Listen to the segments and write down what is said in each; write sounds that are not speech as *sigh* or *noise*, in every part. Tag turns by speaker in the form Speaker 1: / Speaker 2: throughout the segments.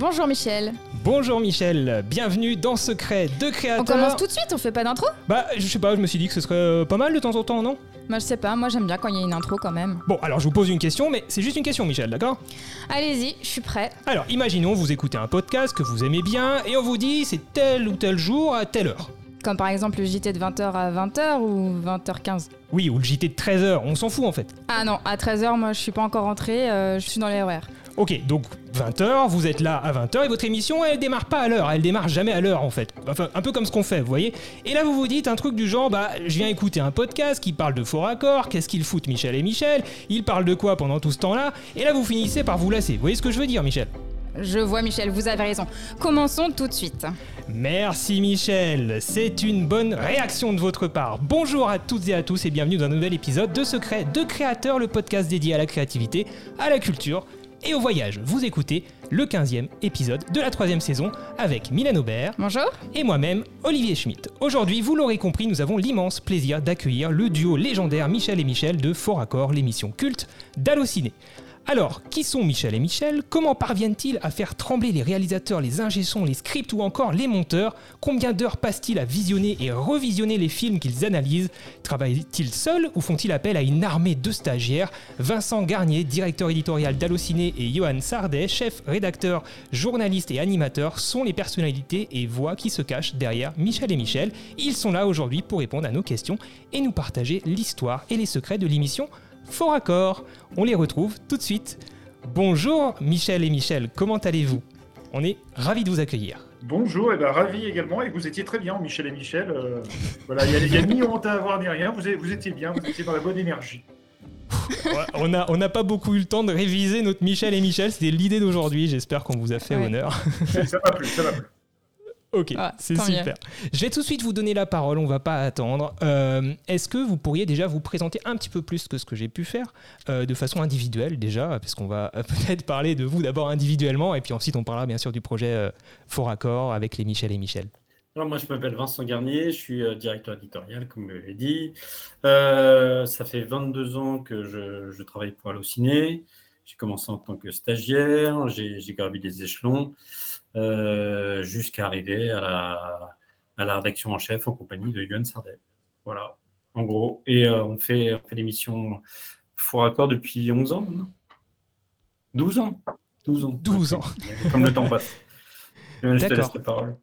Speaker 1: Bonjour Michel.
Speaker 2: Bonjour Michel, bienvenue dans Secret de Créateur.
Speaker 1: On commence tout de suite, on fait pas d'intro?
Speaker 2: Bah, je sais pas, je me suis dit que ce serait euh, pas mal de temps en temps, non?
Speaker 1: Moi je sais pas, moi j'aime bien quand il y a une intro quand même.
Speaker 2: Bon, alors je vous pose une question, mais c'est juste une question, Michel, d'accord?
Speaker 1: Allez-y, je suis prêt.
Speaker 2: Alors, imaginons, vous écoutez un podcast que vous aimez bien, et on vous dit c'est tel ou tel jour à telle heure.
Speaker 1: Comme par exemple le JT de 20h à 20h ou 20h15
Speaker 2: Oui, ou le JT de 13h, on s'en fout en fait.
Speaker 1: Ah non, à 13h, moi je suis pas encore rentré, euh, je suis dans les horaires.
Speaker 2: Ok, donc 20h, vous êtes là à 20h et votre émission elle démarre pas à l'heure, elle démarre jamais à l'heure en fait. Enfin, un peu comme ce qu'on fait, vous voyez. Et là vous vous dites un truc du genre, bah je viens écouter un podcast qui parle de faux raccords, qu'est-ce qu'ils foutent Michel et Michel, ils parlent de quoi pendant tout ce temps-là, et là vous finissez par vous lasser. Vous voyez ce que je veux dire Michel?
Speaker 1: Je vois Michel, vous avez raison. Commençons tout de suite.
Speaker 2: Merci Michel, c'est une bonne réaction de votre part. Bonjour à toutes et à tous et bienvenue dans un nouvel épisode de Secret de Créateur, le podcast dédié à la créativité, à la culture et au voyage. Vous écoutez le 15e épisode de la troisième saison avec Milan Aubert
Speaker 1: Bonjour.
Speaker 2: et moi-même Olivier Schmitt. Aujourd'hui, vous l'aurez compris, nous avons l'immense plaisir d'accueillir le duo légendaire Michel et Michel de Fort Accord, l'émission culte d'Allociné. Alors, qui sont Michel et Michel? Comment parviennent-ils à faire trembler les réalisateurs, les ingé-sons, les scripts ou encore les monteurs? Combien d'heures passent-ils à visionner et revisionner les films qu'ils analysent? Travaillent-ils seuls ou font-ils appel à une armée de stagiaires? Vincent Garnier, directeur éditorial d'Allociné et Johan Sardet, chef rédacteur, journaliste et animateur, sont les personnalités et voix qui se cachent derrière Michel et Michel. Ils sont là aujourd'hui pour répondre à nos questions et nous partager l'histoire et les secrets de l'émission Fort Accord. On les retrouve tout de suite. Bonjour Michel et Michel, comment allez-vous? On est ravis de vous accueillir.
Speaker 3: Bonjour, et ben ravi également, et vous étiez très bien, Michel et Michel. euh, voilà, il y a, ni honte à avoir ni rien, vous, étiez bien, vous étiez dans la bonne énergie.
Speaker 2: On n'a on pas beaucoup eu le temps de réviser notre Michel et Michel, c'était l'idée d'aujourd'hui, j'espère qu'on vous a fait
Speaker 1: Ouais.
Speaker 2: honneur.
Speaker 3: ça m'a plu, ça m'a plu.
Speaker 2: Ok,
Speaker 1: Ouais,
Speaker 2: c'est
Speaker 1: mieux.
Speaker 2: super. Je vais tout de suite vous donner la parole, on va pas attendre. Euh, Est-ce que vous pourriez déjà vous présenter un petit peu plus que ce que j'ai pu faire, euh, de façon individuelle déjà, parce qu'on va euh, *laughs* peut-être parler de vous d'abord individuellement, et puis ensuite on parlera bien sûr du projet euh, Fort Accord avec les Michel et Michel.
Speaker 4: Alors, moi, je m'appelle Vincent Garnier, je suis euh, directeur éditorial, comme je l'ai dit. Euh, ça fait 22 ans que je, je travaille pour Allociné. J'ai commencé en tant que stagiaire, j'ai j'ai gravi des échelons euh, jusqu'à arriver à la, à la rédaction en chef en compagnie de Yoann Sardet. Voilà, en gros. Et euh, on fait, on fait l'émission Fort Accord depuis 11 ans maintenant 12 ans 12 ans.
Speaker 2: 12 ans. *laughs*
Speaker 4: Comme le temps passe. Je te
Speaker 2: D'accord.
Speaker 4: laisse la parole.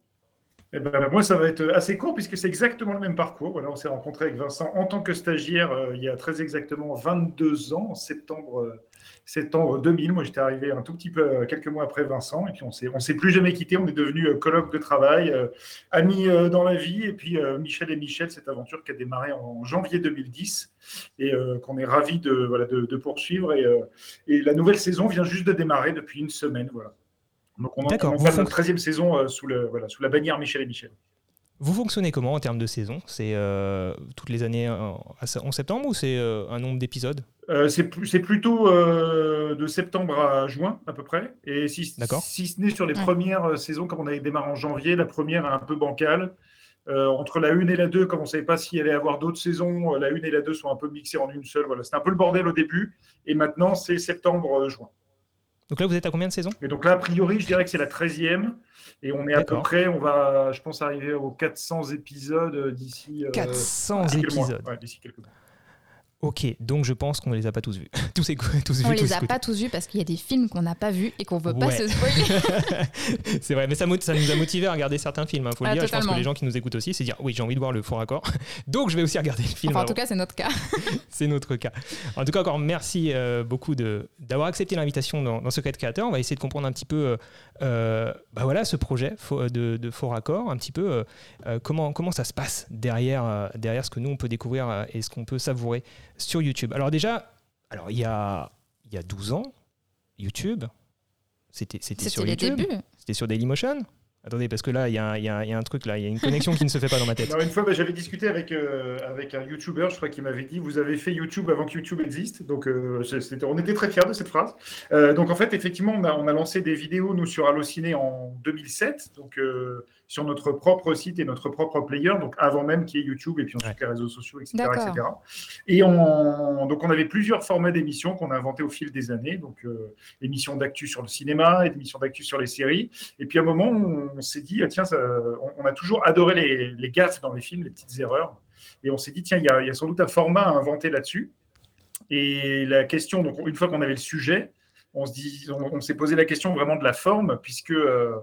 Speaker 3: Eh ben, moi, ça va être assez court puisque c'est exactement le même parcours. Voilà, on s'est rencontré avec Vincent en tant que stagiaire euh, il y a très exactement 22 ans, en septembre, euh, septembre 2000. Moi, j'étais arrivé un tout petit peu euh, quelques mois après Vincent et puis on s'est, on s'est plus jamais quitté. On est devenus euh, colloques de travail, euh, amis euh, dans la vie. Et puis euh, Michel et Michel, cette aventure qui a démarré en janvier 2010 et euh, qu'on est ravis de, voilà, de, de poursuivre. Et, euh, et la nouvelle saison vient juste de démarrer depuis une semaine. Voilà. Donc on, en-
Speaker 2: D'accord,
Speaker 3: on
Speaker 2: fon-
Speaker 3: notre 13e saison euh, sous, le, voilà, sous la bannière Michel et Michel.
Speaker 2: Vous fonctionnez comment en termes de saison? C'est euh, toutes les années en, en septembre ou c'est euh, un nombre d'épisodes?
Speaker 3: Euh, c'est plutôt euh, de septembre à juin à peu près. Et si,
Speaker 2: D'accord.
Speaker 3: si ce n'est sur les
Speaker 1: Ouais.
Speaker 3: premières euh, saisons, comme on avait démarré en janvier, la première est un peu bancale. Euh, entre la 1 et la 2, comme on ne savait pas s'il allait y avoir d'autres saisons, euh, la 1 et la 2 sont un peu mixées en une seule. Voilà, C'était un peu le bordel au début. Et maintenant, c'est septembre-juin.
Speaker 2: Donc là vous êtes à combien de saisons?
Speaker 3: Et donc là, a priori, je dirais que c'est la 13e. Et on est à peu près, on va, je pense, arriver aux 400 épisodes euh, d'ici euh,
Speaker 2: 400
Speaker 3: quelques mois.
Speaker 2: épisodes.
Speaker 3: Ouais, d'ici quelques mois.
Speaker 2: Ok, donc je pense qu'on les a pas tous vus. *laughs* tous, tous
Speaker 1: On
Speaker 2: tous
Speaker 1: les a
Speaker 2: écoutés.
Speaker 1: pas tous vus parce qu'il y a des films qu'on n'a pas vus et qu'on veut pas se spoiler. *laughs*
Speaker 2: c'est vrai, mais ça, nous a motivé à regarder certains films, il faut le
Speaker 1: Ah,
Speaker 2: dire. Je pense que
Speaker 1: totalement.
Speaker 2: les gens qui nous écoutent aussi, c'est dire oui, j'ai envie de voir le fort accord, *laughs* donc je vais aussi regarder le film.
Speaker 1: Enfin, en tout cas, c'est notre cas.
Speaker 2: c'est notre cas. En tout cas, encore merci euh, beaucoup d'avoir accepté l'invitation dans, dans Secret Créateur. On va essayer de comprendre un petit peu euh, euh, bah voilà, ce projet fo- de, de Fort Accord, un petit peu euh, euh, comment, comment ça se passe derrière, euh, derrière ce que nous on peut découvrir euh, et ce qu'on peut savourer sur YouTube. Alors, déjà, alors, il, y a, il y a 12 ans, YouTube, c'était sur YouTube. C'était sur Dailymotion Attendez, parce que là, il y, a un- truc, là, il y a une connexion qui ne se fait pas dans ma tête. *laughs*
Speaker 3: Alors, une fois, bah, j'avais discuté avec, euh, avec un YouTuber, je crois qu'il m'avait dit Vous avez fait YouTube avant que YouTube existe. Donc, euh, on était très fiers de cette phrase. Euh, donc, en fait, effectivement, on a, on a lancé des vidéos, nous, sur Allociné en 2007. Donc, sur notre propre site et notre propre player, donc avant même qu'il y ait YouTube et puis ensuite les réseaux sociaux, etc. etc. Et on, donc on avait plusieurs formats d'émissions qu'on a inventés au fil des années, donc euh, émissions d'actu sur le cinéma, émissions d'actu sur les séries. Et puis à un moment, on, s'est dit, tiens, on, a toujours adoré les, les, gaffes dans les films, les petites erreurs. Et on s'est dit, tiens, il y, a, sans doute un format à inventer là-dessus. Et la question, donc une fois qu'on avait le sujet, on s'est posé la question vraiment de la forme, puisque euh,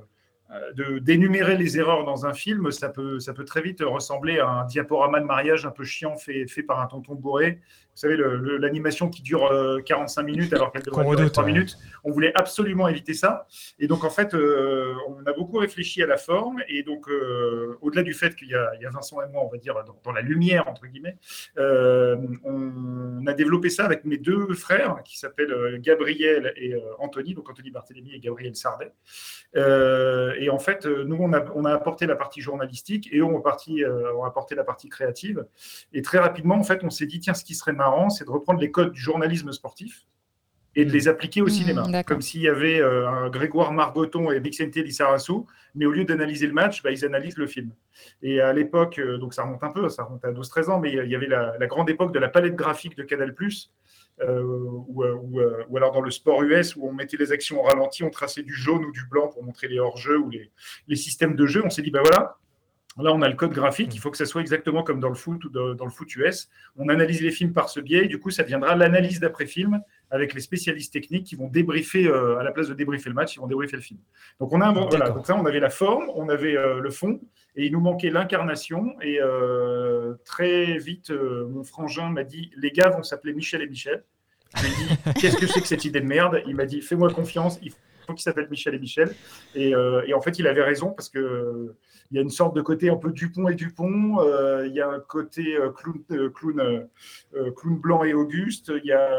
Speaker 3: de d'énumérer les erreurs dans un film, ça peut, ça peut très vite ressembler à un diaporama de mariage un peu chiant fait, fait par un tonton bourré. Vous savez, l'animation qui dure 45 euh, minutes alors qu'elle devrait durer 3 minutes. On voulait absolument éviter ça. Et donc, en fait, euh, on a beaucoup réfléchi à la forme. Et donc, au-delà du fait qu'il y, a Vincent et moi, on va dire, dans, la lumière, entre guillemets, on, a développé ça avec mes deux frères qui s'appellent Gabriel et Anthony, donc Anthony Barthélémy et Gabriel Sardet et en fait, euh, nous, on a, apporté la partie journalistique et eux ont, euh, ont apporté la partie créative. Et très rapidement, en fait, on s'est dit, tiens, ce qui serait marrant, c'est de reprendre les codes du journalisme sportif et de les appliquer au mmh, cinéma. Comme s'il y avait euh, un Grégoire Margoton et Bixente Lissarassou, mais au lieu d'analyser le match, bah, ils analysent le film. Et à l'époque, donc ça remonte un peu, ça remonte à 12-13 ans, mais il y avait la, la, grande époque de la palette graphique de Canal+, euh, ou, euh, euh, ou, alors dans le sport US où on mettait les actions au ralenti, on traçait du jaune ou du blanc pour montrer les hors-jeux ou les, les, systèmes de jeu. On s'est dit, ben voilà, Là, on a le code graphique, il faut que ça soit exactement comme dans le foot ou dans le foot US. On analyse les films par ce biais, et du coup, ça deviendra l'analyse d'après-film avec les spécialistes techniques qui vont débriefer, à la place de débriefer le match, ils vont débriefer le film. Donc, on a un, voilà, donc ça, on avait la forme, on avait le fond, et il nous manquait l'incarnation. Et très vite, mon frangin m'a dit les gars vont s'appeler Michel et Michel. Je lui ai dit *laughs* qu'est-ce que c'est que cette idée de merde? Il m'a dit fais-moi confiance, il faut qu'il s'appelle Michel et Michel. Euh, et, en fait, il avait raison parce que euh, il y a une sorte de côté un peu Dupont et Dupont. Euh, il y a un côté clown, clown, clown, blanc et Auguste. Il y a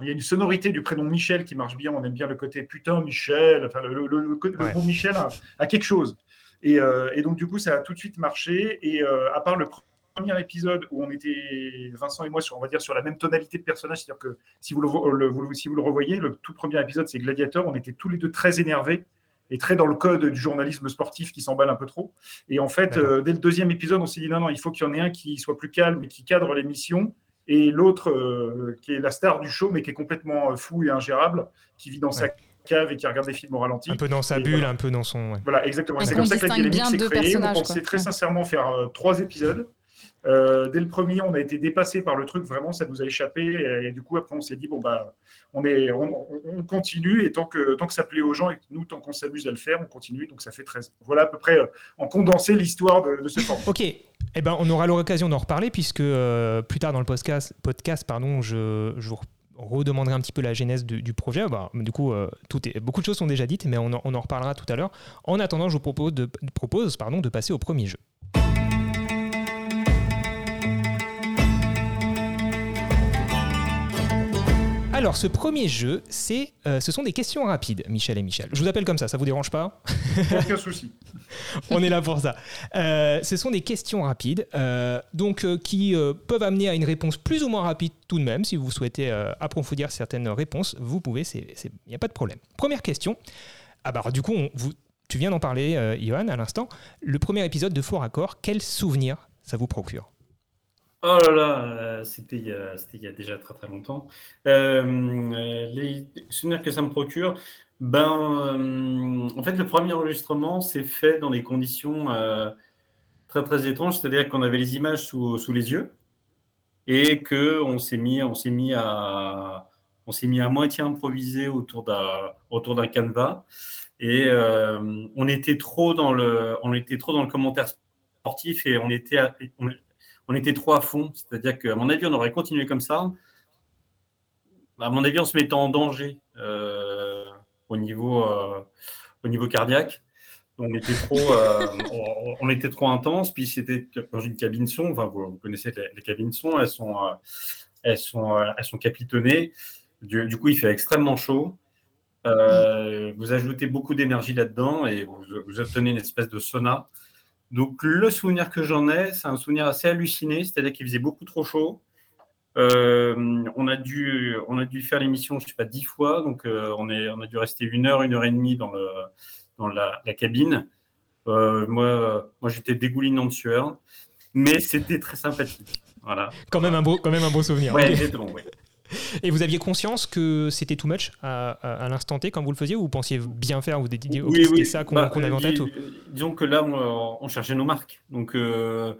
Speaker 3: il y a une sonorité du prénom Michel qui marche bien. On aime bien le côté putain Michel. Enfin, le, le, Michel a, quelque chose. Et, et, donc, du coup, ça a tout de suite marché. Et à part le premier épisode où on était, Vincent et moi, sur, on va dire, sur la même tonalité de personnage. C'est-à-dire que si vous le, si vous le revoyez, le tout premier épisode, c'est Gladiator. On était tous les deux très énervés et très dans le code du journalisme sportif qui s'emballe un peu trop. Et en fait, euh, dès le deuxième épisode, on s'est dit non, non, il faut qu'il y en ait un qui soit plus calme et qui cadre l'émission. Et l'autre, euh, qui est la star du show, mais qui est complètement euh, fou et ingérable, qui vit dans sa cave et qui regarde des films au ralenti.
Speaker 2: Un peu dans sa bulle, un peu dans son.
Speaker 3: Voilà, exactement. C'est comme ça que la dynamique s'est créée. On pensait très sincèrement faire trois épisodes. Euh, dès le premier, on a été dépassé par le truc, vraiment, ça nous a échappé. Et, du coup, après, on s'est dit, bon, bah, on, est, on, continue. Et tant que, tant que ça plaît aux gens et que nous, tant qu'on s'amuse à le faire, on continue. Donc, ça fait 13. Voilà à peu près euh, en condensé l'histoire de, ce format.
Speaker 2: Ok. Eh ben, on aura l'occasion d'en reparler puisque euh, plus tard dans le podcast, podcast pardon, je, je vous redemanderai un petit peu la genèse du, projet. Bah, du coup, est, beaucoup de choses sont déjà dites, mais on en, reparlera tout à l'heure. En attendant, je vous propose de passer au premier jeu. Alors, ce premier jeu, c'est, euh, ce sont des questions rapides, Michel et Michel. Je vous appelle comme ça, ça vous dérange pas?
Speaker 3: Aucun souci. *laughs*
Speaker 2: On est là pour ça. Euh, ce sont des questions rapides, euh, donc qui peuvent amener à une réponse plus ou moins rapide tout de même. Si vous souhaitez approfondir certaines réponses, vous pouvez, il n'y a pas de problème. Première question. Ah bah, du coup, vous, tu viens d'en parler, Johan, à l'instant. Le premier épisode de Fort Accord, quel souvenir ça vous procure?
Speaker 4: Oh là là, euh, c'était il, y a déjà très très longtemps. Euh, les souvenirs que ça me procure, ben, euh, en fait, le premier enregistrement s'est fait dans des conditions très très étranges, c'est-à-dire qu'on avait les images sous, sous les yeux et qu'on s'est mis, on s'est mis à, on s'est mis à moitié improviser autour d'un autour d'un canevas et on était trop dans le, on était trop dans le commentaire sportif et on était, on était trop à fond. C'est-à-dire qu'à mon avis, on aurait continué comme ça. À mon avis, on se mettait en danger euh, au, niveau, euh, au niveau cardiaque. On était trop, euh, on, était trop intense. Puis c'était dans une cabine son. Vous, connaissez les, cabines son. Elles sont, elles sont, elles sont capitonnées. Du, coup, il fait extrêmement chaud. vous ajoutez beaucoup d'énergie là-dedans et vous, obtenez une espèce de sauna donc, le souvenir que j'en ai, c'est un souvenir assez halluciné, c'est-à-dire qu'il faisait beaucoup trop chaud. Euh, on, a dû, on a dû faire l'émission, je ne sais pas, dix fois. Donc, euh, on, est, on a dû rester une heure, une heure et demie dans, le, dans la, cabine. Euh, moi, moi j'étais dégoulinant de sueur, mais c'était très sympathique. Voilà.
Speaker 2: Quand même un beau, quand même un beau souvenir.
Speaker 4: Ouais,
Speaker 2: Ok.
Speaker 4: exactement, ouais.
Speaker 2: Et vous aviez conscience que c'était too much à, à- à l'instant T quand vous le faisiez ou vous pensiez bien faire Vous ok, c'était ça qu'on
Speaker 4: Bah,
Speaker 2: avait en tête ou-
Speaker 4: Disons que là, on, on cherchait nos marques. Donc, euh,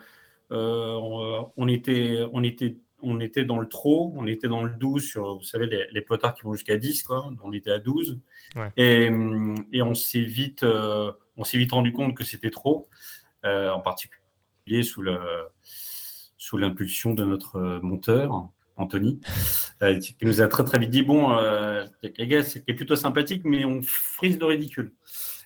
Speaker 4: euh, on, on était, on, était, on était dans le trop, on était dans le 12 sur, vous savez, les, les potards qui vont jusqu'à 10, quoi. On était à 12.
Speaker 2: Ouais.
Speaker 4: Et, et on s'est vite, euh, on s'est vite rendu compte que c'était trop, euh, en particulier sous le, sous l'impulsion de notre euh, monteur. Anthony, euh, qui nous a très très vite dit bon, euh, les gars, c'est plutôt sympathique, mais on frise de ridicule.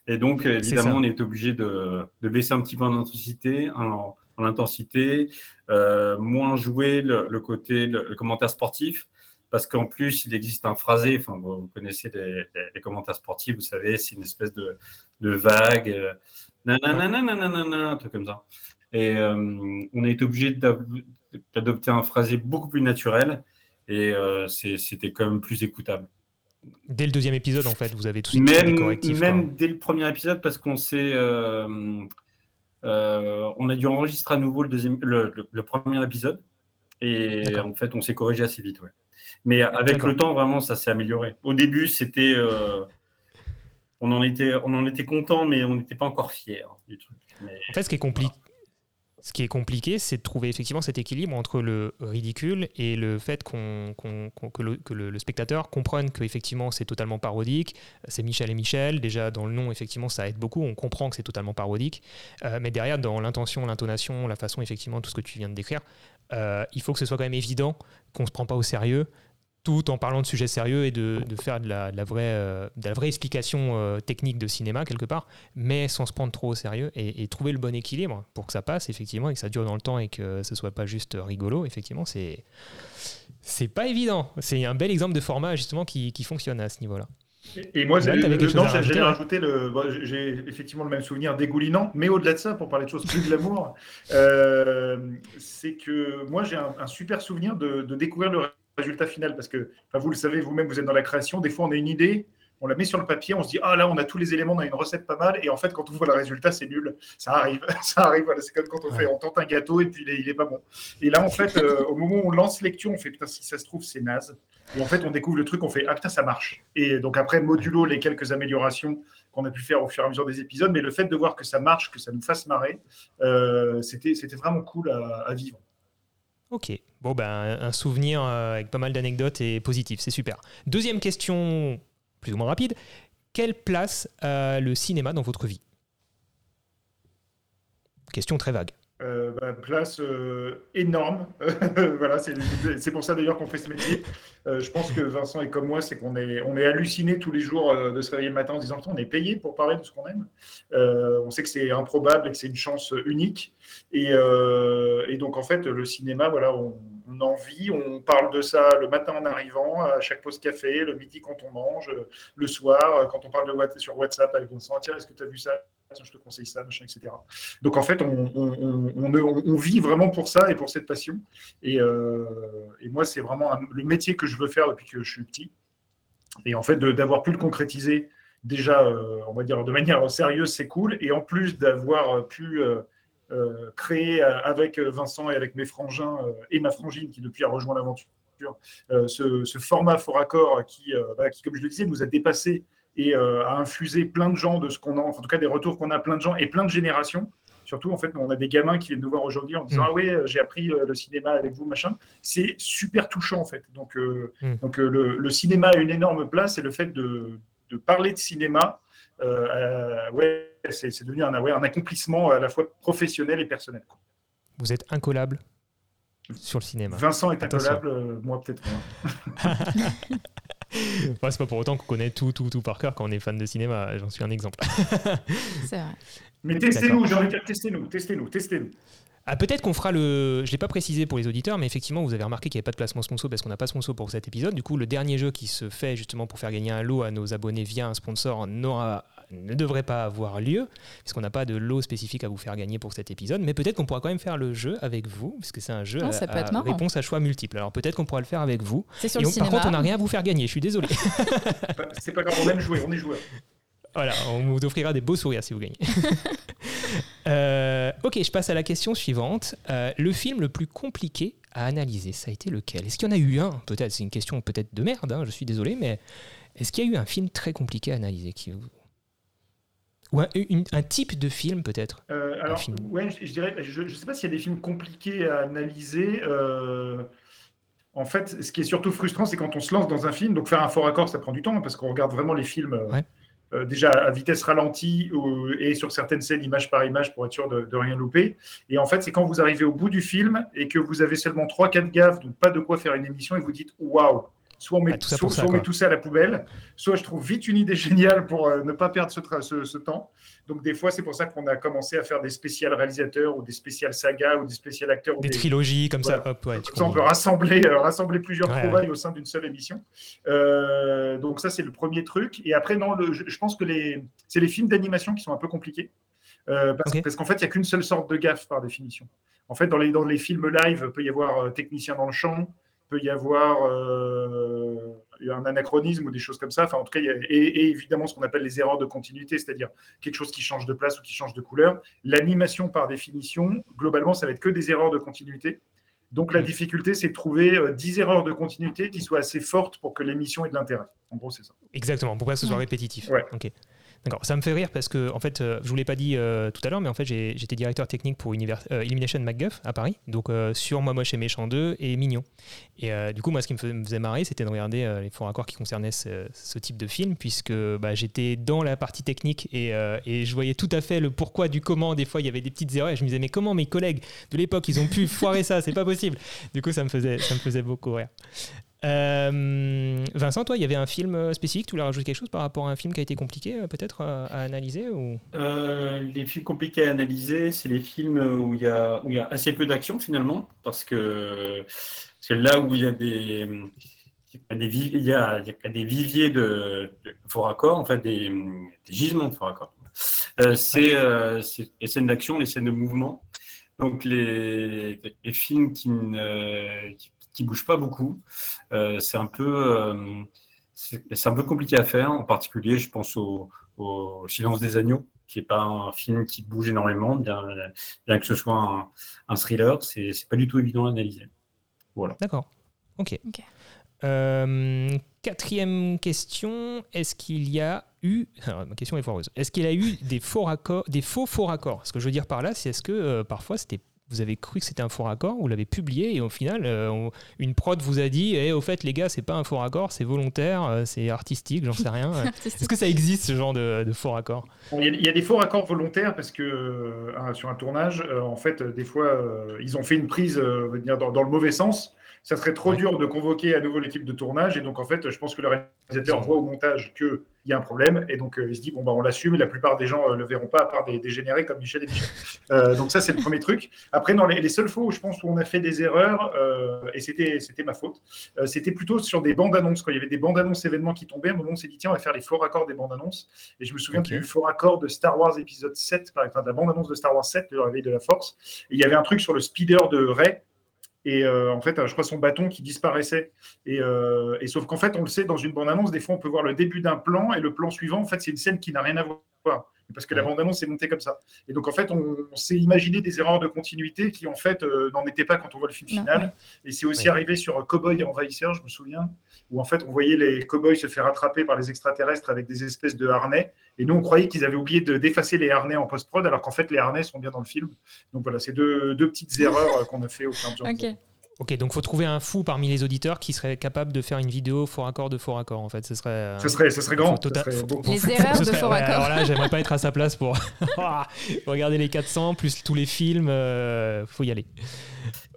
Speaker 4: Et donc, évidemment, on est obligé de, de baisser un petit peu en intensité, en, en intensité, euh, moins jouer le, le côté, le, le commentaire sportif, parce qu'en plus, il existe un phrasé, enfin, vous, vous connaissez les, les- les commentaires sportifs, vous savez, c'est une espèce de, de vague, euh, nanana, nanana, nanana, un truc comme ça. Et euh, on a été obligé d'adopter un phrasé beaucoup plus naturel, et euh, c'était quand même plus écoutable.
Speaker 2: Dès le deuxième épisode, en fait, vous avez suite mis des
Speaker 4: Même,
Speaker 2: correctifs.
Speaker 4: même
Speaker 2: quoi.
Speaker 4: dès le premier épisode, parce qu'on s'est. euh, euh, on a dû enregistrer à nouveau le, deuxième, le, le- le premier épisode. Et en fait, on s'est corrigé assez vite. Ouais. Mais avec le temps, vraiment, ça s'est amélioré. Au début, c'était. on, en était, on en était content, mais on n'était pas encore fiers du truc. Mais-
Speaker 2: En fait, ce qui est compliqué. Ce qui est compliqué, c'est de trouver effectivement cet équilibre entre le ridicule et le fait qu'on, que, le, que spectateur comprenne qu'effectivement c'est totalement parodique. C'est Michel et Michel. Déjà dans le nom, effectivement, ça aide beaucoup. On comprend que c'est totalement parodique. Euh, mais derrière, dans l'intention, l'intonation, la façon, effectivement, tout ce que tu viens de décrire, euh, il faut que ce soit quand même évident qu'on ne se prend pas au sérieux tout en parlant de sujets sérieux et de, de faire de la, de la vraie, euh, de la vraie explication euh, technique de cinéma quelque part mais sans se prendre trop au sérieux et, et trouver le bon équilibre pour que ça passe effectivement et que ça dure dans le temps et que ce soit pas juste rigolo effectivement c'est c'est pas évident c'est un bel exemple de format justement qui, qui fonctionne à ce niveau là
Speaker 3: Et, moi, j'ai-
Speaker 2: t'avais quelque chose
Speaker 3: non,
Speaker 2: à
Speaker 3: j'allais
Speaker 2: rajouter,
Speaker 3: rajouter le. bon, j'ai effectivement le même souvenir dégoulinant, mais au-delà de ça, pour parler de choses plus de l'amour, euh, c'est que moi, j'ai un, un super souvenir de, de découvrir le résultat final parce que, enfin, vous le savez, vous-même, vous êtes dans la création. Des fois, on a une idée, on la met sur le papier, on se dit ah là, on a tous les éléments, on a une recette pas mal, et en fait, quand on voit le résultat, c'est nul. Ça arrive, *laughs* ça arrive. Voilà, c'est comme quand on fait, on tente un gâteau et puis il est, il est pas bon. Et là, en fait, euh, au moment où on lance lecture, on fait putain, si ça se trouve, c'est naze. Et en fait, on découvre le truc, on fait Ah putain, ça marche. Et donc après, modulo les quelques améliorations qu'on a pu faire au fur et à mesure des épisodes, mais le fait de voir que ça marche, que ça nous fasse marrer, euh, c'était c'était vraiment cool à, à vivre.
Speaker 2: ok bon ben un souvenir euh, avec pas mal d'anecdotes et positif c'est super. Deuxième question plus ou moins rapide. Quelle place a le cinéma dans votre vie? Question très vague
Speaker 3: Euh, bah, place euh, énorme. *laughs* voilà, c'est pour ça d'ailleurs qu'on fait ce métier. Euh, je pense que Vincent est comme moi, c'est qu'on est, on est halluciné tous les jours de se réveiller le matin en disant on est payé pour parler de ce qu'on aime. On sait que c'est improbable et que c'est une chance unique. Et, et donc en fait, le cinéma, voilà, on, en vit, on parle de ça le matin en arrivant, à chaque pause café, le midi quand on mange, le soir, quand on parle sur WhatsApp avec Vincent, tiens, est-ce que tu as vu ça? Je te conseille ça, etc. Donc en fait, on, vit vraiment pour ça et pour cette passion. Et, euh, moi, c'est vraiment le métier que je veux faire depuis que je suis petit. Et en fait, d'avoir pu le concrétiser déjà, euh, on va dire, de manière sérieuse, c'est cool. Et en plus d'avoir pu euh, euh, créer avec Vincent et avec mes frangins et ma frangine qui depuis a rejoint l'aventure, ce, format fort accord qui, bah, qui, comme je le disais, nous a dépassé et euh, a infusé plein de gens de ce qu'on a, en tout cas des retours qu'on a plein de gens et plein de générations. Surtout, en fait, on a des gamins qui viennent nous voir aujourd'hui en disant
Speaker 2: Mm.
Speaker 3: Ah oui, j'ai appris euh, le cinéma avec vous, machin. C'est super touchant, en fait. Donc, euh,
Speaker 2: Mm.
Speaker 3: donc euh, le, le cinéma a une énorme place et le fait de, de parler de cinéma, euh, euh, ouais, c'est devenu un, ouais, un accomplissement à la fois professionnel et personnel. quoi.
Speaker 2: vous êtes incollable sur le cinéma
Speaker 3: Vincent est
Speaker 2: Attention.
Speaker 3: incollable, euh, moi peut-être moins. *laughs* *laughs*
Speaker 2: Enfin, c'est pas pour autant qu'on connaît tout, tout, tout par cœur quand on est fan de cinéma. J'en suis un exemple.
Speaker 1: C'est vrai.
Speaker 3: Mais testez-nous, j'ai envie de dire testez-nous, testez-nous, testez-nous.
Speaker 2: Ah, peut-être qu'on fera le. Je l'ai pas précisé pour les auditeurs, mais effectivement, vous avez remarqué qu'il n'y avait pas de placement sponsor parce qu'on n'a pas sponsor pour cet épisode. Du coup, le dernier jeu qui se fait justement pour faire gagner un lot à nos abonnés via un sponsor n'aura- ne devrait pas avoir lieu, puisqu'on n'a pas de lot spécifique à vous faire gagner pour cet épisode. Mais peut-être qu'on pourra quand même faire le jeu avec vous, puisque c'est un jeu
Speaker 1: Ah,
Speaker 2: à,
Speaker 1: ça peut être
Speaker 2: à
Speaker 1: marrant.
Speaker 2: réponse à choix multiples. Alors peut-être qu'on pourra le faire avec vous.
Speaker 1: C'est sur
Speaker 2: Et
Speaker 1: le
Speaker 2: on- par contre, on n'a rien à vous faire gagner. Je suis désolé. *laughs*
Speaker 3: C'est pas grave, on aime jouer, on est joueur.
Speaker 2: Voilà, on vous offrira des beaux sourires si vous gagnez. *laughs* Euh, ok, je passe à la question suivante. Euh, le film le plus compliqué à analyser, ça a été lequel? Est-ce qu'il y en a eu un? Peut-être, c'est une question peut-être de merde, hein, je suis désolé, mais est-ce qu'il y a eu un film très compliqué à analyser qui... Ou un, une- un type de film peut-être?
Speaker 3: Euh, alors,
Speaker 2: film.
Speaker 3: ouais, je, je dirais, je ne sais pas s'il y a des films compliqués à analyser. euh, en fait, ce qui est surtout frustrant, c'est quand on se lance dans un film. Donc, faire un fort accord, ça prend du temps hein, parce qu'on regarde vraiment les films euh,
Speaker 2: Ouais.
Speaker 3: Euh, déjà à vitesse ralentie ou- et sur certaines scènes, image par image, pour être sûr de, de rien louper. Et en fait, c'est quand vous arrivez au bout du film et que vous avez seulement 3-4 gaffes, donc pas de quoi faire une émission, et vous dites waouh! Soit on met,
Speaker 2: Ah, tout ça
Speaker 3: soit-
Speaker 2: pour ça,
Speaker 3: soit on met
Speaker 2: quoi.
Speaker 3: tout ça à la poubelle, soit je trouve vite une idée géniale pour euh, ne pas perdre ce, tra- ce- ce temps. Donc, des fois, c'est pour ça qu'on a commencé à faire des spéciales réalisateurs ou des spéciales sagas ou des spéciales acteurs. ou
Speaker 2: Des trilogies comme
Speaker 3: Voilà.
Speaker 2: ça, hop, ouais, tu
Speaker 3: Comme ça, on peut rassembler, euh, rassembler plusieurs
Speaker 2: Ouais,
Speaker 3: trouvailles au sein d'une seule émission. Euh, donc, ça, c'est le premier truc. Et après, non, le- je, je pense que les, c'est les films d'animation qui sont un peu compliqués. Euh, parce qu'en fait, il n'y a qu'une seule sorte de gaffe par définition. En fait, dans les, dans les films live, il peut y avoir euh, technicien dans le champ, peut y avoir euh, un anachronisme ou des choses comme ça. Enfin, en tout cas, il y a- et, et évidemment ce qu'on appelle les erreurs de continuité, c'est-à-dire quelque chose qui change de place ou qui change de couleur. L'animation, par définition, globalement, ça va être que des erreurs de continuité. Donc la difficulté, c'est de trouver euh, 10 erreurs de continuité qui soient assez fortes pour que l'émission ait de l'intérêt. En gros, c'est ça.
Speaker 2: Exactement, pour pas que ce soit
Speaker 1: Ouais.
Speaker 2: répétitif.
Speaker 3: Ouais.
Speaker 2: Ok. D'accord. Ça me fait rire parce que, en fait, euh, je vous l'ai pas dit euh, tout à l'heure, mais en fait, j'étais directeur technique pour Univers- euh, Illumination MacGuff à Paris, donc euh, sur Moi Moche et Méchant 2 et Mignon. Et euh, du coup, moi, ce qui me fais- me faisait marrer, c'était de regarder les faux raccords qui concernaient ce, type de film, puisque bah, j'étais dans la partie technique et, et je voyais tout à fait le pourquoi du comment. Des fois, il y avait des petites erreurs et je me disais, mais comment mes collègues de l'époque, ils ont pu foirer ça? C'est pas possible. Du coup, ça me faisait, ça me faisait beaucoup rire. Euh, Vincent, toi, il y avait un film euh, spécifique, tu voulais rajouter quelque chose par rapport à un film qui a été compliqué euh, peut-être à analyser ou...
Speaker 4: Les films compliqués à analyser, c'est les films où il y a, assez peu d'action finalement, parce que c'est là où il y a des, il y a il y a, des viviers de, de faux raccords, en fait des, gisements de faux raccords. C'est les scènes d'action, les scènes de mouvement. Donc les, films qui ne qui bougent pas beaucoup, euh, c'est un peu euh, c'est un peu compliqué à faire. En particulier, je pense au, au Silence des agneaux, qui n'est pas un film qui bouge énormément, bien, bien que ce soit un, un thriller, c'est c'est pas du tout évident à analyser. Voilà.
Speaker 2: D'accord. Ok. Euh, quatrième question est-ce qu'il y a eu alors, *laughs* ma question est foireuse est-ce qu'il y a eu des faux raccords des faux faux raccords? Ce que je veux dire par là c'est est-ce que euh, parfois c'était vous avez cru que c'était un faux raccord, vous l'avez publié et au final, euh, on- une prod vous a dit eh, au fait, les gars, c'est pas un faux raccord, c'est volontaire, euh, c'est artistique, j'en sais rien. *laughs* Est-ce que ça existe ce genre de, de faux raccord?
Speaker 3: Bon, Il y, a, il y a des faux raccords volontaires parce que euh, sur un tournage, euh, en fait, euh, des fois, euh, ils ont fait une prise euh, on va dire, dans, dans le mauvais sens. Ça serait trop
Speaker 2: Ouais.
Speaker 3: dur de convoquer à nouveau l'équipe de tournage. Et donc, en fait, je pense que le réalisateur voit au montage qu'il y a un problème. Et donc, euh, il se dit, bon, bah, on l'assume. Et la plupart des gens ne le verront pas, à part des dégénérés comme Michel et Michel. *laughs* Euh, donc, ça, c'est le premier truc. Après, dans les, les seules fois où je pense où on a fait des erreurs, euh, et c'était ma faute, euh, c'était plutôt sur des bandes annonces. Quand il y avait des bandes annonces événements qui tombaient, à un moment, on s'est dit, tiens, on va faire les faux raccords des bandes annonces. Et je me souviens
Speaker 2: Ok.
Speaker 3: du faux raccord de Star Wars épisode 7, par exemple, de la bande-annonce de Star Wars 7, le réveil de la force. Et il y avait un truc sur le speeder de Rey. Et euh, en fait, euh, je crois son bâton qui disparaissait. Et, euh, et sauf qu'en fait, on le sait, dans une bande-annonce, des fois, on peut voir le début d'un plan et le plan suivant, en fait, c'est une scène qui n'a rien à voir. Parce que la bande-annonce est montée comme ça. Et donc, en fait, on, on s'est imaginé des erreurs de continuité qui, en fait, euh, n'en étaient pas quand on voit le film
Speaker 1: Non,
Speaker 3: final. Et c'est aussi
Speaker 2: Ouais.
Speaker 3: arrivé sur Cowboy et Envahisseur, je me souviens, où en fait, on voyait les cowboys se faire attraper par les extraterrestres avec des espèces de harnais. Et nous, on croyait qu'ils avaient oublié de d'effacer les harnais en post-prod, alors qu'en fait, les harnais sont bien dans le film. Donc voilà, c'est deux, petites erreurs euh, qu'on a fait au fur et à.
Speaker 1: Ok,
Speaker 2: donc faut trouver un fou parmi les auditeurs qui serait capable de faire une vidéo faux raccord de faux raccord en fait. Ce serait. euh,
Speaker 3: Ce serait, ce serait grand.
Speaker 2: tota-
Speaker 3: Ce serait
Speaker 1: Les *laughs* erreurs
Speaker 2: ce
Speaker 1: de faux
Speaker 2: ouais,
Speaker 1: raccords.
Speaker 2: Alors là, j'aimerais pas être à sa place pour *laughs* regarder les 400 plus tous les films. euh, faut y aller.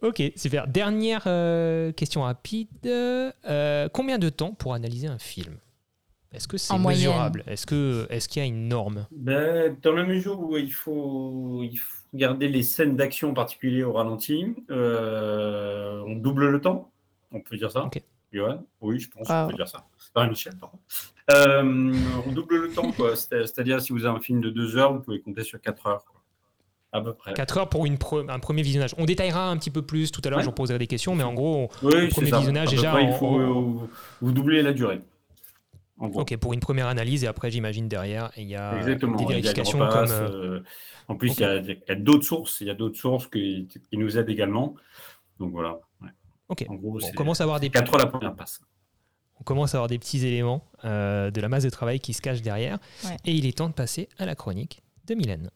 Speaker 2: Ok, super. Dernière euh, question rapide. Euh, combien de temps pour analyser un film? Est-ce que c'est mesurable? Est-ce que est-ce qu'il y a une norme?
Speaker 4: Ben, dans la mesure où il faut, il faut garder les scènes d'action en particulier au ralenti, euh, on double le temps, on peut dire ça.
Speaker 2: Ok.
Speaker 4: Johan? Oui, je pense
Speaker 1: Ah.
Speaker 4: qu'on peut dire ça. Ah, Michel, pardon. Euh, on double le temps, quoi. C'est- C'est-à-dire, si vous avez un film de deux heures, vous pouvez compter sur quatre heures, quoi. à peu près.
Speaker 2: 4 heures pour une pre- un premier visionnage. On détaillera un petit peu plus tout à l'heure,
Speaker 4: Ouais.
Speaker 2: j'en poserai des questions, mais en gros,
Speaker 4: Oui,
Speaker 2: le premier
Speaker 4: ça.
Speaker 2: visionnage, déjà,
Speaker 4: près, il faut vous doubler la durée. En gros.
Speaker 2: Ok, pour une première analyse et après j'imagine derrière il y a
Speaker 4: Exactement.
Speaker 2: des
Speaker 4: il y a le
Speaker 2: vérifications
Speaker 4: repasse,
Speaker 2: comme. euh,
Speaker 4: euh, en plus, il y a, d'autres sources. Il y a d'autres sources qui, qui nous aident également. Donc voilà. ouais.
Speaker 2: Ok.
Speaker 4: En gros,
Speaker 2: Bon, on
Speaker 4: c'est
Speaker 2: commence à avoir des
Speaker 4: 4 la première passe.
Speaker 2: on commence à avoir des petits éléments euh, de la masse de travail qui se cachent derrière.
Speaker 1: Ouais.
Speaker 2: Et il est temps de passer à la chronique de Mylène.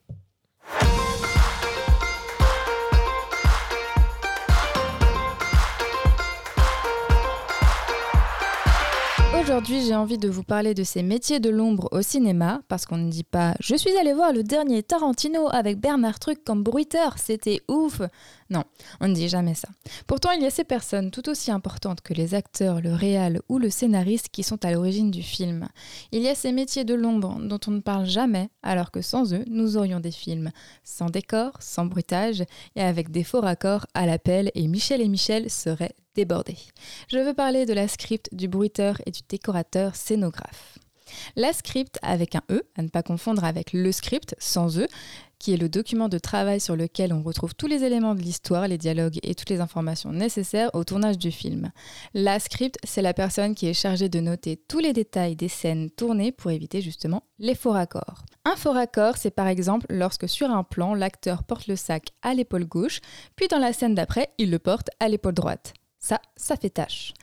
Speaker 1: Aujourd'hui, j'ai envie de vous parler de ces métiers de l'ombre au cinéma, parce qu'on ne dit pas Je suis allé voir le dernier Tarantino avec Bernard Truc comme bruiteur, c'était ouf Non, on ne dit jamais ça. Pourtant, il y a ces personnes tout aussi importantes que les acteurs, le réal ou le scénariste qui sont à l'origine du film. Il y a ces métiers de l'ombre dont on ne parle jamais, alors que sans eux, nous aurions des films sans décor, sans bruitage et avec des faux raccords à l'appel, et Michel et Michel seraient Je veux parler de la script, du bruiteur et du décorateur scénographe. La script avec un E, à ne pas confondre avec le script sans E, qui est le document de travail sur lequel on retrouve tous les éléments de l'histoire, les dialogues et toutes les informations nécessaires au tournage du film. La script, c'est la personne qui est chargée de noter tous les détails des scènes tournées pour éviter justement les faux raccords. Un faux raccord, c'est par exemple lorsque sur un plan, l'acteur porte le sac à l'épaule gauche, puis dans la scène d'après, il le porte à l'épaule droite. Ça, ça fait tâche.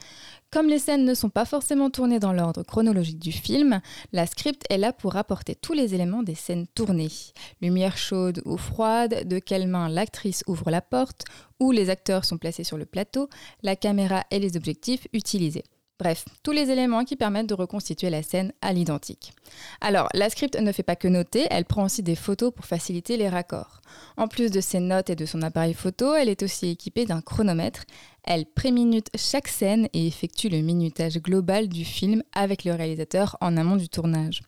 Speaker 1: Comme les scènes ne sont pas forcément tournées dans l'ordre chronologique du film, la script est là pour apporter tous les éléments des scènes tournées. Lumière chaude ou froide, de quelle main l'actrice ouvre la porte, où les acteurs sont placés sur le plateau, la caméra et les objectifs utilisés. Bref, tous les éléments qui permettent de reconstituer la scène à l'identique. Alors, la script ne fait pas que noter, elle prend aussi des photos pour faciliter les raccords. En plus de ses notes et de son appareil photo, elle est aussi équipée d'un chronomètre. Elle préminute chaque scène et effectue le minutage global du film avec le réalisateur en amont du tournage.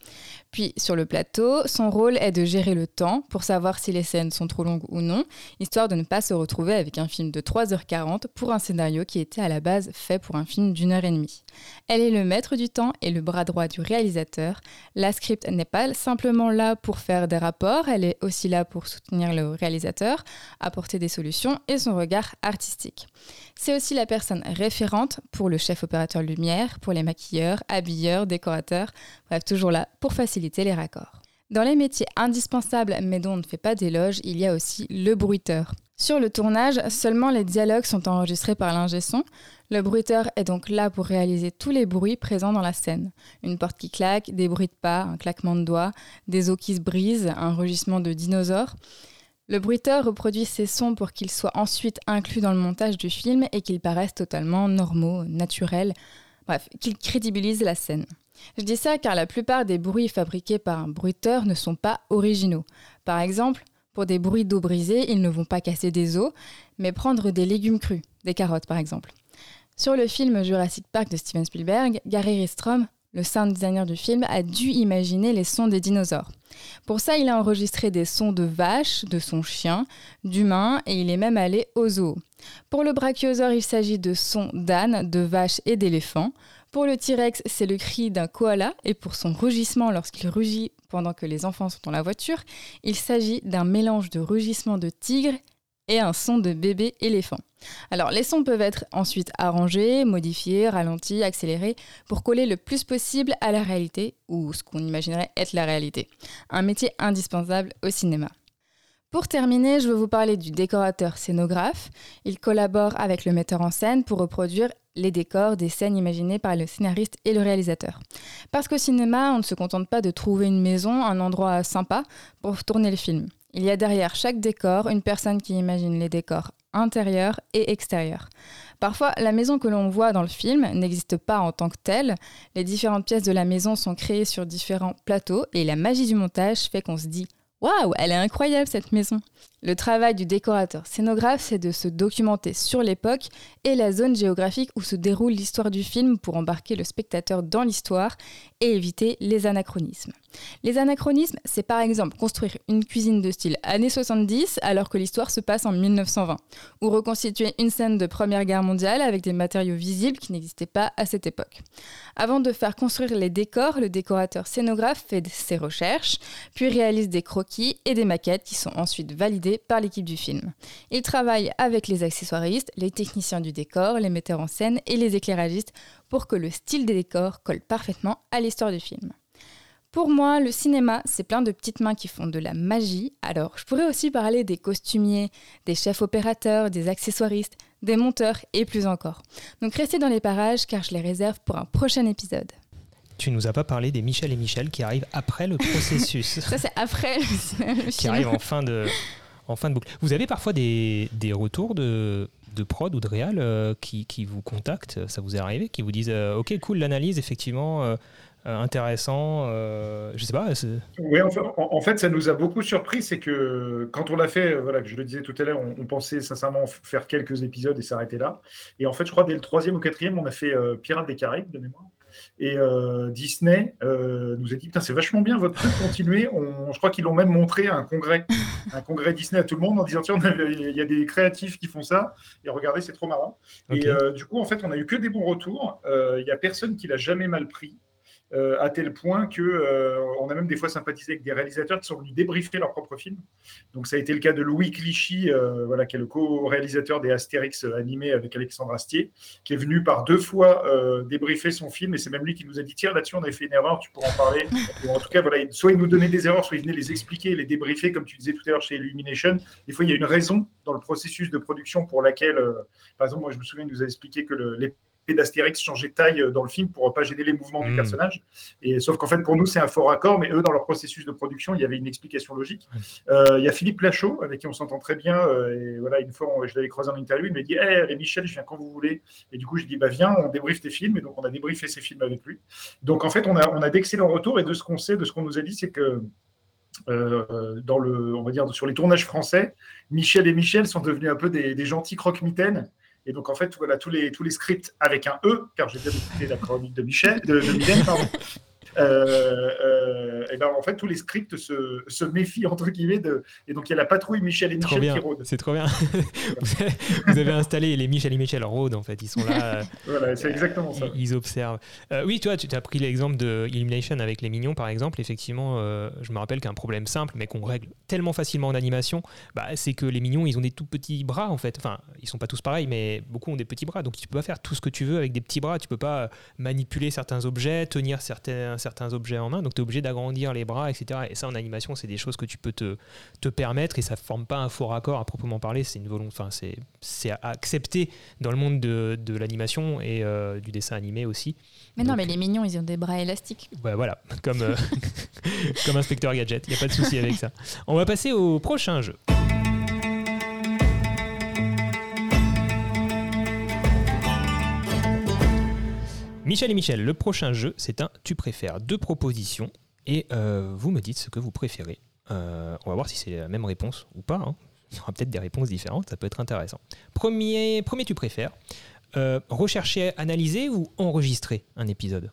Speaker 1: Puis sur le plateau, son rôle est de gérer le temps pour savoir si les scènes sont trop longues ou non, histoire de ne pas se retrouver avec un film de 3h40 pour un scénario qui était à la base fait pour un film d'une heure et demie. Elle est le maître du temps et le bras droit du réalisateur. La script n'est pas simplement là pour faire des rapports, elle est aussi là pour soutenir le réalisateur, apporter des solutions et son regard artistique. C'est aussi la personne référente pour le chef opérateur lumière, pour les maquilleurs, habilleurs, décorateurs, bref, toujours là pour faciliter les raccords. Dans les métiers indispensables mais dont on ne fait pas d'éloge, il y a aussi le bruiteur. Sur le tournage, seulement les dialogues sont enregistrés par l'ingé son. Le bruiteur est donc là pour réaliser tous les bruits présents dans la scène. Une porte qui claque, des bruits de pas, un claquement de doigts, des os qui se brisent, un rugissement de dinosaure. Le bruiteur reproduit ces sons pour qu'ils soient ensuite inclus dans le montage du film et qu'ils paraissent totalement normaux, naturels, bref, qu'ils crédibilisent la scène. Je dis ça car la plupart des bruits fabriqués par un bruiteur ne sont pas originaux. Par exemple, pour des bruits d'eau brisée, ils ne vont pas casser des os, mais prendre des légumes crus, des carottes par exemple. Sur le film Jurassic Park de Steven Spielberg, Gary Ristrom, le sound designer du film, a dû imaginer les sons des dinosaures. Pour ça, il a enregistré des sons de vaches, de son chien, d'humains et il est même allé au zoo. Pour le brachiosaure, il s'agit de sons d'âne, de vaches et d'éléphants. Pour le T-Rex, c'est le cri d'un koala et pour son rugissement lorsqu'il rugit pendant que les enfants sont dans la voiture, il s'agit d'un mélange de rugissement de tigre et un son de bébé éléphant. Alors les sons peuvent être ensuite arrangés, modifiés, ralentis, accélérés pour coller le plus possible à la réalité ou ce qu'on imaginerait être la réalité. Un métier indispensable au cinéma. Pour terminer, je veux vous parler du décorateur scénographe. Il collabore avec le metteur en scène pour reproduire les décors des scènes imaginées par le scénariste et le réalisateur. Parce qu'au cinéma, on ne se contente pas de trouver une maison, un endroit sympa pour tourner le film. Il y a derrière chaque décor une personne qui imagine les décors intérieurs et extérieurs. Parfois, la maison que l'on voit dans le film n'existe pas en tant que telle. Les différentes pièces de la maison sont créées sur différents plateaux et la magie du montage fait qu'on se dit Waouh, elle est incroyable cette maison. Le travail du décorateur scénographe, c'est de se documenter sur l'époque et la zone géographique où se déroule l'histoire du film pour embarquer le spectateur dans l'histoire et éviter les anachronismes. Les anachronismes, c'est par exemple construire une cuisine de style années 70 alors que l'histoire se passe en 1920, ou reconstituer une scène de Première Guerre mondiale avec des matériaux visibles qui n'existaient pas à cette époque. Avant de faire construire les décors, le décorateur scénographe fait ses recherches, puis réalise des croquis et des maquettes qui sont ensuite validées par l'équipe du film. Il travaille avec les accessoiristes, les techniciens du décor, les metteurs en scène et les éclairagistes pour que le style des décors colle parfaitement à l'histoire du film. Pour moi, le cinéma, c'est plein de petites mains qui font de la magie. Alors, je pourrais aussi parler des costumiers, des chefs opérateurs, des accessoiristes, des monteurs et plus encore. Donc restez dans les parages car je les réserve pour un prochain épisode.
Speaker 2: Tu nous as pas parlé des Michel et Michel qui arrivent après le processus. *laughs*
Speaker 1: Ça, c'est après le, *laughs*
Speaker 2: qui arrivent en fin de, en fin de boucle. Vous avez parfois des, des retours de, de prod ou de réal euh, qui, qui, vous contactent, ça vous est arrivé, qui vous disent euh, Ok, cool, l'analyse, effectivement, euh, intéressant. je sais pas.
Speaker 3: Oui, en fait, ça nous a beaucoup surpris. C'est que quand on l'a fait, voilà, je le disais tout à l'heure, on, pensait sincèrement faire quelques épisodes et s'arrêter là. Et en fait, je crois dès le troisième ou quatrième, on a fait Pirates des Caraïbes de mémoire. Et euh, Disney euh, nous a dit c'est vachement bien votre truc, continuez. On, je crois qu'ils l'ont même montré à un congrès, un congrès Disney à tout le monde en disant tiens, il y a des créatifs qui font ça et regardez, c'est trop marrant. Et euh, du coup, en fait, on a eu que des bons retours. Il n'y a personne qui l'a jamais mal pris. Euh, à tel point que euh, on a même des fois sympathisé avec des réalisateurs qui sont venus débriefer leur propre film. Donc ça a été le cas de Louis Clichy, euh, voilà, qui est le co-réalisateur des Astérix animés avec Alexandre Astier, qui est venu par deux fois débriefer son film, et c'est même lui qui nous a dit tiens là-dessus on avait fait une erreur, tu pourras en parler. *laughs* en tout cas voilà, soit il nous donnait des erreurs, soit il venait les expliquer, les débriefer, comme tu disais tout à l'heure chez Illumination. Des fois il y a une raison dans le processus de production pour laquelle, par exemple moi je me souviens il nous a expliqué que le, les d'Astérix changer de taille euh, dans le film pour ne pas gêner les mouvements du hmm. personnage. Et, sauf qu'en fait, pour nous, c'est un fort accord, mais eux, dans leur processus de production, il y avait une explication logique. Euh, il y a Philippe Lachaud, avec qui on s'entend très bien. Euh, et voilà, une fois, je l'avais croisé en interview, il m'a dit hey, Michel, je viens quand vous voulez. Et du coup, je dis bah, Viens, on débriefe tes films. Et donc, on a débriefé ses films avec lui. Donc, en fait, on a, on a d'excellents retours. Et de ce qu'on sait, de ce qu'on nous a dit, c'est que. dans le, on va dire sur les tournages français, Michel et Michel sont devenus un peu des, des gentils croque-mitaines et donc, en fait, voilà, tous les, scripts avec un E, car j'ai bien écouté la chronique de Michel, de, de Mylène, pardon, *laughs* et ben en fait tous les scripts se, se, méfient entre guillemets de et donc il y a la patrouille Michel et Michel qui rôdent.
Speaker 2: C'est trop bien. *laughs* vous, avez, installé les Michel et Michel rôdent en fait, ils sont là. *laughs*
Speaker 3: voilà, c'est exactement ça.
Speaker 2: Ils, observent. Euh, oui, toi, tu as pris l'exemple de Illumination avec les mignons par exemple. Effectivement, je me rappelle qu'un problème simple mais qu'on règle tellement facilement en animation, bah, c'est que les mignons ils ont des tout petits bras en fait. Enfin, ils sont pas tous pareils, mais beaucoup ont des petits bras. Donc tu peux pas faire tout ce que tu veux avec des petits bras. Tu peux pas manipuler certains objets, tenir certains certains objets en main, donc tu es obligé d'agrandir les bras, etc. Et ça, en animation, c'est des choses que tu peux te, te permettre et ça ne forme pas un faux raccord à proprement parler. C'est une volonté, enfin, c'est accepté dans le monde de, de l'animation et euh, du dessin animé aussi.
Speaker 1: Mais non, mais les mignons, ils ont des bras élastiques.
Speaker 2: Ouais, voilà, *laughs* comme, euh, *laughs* comme Inspecteur Gadget, il n'y a pas de souci avec ça. On va passer au prochain jeu. Michel et Michel, le prochain jeu, c'est un Tu préfères deux propositions et euh, vous me dites ce que vous préférez. Euh, on va voir si c'est la même réponse ou pas. Hein. Il y aura peut-être des réponses différentes, ça peut être intéressant. Premier, premier Tu préfères, euh, rechercher, analyser ou enregistrer un épisode?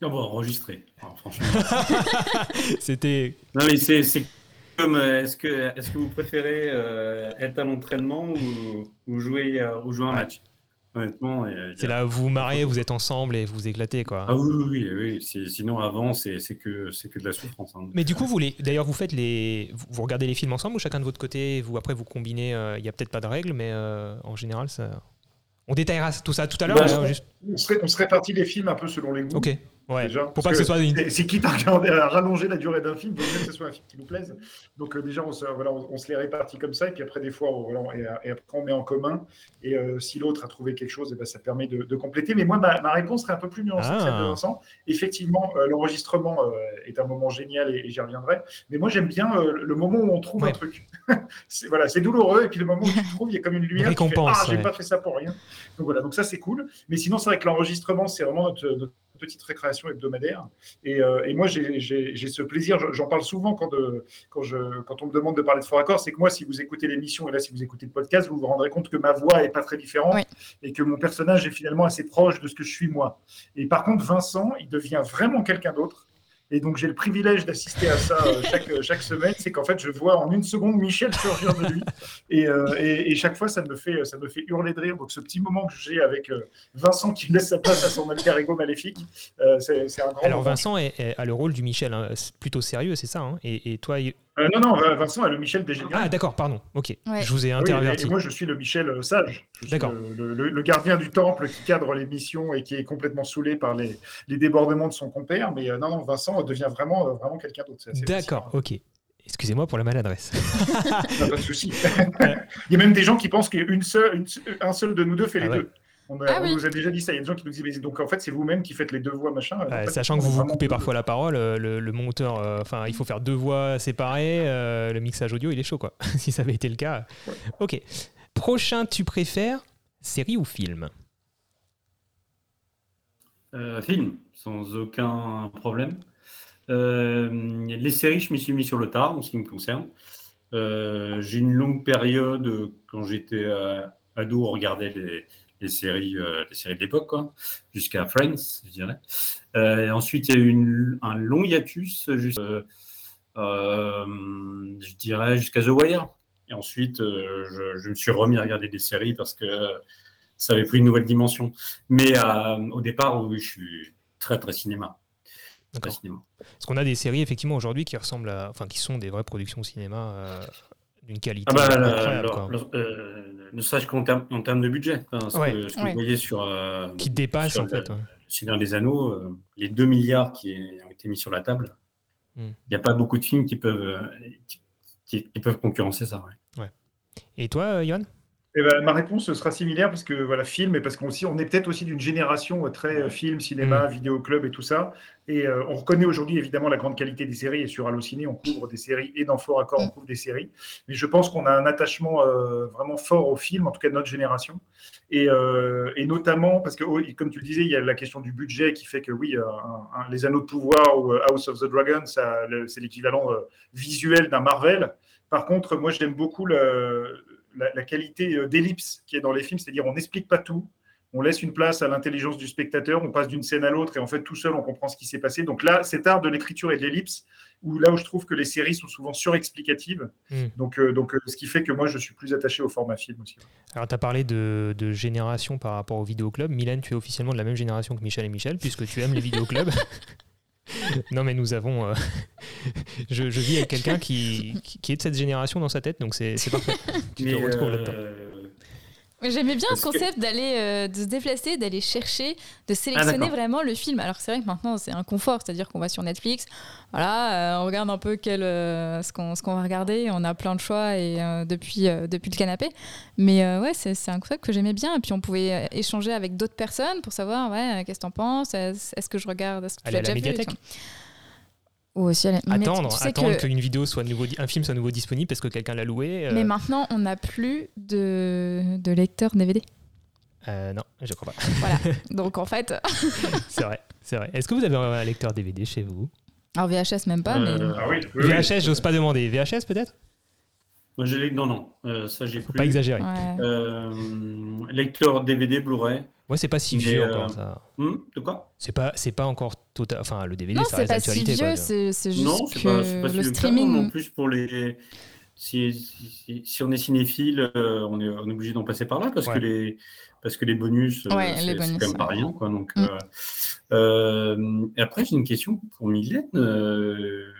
Speaker 4: On va enregistrer, franchement. *laughs*
Speaker 2: C'était.
Speaker 4: Non, mais c'est comme est-ce que, est que vous préférez être à l'entraînement ou, jouer, ou jouer un match? Honnêtement.
Speaker 2: C'est là où vous vous marrez, vous êtes ensemble et vous éclatez, quoi.
Speaker 4: Ah oui, oui, oui. Sinon, avant, c'est que, que de la souffrance. Hein.
Speaker 2: Mais du coup, vous d'ailleurs, vous faites les. Vous regardez les films ensemble ou chacun de votre côté vous, Après, vous combinez. Euh, il n'y a peut-être pas de règles, mais euh, en général, ça. On détaillera tout ça tout à l'heure.
Speaker 3: Bah, on, on, se répartit les films un peu selon les goûts.
Speaker 2: Ok. Ouais, pour pas que, ce soit
Speaker 3: C'est quitte à, regarder, à rallonger la durée d'un film, il faut que ce soit un film qui nous plaise. Donc euh, déjà, on se, voilà, on, se les répartit comme ça, et puis après, des fois, on, voilà, et, après, on met en commun. Et euh, si l'autre a trouvé quelque chose, et eh ben, ça permet de, compléter. Mais moi, ma, réponse serait un peu plus nuancée que celle de ah. Vincent. Effectivement, euh, l'enregistrement est un moment génial, et, j'y reviendrai. Mais moi, j'aime bien le moment où on trouve un truc. *laughs* c'est voilà, douloureux, et puis le moment où tu *laughs* trouves, il y a comme une lumière. Qui ah, j'ai pas fait ça pour rien. Donc voilà, donc ça, c'est cool. Mais sinon, c'est vrai que l'enregistrement, c'est vraiment notre petite récréation hebdomadaire. Et, euh, et moi, j'ai ce plaisir, j'en parle souvent quand, de, quand, je, quand on me demande de parler de Fort Accord, c'est que moi, si vous écoutez l'émission et là, si vous écoutez le podcast, vous vous rendrez compte que ma voix est pas très différente et que mon personnage est finalement assez proche de ce que je suis moi. Et par contre, Vincent, il devient vraiment quelqu'un d'autre Et donc, j'ai le privilège d'assister à ça euh, chaque, euh, chaque semaine. C'est qu'en fait, je vois en une seconde Michel surgir de lui. Et, euh, et, et, chaque fois, ça me, fait, ça me fait hurler de rire. Donc, ce petit moment que j'ai avec Vincent qui laisse sa place à son alter ego maléfique, c'est un grand
Speaker 2: Alors, Vincent est, est, a le rôle du Michel hein, plutôt sérieux, c'est ça hein et, et, toi,
Speaker 3: euh, non, non, Vincent est le Michel dégénéré.
Speaker 2: Ah, d'accord, pardon. Ok. Ouais. Je vous ai interverti.
Speaker 3: Oui, et moi, je suis le Michel euh, sage.
Speaker 2: D'accord.
Speaker 3: Le, le, le, gardien du temple qui cadre les missions et qui est complètement saoulé par les, les débordements de son compère. Mais euh, non, non, Vincent devient vraiment, euh, vraiment quelqu'un d'autre.
Speaker 2: D'accord, ok. Excusez-moi pour la maladresse.
Speaker 3: non, *laughs* pas de souci. Il y a même des gens qui pensent qu'un seul, un seul de nous deux fait ah, les ouais. deux. On, a, ah, on oui. nous a déjà dit ça. Il y a des gens qui nous disent, mais donc en fait, c'est vous-même qui faites les deux voix, machin.
Speaker 2: Euh, sachant que vous vous coupez parfois la parole, le, le monteur, euh, enfin, il faut faire deux voix séparées. Euh, le mixage audio, il est chaud, quoi. *laughs* si ça avait été le cas. Ouais. Ok. Prochain, tu préfères série ou film?
Speaker 4: Euh, Film, sans aucun problème. les séries, je m'y suis mis sur le tard, en ce qui me concerne. J'ai une longue période, quand j'étais ado, on regardait les les séries, euh, les séries de l'époque, jusqu'à Friends, je dirais. Euh, et ensuite, il y a eu une, un long hiatus, euh, je dirais, jusqu'à The Wire. Et ensuite, je, je, me suis remis à regarder des séries parce que ça avait pris une nouvelle dimension. Mais au départ, oui, je suis très, très cinéma.
Speaker 2: Très cinéma. Parce qu'on a des séries, effectivement, aujourd'hui qui ressemblent à. Enfin, qui sont des vraies productions cinéma d'une qualité
Speaker 4: ah bah, incroyable. Euh, ne serait-ce qu'en termes en termes de budget. Hein, ce
Speaker 2: ouais.
Speaker 4: que, ce que ouais. vous voyez sur. Euh,
Speaker 2: qui dépasse en fait.
Speaker 4: Le, Seigneur des Anneaux, euh, les 2 milliards qui ont été mis sur la table, il mm. n'y a pas beaucoup de films qui peuvent, qui, qui, qui peuvent concurrencer ça.
Speaker 2: Ouais. Et toi, Yann
Speaker 3: eh ben, ma réponse sera similaire parce que voilà, film, et parce qu'on on est peut-être aussi d'une génération très film, cinéma, mmh. vidéo club et tout ça. Et euh, on reconnaît aujourd'hui évidemment la grande qualité des séries. Et sur Allociné, on couvre des séries et dans Fort Accord, on couvre des séries. Mais je pense qu'on a un attachement euh, vraiment fort au film, en tout cas de notre génération. Et, euh, et notamment parce que, oh, comme tu le disais, il y a la question du budget qui fait que oui, un, un, les Anneaux de pouvoir ou House of the Dragon, c'est l'équivalent visuel d'un Marvel. Par contre, moi, j'aime beaucoup le la, la qualité euh, d'ellipse qui est dans les films, c'est-à-dire on n'explique pas tout, on laisse une place à l'intelligence du spectateur, on passe d'une scène à l'autre et en fait tout seul on comprend ce qui s'est passé. Donc là, cet art de l'écriture et de l'ellipse, où là où je trouve que les séries sont souvent surexplicatives, mm. donc, euh, donc euh, ce qui fait que moi je suis plus attaché au format film aussi.
Speaker 2: Alors tu as parlé de, de, génération par rapport au vidéoclub. Mylène, tu es officiellement de la même génération que Michel et Michel, puisque tu aimes les vidéoclubs. *laughs* *laughs* non, mais nous avons. Euh... *laughs* je, je, vis avec quelqu'un qui, qui, est de cette génération dans sa tête, donc c'est parfait. *laughs* tu te retrouves euh... là-dedans.
Speaker 1: J'aimais bien ce concept que... d'aller euh, de se déplacer, d'aller chercher, de sélectionner ah, vraiment le film. Alors c'est vrai que maintenant c'est un confort, c'est-à-dire qu'on va sur Netflix, voilà, euh, on regarde un peu quel, euh, ce qu'on qu'on va regarder, on a plein de choix et euh, depuis depuis le canapé. Mais ouais, c'est un concept que j'aimais bien. Et puis on pouvait échanger avec d'autres personnes pour savoir, ouais, qu'est-ce que t'en penses? Est-ce que je regarde? Est-ce que tu l'as déjà
Speaker 2: vu
Speaker 1: ou aussi aller...
Speaker 2: attendre, tu sais attendre qu'une que vidéo soit nouveau, un film soit nouveau disponible parce que quelqu'un l'a loué.
Speaker 1: Euh... Mais maintenant, on n'a plus de, de lecteur DVD.
Speaker 2: Euh, non, je crois pas.
Speaker 1: Voilà. *laughs* Donc en fait. *laughs*
Speaker 2: c'est vrai, c'est vrai. Est-ce que vous avez un lecteur DVD chez vous?
Speaker 1: Alors VHS même pas, euh, mais.
Speaker 3: Ah oui,
Speaker 2: oui, VHS, j'ose pas demander. VHS peut-être?
Speaker 4: Non, non, euh, ça j'ai
Speaker 2: Faut pas exagérer.
Speaker 1: Ouais.
Speaker 4: Euh, lecteur DVD, Blu-ray.
Speaker 2: Ouais, c'est pas si vieux euh, encore ça.
Speaker 4: Hmm, de quoi?
Speaker 2: C'est pas, c'est pas encore total. Enfin, le DVD,
Speaker 1: non,
Speaker 2: ça reste
Speaker 1: d'actualité.
Speaker 2: C'est pas
Speaker 1: si vieux, c'est juste
Speaker 4: non,
Speaker 1: que
Speaker 4: pas, pas
Speaker 1: le
Speaker 4: si
Speaker 1: streaming.
Speaker 4: En plus, pour les. Si, si, si on est cinéphile, euh, on, est, on est obligé d'en passer par là parce
Speaker 2: Ouais.
Speaker 4: que les parce que les bonus, euh,
Speaker 1: Ouais, les
Speaker 4: c'est
Speaker 1: bonus,
Speaker 4: c'est quand même pas rien, quoi. Donc,
Speaker 1: Mm.
Speaker 4: euh, euh, et après, j'ai une question pour Mylène. euh,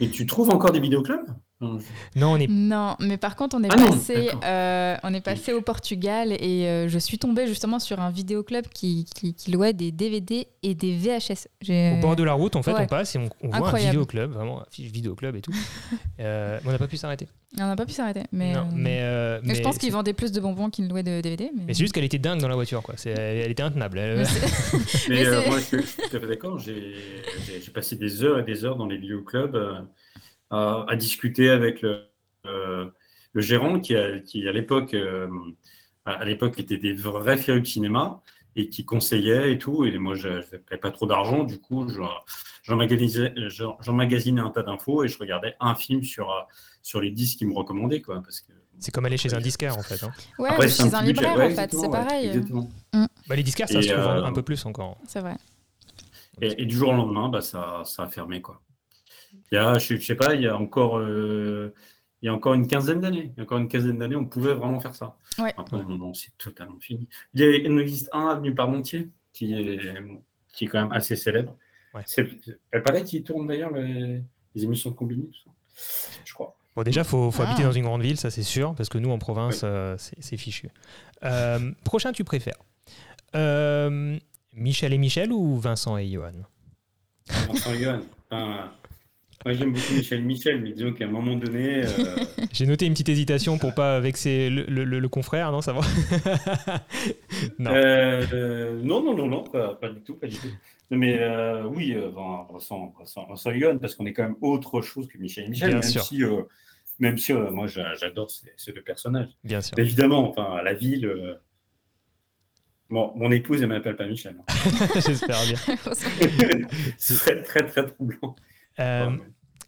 Speaker 4: Et tu trouves encore des vidéoclubs? Non, je-
Speaker 2: Non, on est.
Speaker 1: Non, mais par contre, on est
Speaker 4: Ah
Speaker 1: passé, euh, on est passé au Portugal et euh, je suis tombée justement sur un vidéoclub qui, qui, qui louait des DVD et des VHS.
Speaker 2: Au bord de la route, en fait,
Speaker 1: Ouais.
Speaker 2: on passe et on, on voit un vidéoclub, vraiment, un vidéoclub et tout. *laughs* Euh, mais on n'a pas pu s'arrêter.
Speaker 1: On n'a pas pu s'arrêter. Mais,
Speaker 2: Non,
Speaker 1: euh,
Speaker 2: mais, euh,
Speaker 1: mais je pense qu'ils vendaient plus de bonbons qu'ils ne louaient de DVD. Mais,
Speaker 2: Mais c'est juste qu'elle était dingue dans la voiture, quoi. C'est- Elle, elle était intenable. Elle-
Speaker 1: Mais *laughs*
Speaker 4: euh, moi, je suis tout à fait d'accord. J'ai passé des heures et des heures dans les vidéoclubs euh, à, à discuter avec le, euh, le gérant qui, a- qui à l'époque, euh, à l'époque, était des vrais férus de cinéma et qui conseillait et tout. Et moi, je n'avais pas trop d'argent. Du coup, je- j'emmagasinais un tas d'infos et je regardais un film sur, euh, sur les 10 qui me recommandaient. Quoi, parce que,
Speaker 2: C'est comme aller chez un disquaire, en fait. hein.
Speaker 1: ouais,
Speaker 4: Après,
Speaker 1: chez
Speaker 4: un
Speaker 1: un
Speaker 4: budget.
Speaker 1: libraire
Speaker 4: Ouais,
Speaker 1: en fait, c'est pareil.
Speaker 4: exactement.
Speaker 2: Bah, les disquaires, ça
Speaker 4: Et,
Speaker 2: se trouve
Speaker 4: euh,
Speaker 2: un peu plus encore.
Speaker 1: C'est vrai.
Speaker 4: Et, du jour au lendemain, bah, ça, ça a fermé. Quoi. Il y a, je, ne sais pas, il y a encore, euh, il y a encore une quinzaine d'années. Il y a encore une quinzaine d'années, on pouvait vraiment faire ça.
Speaker 1: Ouais.
Speaker 4: c'est totalement fini. Il, y a, il existe un avenue Parmentier qui est, qui est quand même assez célèbre. Ouais. C'est, elle paraît qu'il tourne d'ailleurs les, émissions combinées, tout ça. je crois.
Speaker 2: Bon, déjà, il faut, faut habiter ah. dans une grande ville, ça c'est sûr, parce que nous, en province, euh, c'est, fichu. Euh, prochain, tu préfères Michel et Michel ou Vincent et Johan?
Speaker 4: Vincent et Johan. Moi, j'aime beaucoup Michel Michel, mais disons qu'à un moment donné. Euh, *laughs*
Speaker 2: J'ai noté une petite hésitation pour pas vexer le, le, confrère, non Ça va *laughs*
Speaker 4: euh, non. non. non, non, pas, du tout, pas du tout. Mais euh, oui, Vincent, Vincent, parce qu'on est quand même autre chose que Michel et Michel, même si, même si moi j'adore ces, deux personnages.
Speaker 2: Bien sûr.
Speaker 4: évidemment, enfin, à la ville Bon, mon épouse, elle m'appelle pas Michel. *laughs*
Speaker 2: J'espère bien.
Speaker 4: Ce serait très, très troublant.
Speaker 2: Euh,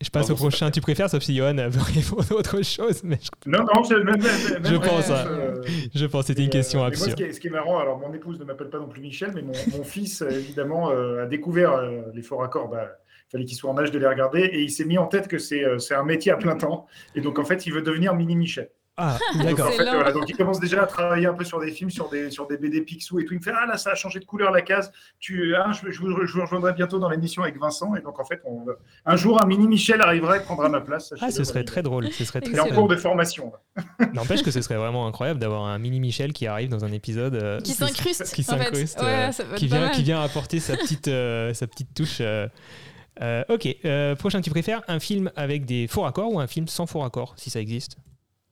Speaker 2: je passe au prochain. Tu préfères, sauf si Johan veut répondre à autre chose. Mais
Speaker 3: je... Non, non, je, même, même,
Speaker 2: je pense. Hein. Euh, je pense c'était une question absurde.
Speaker 3: Moi, ce, qui est, ce, qui est, marrant, alors mon épouse ne m'appelle pas non plus Michel, mais mon, mon fils, évidemment, euh, a découvert les faux raccords. Bah, il fallait qu'il soit en âge de les regarder et il s'est mis en tête que c'est un métier à plein temps. Et donc, en fait, il veut devenir mini Michel.
Speaker 2: Ah, *laughs* d'accord.
Speaker 3: donc il commence déjà à travailler un peu sur des films, sur des, sur des BD Picsou et tout. Il me fait Ah là, ça a changé de couleur la case. Tu, hein, je, je, vous, rejoindrai bientôt dans l'émission avec Vincent. Et donc en fait, on, un jour, un mini Michel arrivera et prendra ma place.
Speaker 2: Ah, ce serait très drôle. Ce serait très
Speaker 3: en cours de formation. *laughs*
Speaker 2: N'empêche que ce serait vraiment incroyable d'avoir un mini Michel qui arrive dans un épisode. Euh,
Speaker 1: qui s'incruste.
Speaker 2: Qui s'incruste. Euh, qui, vient, qui vient apporter sa petite, euh, sa petite touche. ok, prochain, tu préfères un film avec des faux raccords ou un film sans faux raccords, si ça existe?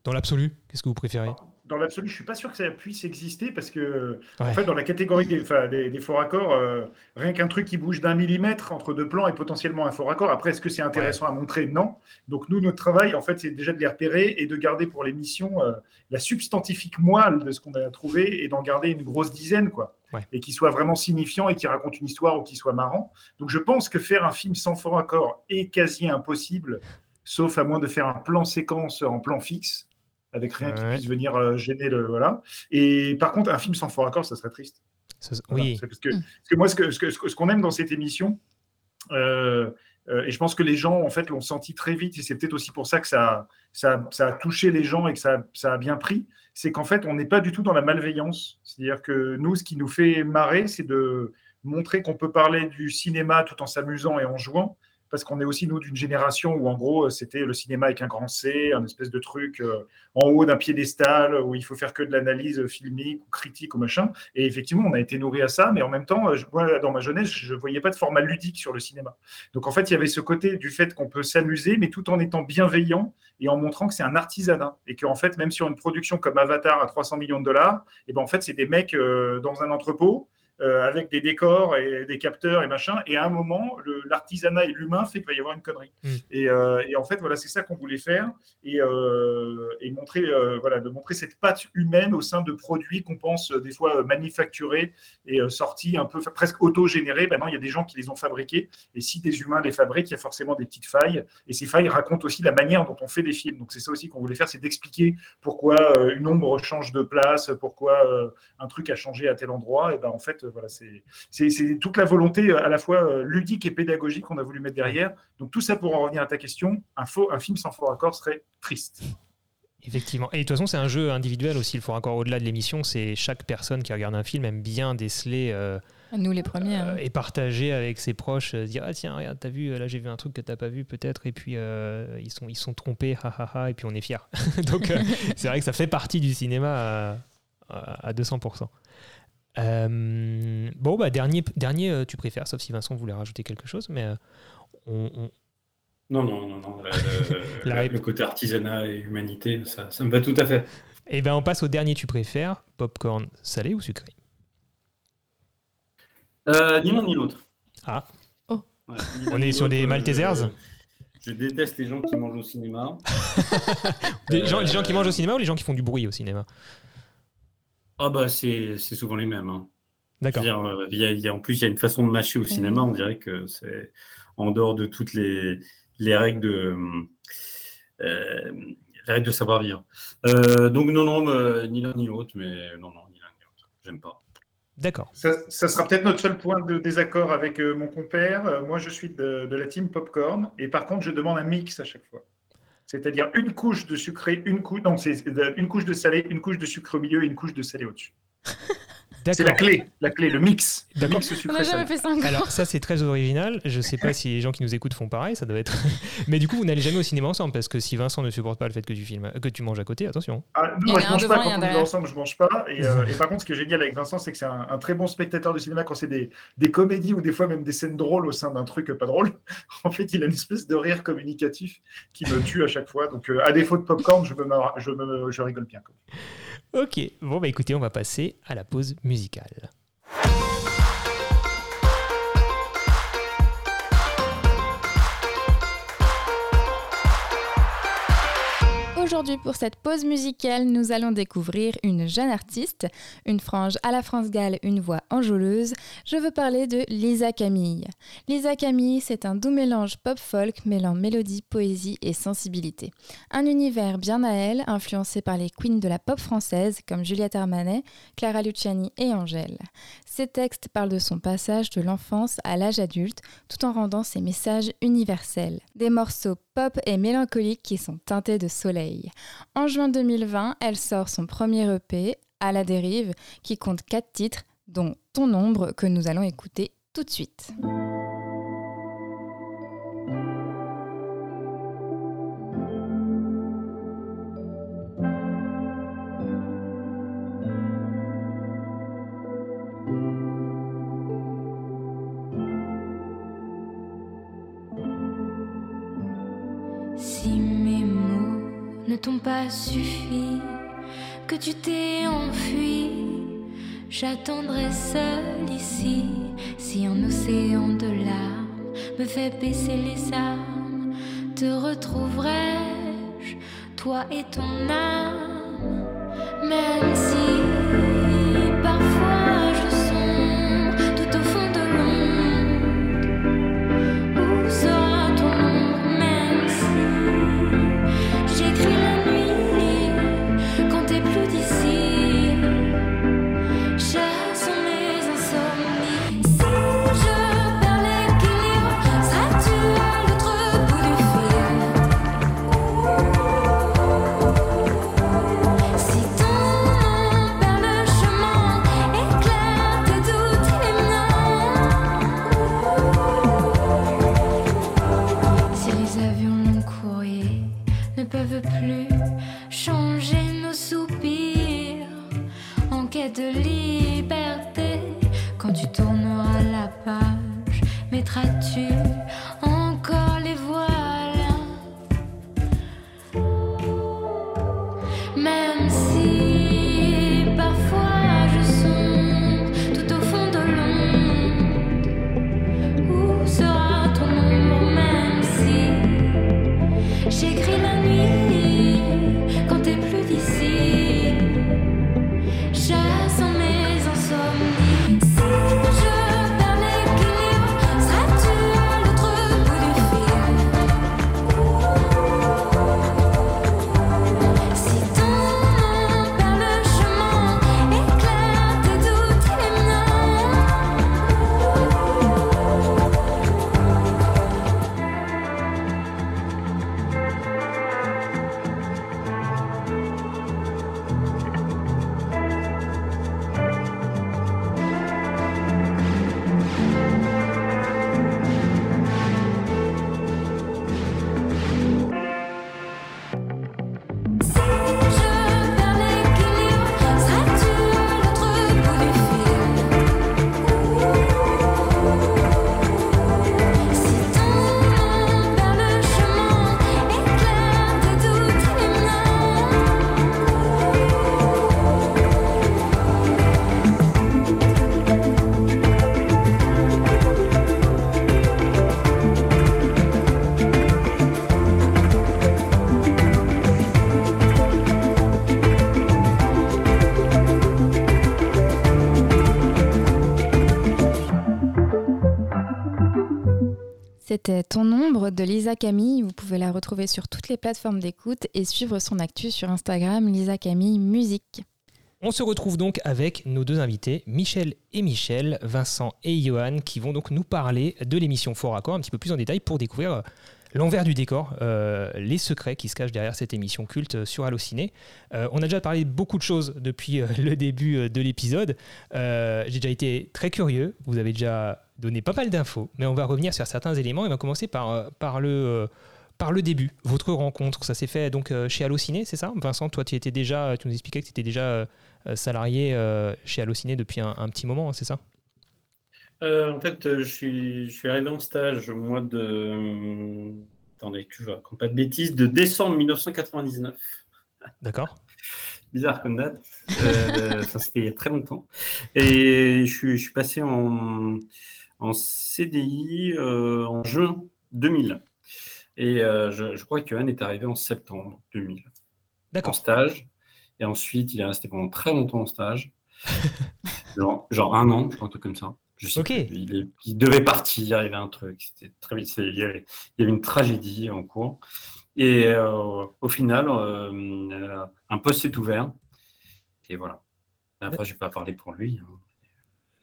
Speaker 2: Dans l'absolu, qu'est-ce que vous préférez?
Speaker 3: Dans l'absolu, je suis pas sûr que ça puisse exister parce que, en fait, dans la catégorie des, des, faux raccords, euh, rien qu'un truc qui bouge d'un millimètre entre deux plans est potentiellement un faux raccord. Après, est-ce que c'est intéressant à montrer? Non. Donc, nous, notre travail, en fait, c'est déjà de les repérer et de garder pour l'émission euh, la substantifique moelle de ce qu'on a trouvé et d'en garder une grosse dizaine, quoi. Et qui soit vraiment signifiant et qui raconte une histoire ou qui soit marrant. Donc, je pense que faire un film sans faux raccord est quasi impossible, sauf à moins de faire un plan séquence en plan fixe avec rien qui puisse venir euh, gêner le. Voilà. Et par contre, un film sans fort accord, ça serait triste.
Speaker 2: Oui.
Speaker 3: Parce que, parce que, moi, ce qu'on ce que, ce qu'on aime dans cette émission, euh, euh, et je pense que les gens, en fait, l'ont senti très vite, et c'est peut-être aussi pour ça que ça, ça, ça, a touché les gens et que ça, ça a bien pris, c'est qu'en fait, on n'est pas du tout dans la malveillance. C'est-à-dire que nous, ce qui nous fait marrer, c'est de montrer qu'on peut parler du cinéma tout en s'amusant et en jouant, parce qu'on est aussi, nous, d'une génération où, en gros, c'était le cinéma avec un grand C, un espèce de truc euh, en haut d'un piédestal, où il faut faire que de l'analyse filmique ou critique ou machin. Et effectivement, on a été nourri à ça, mais en même temps, je, moi, dans ma jeunesse, je ne voyais pas de format ludique sur le cinéma. Donc, en fait, il y avait ce côté du fait qu'on peut s'amuser, mais tout en étant bienveillant et en montrant que c'est un artisanat. Et qu'en fait, même sur une production comme Avatar à 300 millions de dollars, et ben, en fait, c'est des mecs euh, dans un entrepôt euh, avec des décors et des capteurs et machin. Et à un moment, l'artisanat et l'humain fait qu'il va y avoir une connerie. Mm. Euh, et, en fait, voilà, c'est ça qu'on voulait faire et, euh, et montrer, voilà, de montrer cette patte humaine au sein de produits qu'on pense des fois manufacturés et sortis un peu presque auto-générés. Maintenant, il y a des gens qui les ont fabriqués. Et si des humains les fabriquent, il y a forcément des petites failles. Et ces failles racontent aussi la manière dont on fait des films. Donc c'est ça aussi qu'on voulait faire, c'est d'expliquer pourquoi une ombre change de place, pourquoi un truc a changé à tel endroit. Et ben en fait, voilà, c'est toute la volonté euh, à la fois euh, ludique et pédagogique qu'on a voulu mettre derrière. Donc tout ça pour en revenir à ta question, un, faux, un film sans faux raccord serait triste.
Speaker 2: Effectivement. Et de toute façon, c'est un jeu individuel aussi. Le faux raccord au-delà de l'émission, c'est chaque personne qui regarde un film aime bien déceler. Euh,
Speaker 1: nous les premiers. Hein.
Speaker 2: et partager avec ses proches, dire ah tiens regarde t'as vu là j'ai vu un truc que t'as pas vu peut-être et puis ils sont ils sont trompés ha, et puis on est fiers. *laughs* Donc c'est vrai que ça fait partie du cinéma à, à 200%. Euh, bon, bah, dernier, dernier euh, tu préfères, sauf si Vincent voulait rajouter quelque chose, mais euh, on,
Speaker 4: Non, non, non, non. *laughs* Le, côté artisanat et humanité, ça, ça, me va tout à fait.
Speaker 2: Et eh ben on passe au dernier tu préfères, popcorn salé ou sucré?
Speaker 4: Ni l'un ni l'autre.
Speaker 2: Ah. Oh. on est sur des Maltesers?
Speaker 4: Je déteste les gens qui mangent au cinéma. *laughs*
Speaker 2: les, gens, les gens qui mangent au cinéma ou les gens qui font du bruit au cinéma?
Speaker 4: Ah bah c'est souvent les mêmes. Hein.
Speaker 2: D'accord.
Speaker 4: Euh, y a, en plus, il y a une façon de mâcher au cinéma, on dirait que c'est en dehors de toutes les, les règles de euh, les règles de savoir-vivre. Euh, donc non, non, ni l'un ni l'autre, mais non, non, ni l'un ni l'autre. J'aime pas.
Speaker 2: D'accord.
Speaker 3: Ça, ça sera peut-être notre seul point de désaccord avec euh, mon compère. Moi, je suis de, de la team popcorn. Et par contre, je demande un mix à chaque fois. C'est-à-dire une couche de sucré, une couche, non, c'est de- une couche de salé, une couche de sucre au milieu et une couche de salé au-dessus. *laughs* C'est la clé, la clé, le mix. Le
Speaker 2: D'accord.
Speaker 3: mix
Speaker 1: On n'a jamais fait ça encore.
Speaker 2: Alors ça c'est très original. Je sais pas *laughs* si les gens qui nous écoutent font pareil, ça doit être. *laughs* Mais du coup vous n'allez jamais au cinéma ensemble parce que si Vincent ne supporte pas le fait que tu filmes, que tu manges à côté, attention.
Speaker 3: Ah, non, moi,
Speaker 1: a
Speaker 3: je mange
Speaker 1: devant,
Speaker 3: pas quand on est ensemble, je mange pas. Et, euh, et par contre, ce qui est génial avec Vincent, c'est que c'est un, un très bon spectateur de cinéma quand c'est des, des comédies ou des fois même des scènes drôles au sein d'un truc pas drôle. *laughs* En fait, il a une espèce de rire communicatif qui me tue à chaque fois. Donc, euh, à défaut de popcorn, je, me, je, me- je rigole bien. quoi.
Speaker 2: Ok, bon bah écoutez, on va passer à la pause musicale.
Speaker 1: Aujourd'hui, pour cette pause musicale, nous allons découvrir une jeune artiste, une frange à la France Gall, une voix enjôleuse. Je veux parler de Lisa Camille. Lisa Camille, c'est un doux mélange pop-folk mêlant mélodie, poésie et sensibilité. Un univers bien à elle, influencé par les queens de la pop française comme Juliette Armanet, Clara Luciani et Angèle. Ses textes parlent de son passage de l'enfance à l'âge adulte, tout en rendant ses messages universels. Des morceaux pop et mélancoliques qui sont teintés de soleil. En juin 2020, elle sort son premier EP, À la dérive, qui compte quatre titres, dont Ton ombre, que nous allons écouter tout de suite.
Speaker 5: Si mes mots ne t'ont pas suffi, que tu t'es enfui, j'attendrai seul ici. Si un océan de larmes me fait baisser les armes, te retrouverai-je, toi et ton âme, même si de liberté, quand tu tourneras la page, mettras-tu
Speaker 1: C'était Ton ombre de Lisa Camille. Vous pouvez la retrouver sur toutes les plateformes d'écoute et suivre son actu sur Instagram Lisa Camille Musique.
Speaker 2: On se retrouve donc avec nos deux invités, Michel et Michel, Vincent et Johan, qui vont donc nous parler de l'émission Fort Accord un petit peu plus en détail pour découvrir euh, l'envers du décor, euh, les secrets qui se cachent derrière cette émission culte sur Allociné. Euh, on a déjà parlé de beaucoup de choses depuis le début de l'épisode. J'ai déjà été très curieux, vous avez déjà donné pas mal d'infos, mais on va revenir sur certains éléments. Et on va commencer par, par le par le début, votre rencontre, ça s'est fait donc chez Allociné, c'est ça? Vincent, toi tu étais déjà, tu nous expliquais que tu étais déjà euh, salarié euh, chez Allociné depuis un, petit moment, c'est ça?
Speaker 4: Euh, En fait, je suis, je suis arrivé en stage au mois de. Attendez, que je raconte pas de bêtises, de décembre 1999.
Speaker 2: D'accord. *laughs*
Speaker 4: Bizarre comme date. ça, c'était il y a très longtemps. Et je suis, je suis passé en, en CDI en juin 2000. Et je, je, crois que Anne est arrivé en septembre 2000.
Speaker 2: D'accord.
Speaker 4: En stage. Et ensuite, il est resté pendant très longtemps en stage. *laughs* genre, un an, je crois, un truc comme ça. Je sais
Speaker 2: Ok.
Speaker 4: il, devait partir, il y avait un truc. C'était très vite. Il y, avait, une tragédie en cours. Et euh, au final, euh, un poste s'est ouvert. Et voilà. après, je ne vais pas parler pour lui.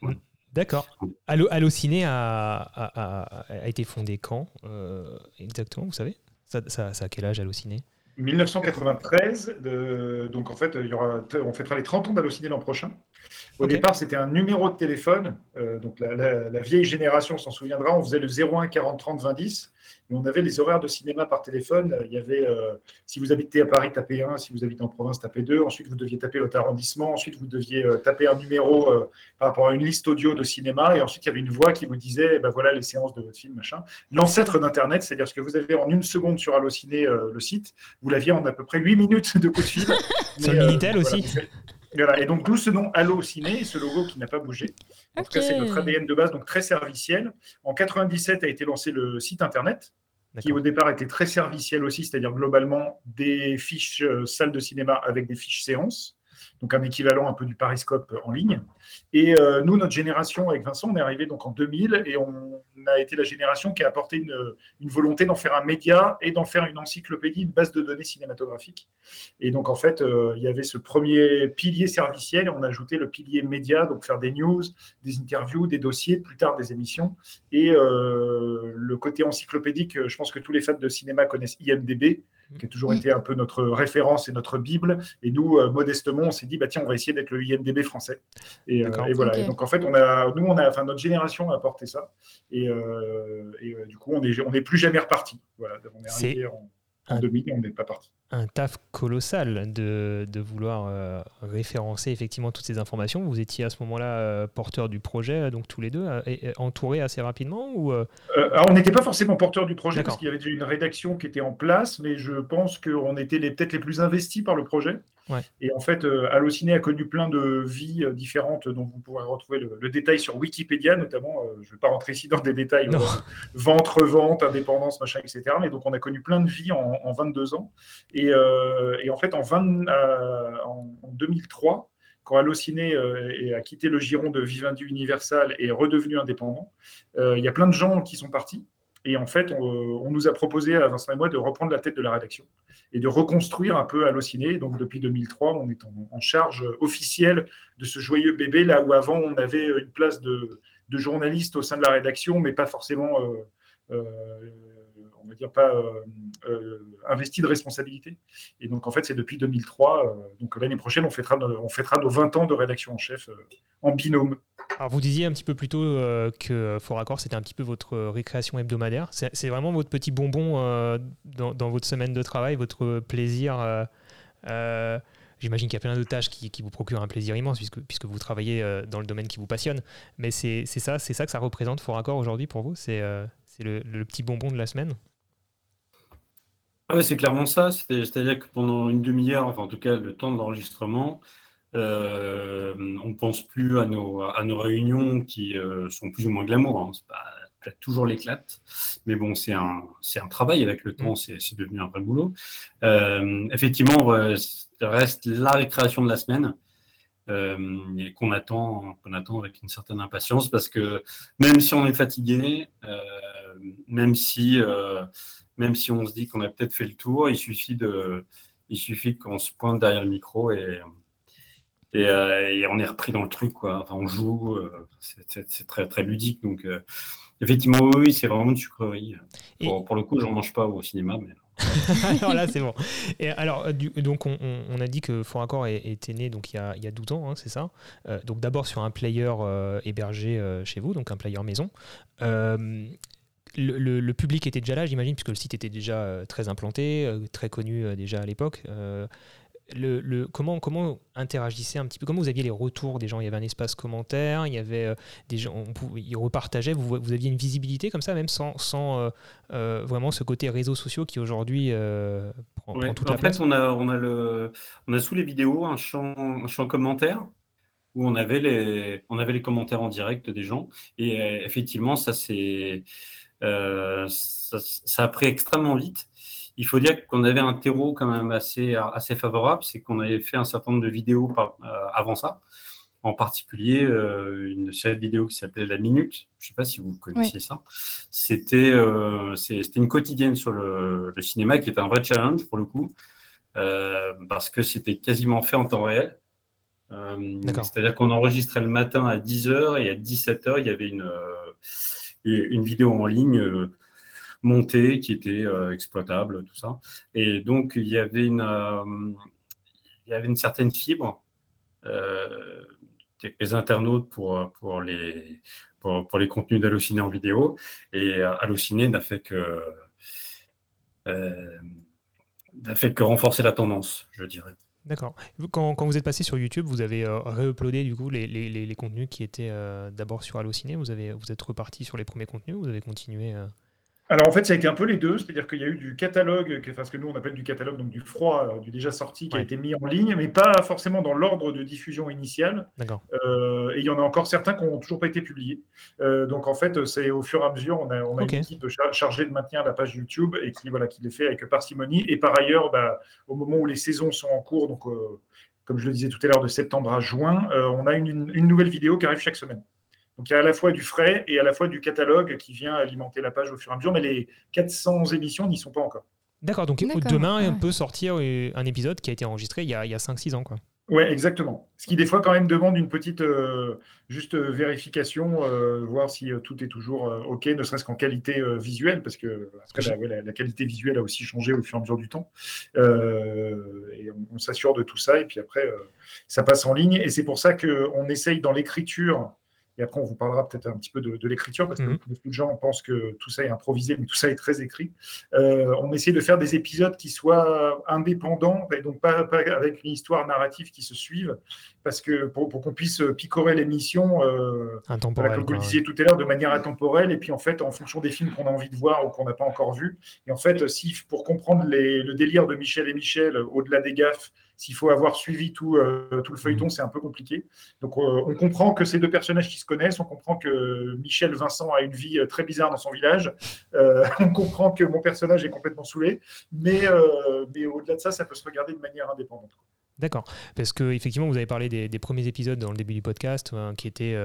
Speaker 2: Hein. D'accord. Allociné a, a, a, été fondé quand euh, exactement, vous savez? Ça, ça, ça, a quel âge Allociné?
Speaker 3: 1993, de, donc en fait, il y aura, on fêtera les 30 ans d'Allociné l'an prochain. Au départ, c'était un numéro de téléphone. Euh, donc la, la, vieille génération s'en souviendra. On faisait le 01 40 30 20 10 on avait les horaires de cinéma par téléphone. Il y avait, euh, si vous habitez à Paris, tapez 1, si vous habitez en province, tapez 2. Ensuite, vous deviez taper votre arrondissement. Ensuite, vous deviez euh, taper un numéro euh, par rapport à une liste audio de cinéma. Et ensuite, il y avait une voix qui vous disait, eh ben voilà les séances de votre film, machin. L'ancêtre d'Internet, c'est-à-dire ce que vous avez en une seconde sur Allociné, le site, vous l'aviez en à peu près 8 minutes de coup de fil.
Speaker 2: Sur le Minitel aussi
Speaker 3: voilà. Et donc, d'où ce nom Allociné, ce logo qui n'a pas bougé. En tout cas, c'est notre ADN de base, donc très serviciel. En 97 a été lancé le site internet, qui au départ était très serviciel aussi, c'est-à-dire globalement des fiches euh, salles de cinéma avec des fiches séances donc un équivalent un peu du Pariscope en ligne. Et euh, nous, notre génération, avec Vincent, on est arrivé donc en 2000 et on a été la génération qui a apporté une, volonté d'en faire un média et d'en faire une encyclopédie, une base de données cinématographiques. Et donc, en fait, euh, il y avait ce premier pilier serviciel et on a ajouté le pilier média, donc faire des news, des interviews, des dossiers, plus tard des émissions. Et euh, le côté encyclopédique, je pense que tous les fans de cinéma connaissent IMDB qui a toujours été un peu notre référence et notre Bible. Et nous, euh, modestement, on s'est dit, bah, tiens, on va essayer d'être le IMDB français. Et, euh, voilà. donc, en fait, on a, nous, on a, enfin, notre génération a apporté ça. Et, euh, du coup, on n'est on est plus jamais reparti. Voilà, on est arrivé en, en 2000 on n'est pas parti
Speaker 2: un taf colossal de, de vouloir euh, référencer effectivement toutes ces informations. Vous étiez à ce moment-là euh, porteur du projet, donc tous les deux, euh, entourés assez rapidement ou
Speaker 3: alors On n'était pas forcément porteur du projet parce qu'il y avait déjà une rédaction qui était en place, mais je pense qu'on était peut-être les plus investis par le projet. Et en fait, Allociné a connu plein de vies différentes dont vous pourrez retrouver le, détail sur Wikipédia, notamment. je ne vais pas rentrer ici dans des détails, vente, revente, indépendance, machin, etc. Mais donc, on a connu plein de vies en, en 22 ans. Euh, et, en fait, en, 2003, euh, quand Allociné euh, a quitté le giron de Vivendi Universal et est redevenu indépendant, il y a plein de gens qui sont partis. Et en fait, on, nous a proposé à Vincent et moi de reprendre la tête de la rédaction et de reconstruire un peu Allociné. Donc depuis 2003, on est en, charge officielle de ce joyeux bébé, là où avant on avait une place de, journaliste au sein de la rédaction, mais pas forcément on va dire, pas euh, euh, investi de responsabilité. Et donc, en fait, c'est depuis 2003. Euh, donc, l'année prochaine, on fêtera, nos, on fêtera nos 20 ans de rédaction en chef en binôme.
Speaker 2: Alors, vous disiez un petit peu plus tôt que Fort Accord, c'était un petit peu votre récréation hebdomadaire. C'est vraiment votre petit bonbon dans, votre semaine de travail, votre plaisir. J'imagine qu'il y a plein de tâches qui, vous procurent un plaisir immense puisque, puisque vous travaillez dans le domaine qui vous passionne. Mais c'est ça, ça que ça représente Fort Accord aujourd'hui pour vous? C'est le, le, petit bonbon de la semaine?
Speaker 4: Ah c'est clairement ça. C'est-à-dire que pendant une demi-heure, enfin en tout cas le temps de l'enregistrement, euh, on ne pense plus à nos, à nos réunions qui euh, sont plus ou moins glamour. Hein. C'est pas, toujours l'éclate. Mais bon, c'est un, c'est un travail avec le temps, c'est, devenu un vrai boulot. Euh, effectivement, reste la récréation de la semaine. et qu'on attend, qu'on attend avec une certaine impatience parce que même si on est fatigué, même si même si on se dit qu'on a peut-être fait le tour, il suffit de, il suffit qu'on se pointe derrière le micro et, Et, et, on est repris dans le truc, quoi. Enfin, on joue, c'est très, très ludique. Donc, effectivement, oui, c'est vraiment une sucrerie. Pour, pour, le coup, j'en mange pas au cinéma, mais. *laughs*
Speaker 2: alors là, c'est bon. Et alors, du, donc, on, on, a dit que Fort Accord était né donc, il, y a, il y a 12 ans, hein, c'est ça euh, Donc, d'abord sur un player euh, hébergé euh, chez vous, donc un player maison. Le, le, le, public était déjà là, j'imagine, puisque le site était déjà très implanté, très connu déjà à l'époque le, comment, comment interagissait un petit peu Comment vous aviez les retours des gens? Il y avait un espace commentaire, il y avait euh, des gens, ils repartageaient, vous, vous aviez une visibilité comme ça, même sans, sans euh, euh, vraiment ce côté réseaux sociaux qui aujourd'hui prend, toute
Speaker 4: la
Speaker 2: place?
Speaker 4: En fait, on a, on, a le, on a sous les vidéos un champ, un champ commentaire où on avait, les, on avait les commentaires en direct des gens. Et effectivement, ça, c'est, ça, ça a pris extrêmement vite. Il faut dire qu'on avait un terreau quand même assez, assez favorable, c'est qu'on avait fait un certain nombre de vidéos euh, avant ça, en particulier euh, une série de vidéos qui s'appelait La Minute, je ne sais pas si vous connaissez ça, c'était euh, une quotidienne sur le, cinéma qui était un vrai challenge pour le coup, parce que c'était quasiment fait en temps réel. C'est-à-dire qu'on enregistrait le matin à 10h et à 17h, il y avait une, une vidéo en ligne montée, qui était euh, exploitable, tout ça. Et donc, il y avait une, euh, il y avait une certaine fibre euh, des internautes pour, pour, les, pour, les contenus d'Allociné en vidéo. Et Allociné n'a fait que n'a fait que renforcer la tendance, je dirais.
Speaker 2: D'accord. Quand, vous êtes passé sur YouTube, vous avez euh, réuploadé du coup les, contenus qui étaient d'abord sur Allociné. Vous avez vous êtes reparti sur les premiers contenus. Vous avez continué.
Speaker 3: Alors en fait, ça a été un peu les deux, c'est-à-dire qu'il y a eu du catalogue, enfin, ce que nous on appelle du catalogue, donc du froid, euh, du déjà sorti, qui a été mis en ligne, mais pas forcément dans l'ordre de diffusion initiale.
Speaker 2: D'accord.
Speaker 3: Euh, et il y en a encore certains qui n'ont toujours pas été publiés. Euh, donc en fait, c'est au fur et à mesure, on a, on a une équipe chargée de maintenir la page YouTube et qui, voilà, qui les fait avec parcimonie. Et par ailleurs, bah, au moment où les saisons sont en cours, donc comme je le disais tout à l'heure, de septembre à juin, on a une, une nouvelle vidéo qui arrive chaque semaine. Donc il y a à la fois du frais et à la fois du catalogue qui vient alimenter la page au fur et à mesure, mais les 400 émissions n'y sont pas encore.
Speaker 2: D'accord, donc demain, on peut sortir euh, un épisode qui a été enregistré il y a, a 5-6 ans. Quoi.
Speaker 3: Oui, exactement. Ce qui des fois quand même demande une petite euh, juste euh, vérification, voir si tout est toujours OK, ne serait-ce qu'en qualité visuelle, parce que, la, qualité visuelle a aussi changé au fur et à mesure du temps. et on s'assure de tout ça, et puis après, ça passe en ligne. Et c'est pour ça qu'on essaye dans l'écriture et après, on vous parlera peut-être un petit peu de, l'écriture, parce que mhm. beaucoup de gens pensent que tout ça est improvisé, mais tout ça est très écrit. Euh, on essaie de faire des épisodes qui soient indépendants, et donc pas, avec une histoire narrative qui se suive, parce que pour, qu'on puisse picorer l'émission, euh, comme vous le disiez tout à l'heure, de manière intemporelle, et puis en fait, en fonction des films qu'on a envie de voir ou qu'on n'a pas encore vus. Et en fait, si, pour comprendre le délire de Michel et Michel, au-delà des gaffes, s'il faut avoir suivi tout, euh, tout le feuilleton, mhm. c'est un peu compliqué. Donc, euh, on comprend que ces deux personnages qui se connaissent, on comprend que Michel Vincent a une vie euh, très bizarre dans son village, *laughs* on comprend que mon personnage est complètement saoulé, mais, mais au-delà de ça, ça peut se regarder de manière indépendante.
Speaker 2: D'accord, parce que effectivement, vous avez parlé des, des, premiers épisodes dans le début du podcast hein, qui étaient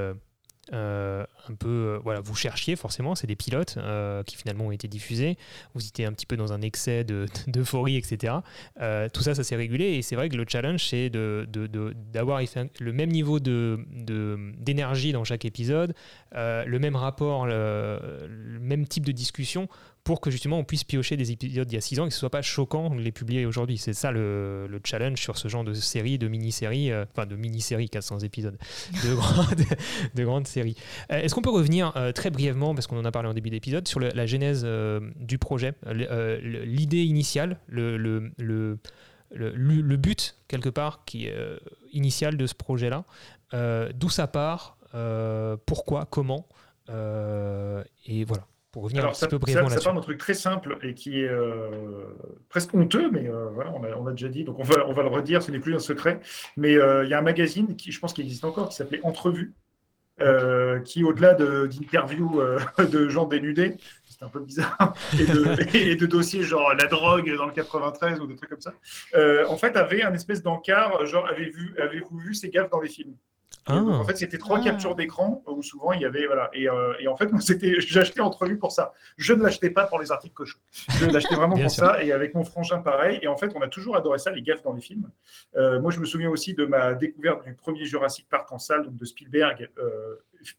Speaker 2: euh, un peu, euh, voilà, vous cherchiez forcément, c'est des pilotes euh, qui finalement ont été diffusés. Vous étiez un petit peu dans un excès *laughs* d'euphorie, etc. tout ça, ça s'est régulé et c'est vrai que le challenge, c'est d'avoir de, de, le même niveau d'énergie dans chaque épisode, le même rapport, le, même type de discussion pour que justement on puisse piocher des épisodes d'il y a 6 ans et que ce soit pas choquant de les publier aujourd'hui. C'est ça le, le, challenge sur ce genre de série, de mini-série, euh, enfin de mini-série 400 épisodes, de, *laughs* grandes, de grandes séries. Euh, est-ce qu'on peut revenir euh, très brièvement, parce qu'on en a parlé en début d'épisode, sur la genèse du projet, l'idée initiale, le, le, le, le, but quelque part qui est initial de ce projet-là, d'où ça part, pourquoi, comment, et voilà pour revenir un petit peu brièvement
Speaker 3: là-dessus. Ça part d'un truc très simple et qui est euh, presque honteux, mais euh, voilà, on a, on a, déjà dit, donc on va, on va le redire, ce n'est plus un secret. Mais euh, il y a un magazine qui, je pense, qui existe encore, qui s'appelait Entrevue, qui, au-delà d'interviews *laughs* de, gens dénudés, c'est un peu bizarre, *laughs* et de, *laughs* et de, dossiers genre la drogue dans le 93 ou des trucs comme ça, en fait, avait un espèce d'encart, genre avez-vous avez vu ces gaffes dans les films? Donc,
Speaker 2: Ah.
Speaker 3: en fait, c'était trois
Speaker 1: Ah.
Speaker 3: captures d'écran où souvent il y avait voilà. Et, euh, et en fait, *laughs* moi, c'était, j'achetais entre lui pour ça. Je ne l'achetais pas pour les articles cochons. Je l'achetais vraiment pour
Speaker 2: sûr.
Speaker 3: ça. Et avec mon frangin, pareil. Et en fait, on a toujours adoré ça, les gaffes dans les films. Euh, moi, je me souviens aussi de ma découverte du premier Jurassic Park en salle, donc de Spielberg. euh,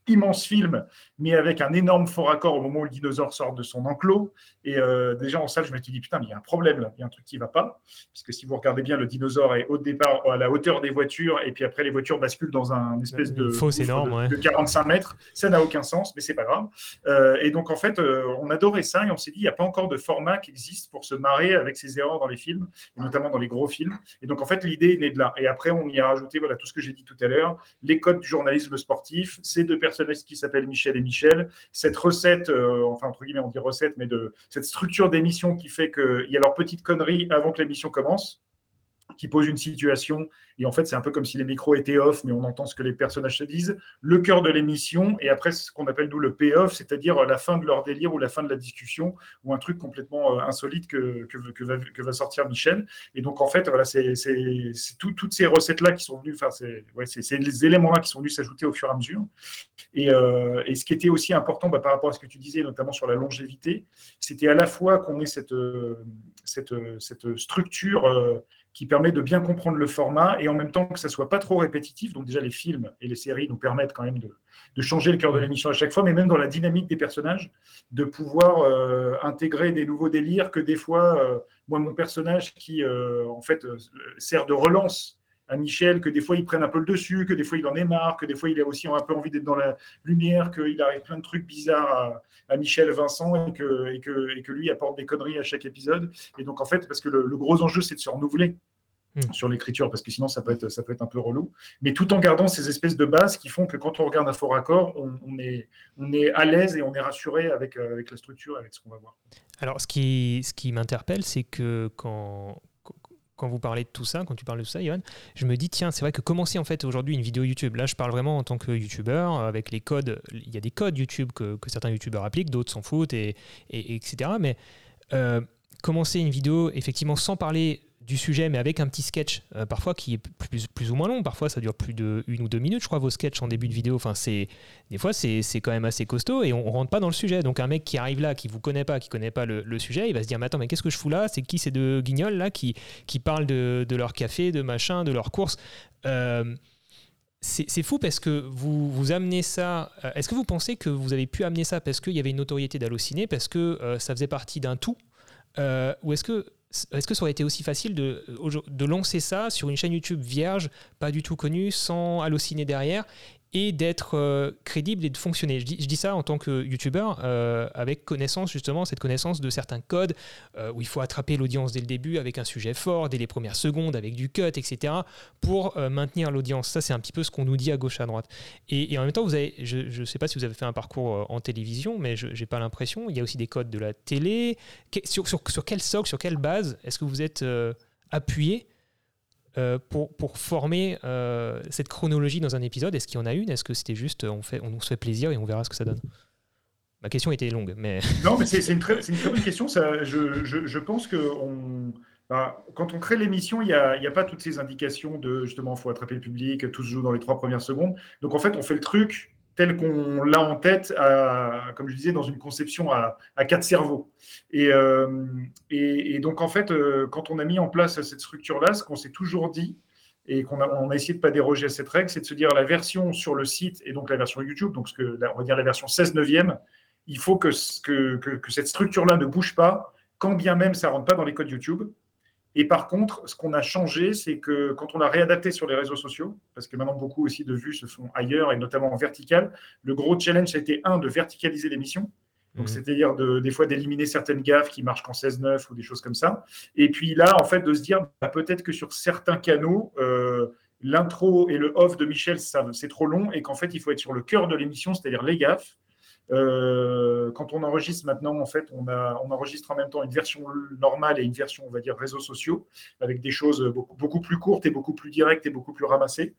Speaker 3: immense film, mais avec un énorme fort accord au moment où le dinosaure sort de son enclos. Et euh, déjà en salle, je me suis dit, putain, mais il y a un problème là, il y a un truc qui va pas. Parce que si vous regardez bien, le dinosaure est au départ à la hauteur des voitures, et puis après, les voitures basculent dans un espèce de gouffre
Speaker 2: énorme,
Speaker 3: de,
Speaker 2: ouais.
Speaker 3: de 45 mètres. Ça n'a aucun sens, mais c'est pas grave. Euh, et donc, en fait, euh, on adorait ça, et on s'est dit, il n'y a pas encore de format qui existe pour se marrer avec ces erreurs dans les films, et notamment dans les gros films. Et donc, en fait, l'idée est née de là. Et après, on y a rajouté voilà, tout ce que j'ai dit tout à l'heure, les codes du journalisme sportif, ces deux qui s'appellent Michel et Michel, cette recette, euh, enfin, entre guillemets, on dit recette, mais de cette structure d'émission qui fait qu'il y a leur petite connerie avant que l'émission commence qui pose une situation. Et en fait c'est un peu comme si les micros étaient off mais on entend ce que les personnages se disent. Le cœur de l'émission et après ce qu'on appelle nous le payoff c'est-à-dire la fin de leur délire ou la fin de la discussion ou un truc complètement euh, insolite que, que, que va, sortir Michel. Et donc en fait voilà c'est tout, toutes ces recettes là qui sont venues enfin c'est ouais, les éléments là qui sont venus s'ajouter au fur et à mesure. Et, euh, et, ce qui était aussi important bah, par rapport à ce que tu disais notamment sur la longévité c'était à la fois qu'on ait cette, euh, cette, cette structure euh, qui permet de bien comprendre le format et en même temps que ça soit pas trop répétitif. Donc déjà les films et les séries nous permettent quand même de, changer le cœur de l'émission à chaque fois, mais même dans la dynamique des personnages, de pouvoir euh, intégrer des nouveaux délires que des fois, euh, moi mon personnage qui euh, en fait sert de relance à Michel, que des fois il prenne un peu le dessus, que des fois il en est marre, que des fois il a aussi un peu envie d'être dans la lumière, qu'il arrive plein de trucs bizarres à, à Michel Vincent et que, et, que, et que lui apporte des conneries à chaque épisode. Et donc en fait, parce que le, le gros enjeu c'est de se renouveler mmh. sur l'écriture, parce que sinon ça peut, être, ça peut être un peu relou, mais tout en gardant ces espèces de bases qui font que quand on regarde un fort raccord, on, on, est, on est à l'aise et on est rassuré avec, euh, avec la structure, avec ce qu'on va voir.
Speaker 2: Alors ce qui, ce qui m'interpelle, c'est que quand, quand vous parlez de tout ça, quand tu parles de tout ça, Yohan, je me dis, tiens, c'est vrai que commencer en fait aujourd'hui une vidéo YouTube, là je parle vraiment en tant que YouTuber, avec les codes, il y a des codes YouTube que, certains YouTubeurs appliquent, d'autres s'en foutent, et, et, etc. Mais euh, commencer une vidéo effectivement sans parler du sujet, mais avec un petit sketch, euh, parfois qui est plus, ou moins long. Parfois, ça dure plus de une ou deux minutes, je crois, vos sketchs en début de vidéo. Enfin, c'est des fois, c'est quand même assez costaud et on, rentre pas dans le sujet. Donc, un mec qui arrive là, qui vous connaît pas, qui connaît pas le, le sujet, il va se dire, mais attends, mais qu'est-ce que je fous là? C'est qui ces deux guignols là qui, qui parlent de, de, leur café, de machin, de leurs courses euh, c'est fou parce que vous, vous amenez ça. Euh, Est-ce que vous pensez que vous avez pu amener ça parce qu'il y avait une notoriété d'Allociné, parce que ça faisait partie d'un tout? Ou est-ce que est-ce que ça aurait été aussi facile de, de lancer ça sur une chaîne YouTube vierge, pas du tout connue, sans Allociné derrière, et d'être euh, crédible et de fonctionner je dis, ça en tant que YouTuber, euh, avec connaissance justement, cette connaissance de certains codes, euh, où il faut attraper l'audience dès le début avec un sujet fort, dès les premières secondes, avec du cut, etc., pour maintenir l'audience. Ça, c'est un petit peu ce qu'on nous dit à gauche, à droite. Et, en même temps, vous avez, je ne sais pas si vous avez fait un parcours en télévision, mais je n'ai pas l'impression. Il y a aussi des codes de la télé. Sur, quel socle, sur quelle base est-ce que vous êtes appuyé euh, pour, pour, former euh, cette chronologie dans un épisode Est-ce qu'il y en a une? Est-ce que c'était juste on, fait, on se fait plaisir et on verra ce que ça donne? Ma question était longue, mais... *laughs*
Speaker 3: Non, mais c'est une, une très bonne question. Ça, je, je, je, pense que on, bah, quand on crée l'émission, il n'y a, a, pas toutes ces indications de justement, il faut attraper le public, tout se joue dans les trois premières secondes. Donc en fait, on fait le truc tel qu'on l'a en tête, comme je disais, dans une conception à, quatre cerveaux. Et, euh, et, donc, en fait, euh, quand on a mis en place cette structure-là, ce qu'on s'est toujours dit, et qu'on a, essayé de ne pas déroger à cette règle, c'est de se dire la version sur le site, et donc la version YouTube, donc ce que, on va dire la version 16 neuvième, il faut que, que cette structure-là ne bouge pas, quand bien même ça ne rentre pas dans les codes YouTube. Et par contre, ce qu'on a changé, c'est que quand on l'a réadapté sur les réseaux sociaux, parce que maintenant beaucoup aussi de vues se font ailleurs et notamment en vertical, le gros challenge a été un de verticaliser l'émission. Donc, mmh. c'est-à-dire de, des fois d'éliminer certaines gaffes qui marchent qu'en 16-9 ou des choses comme ça. Et puis là, en fait, de se dire bah, peut-être que sur certains canaux, euh, l'intro et le off de Michel, c'est trop long et qu'en fait, il faut être sur le cœur de l'émission, c'est-à-dire les gaffes. Euh, quand on enregistre maintenant, en fait, on, enregistre en même temps une version normale et une version, on va dire, réseaux sociaux, avec des choses beaucoup, plus courtes et beaucoup plus directes et beaucoup plus ramassées.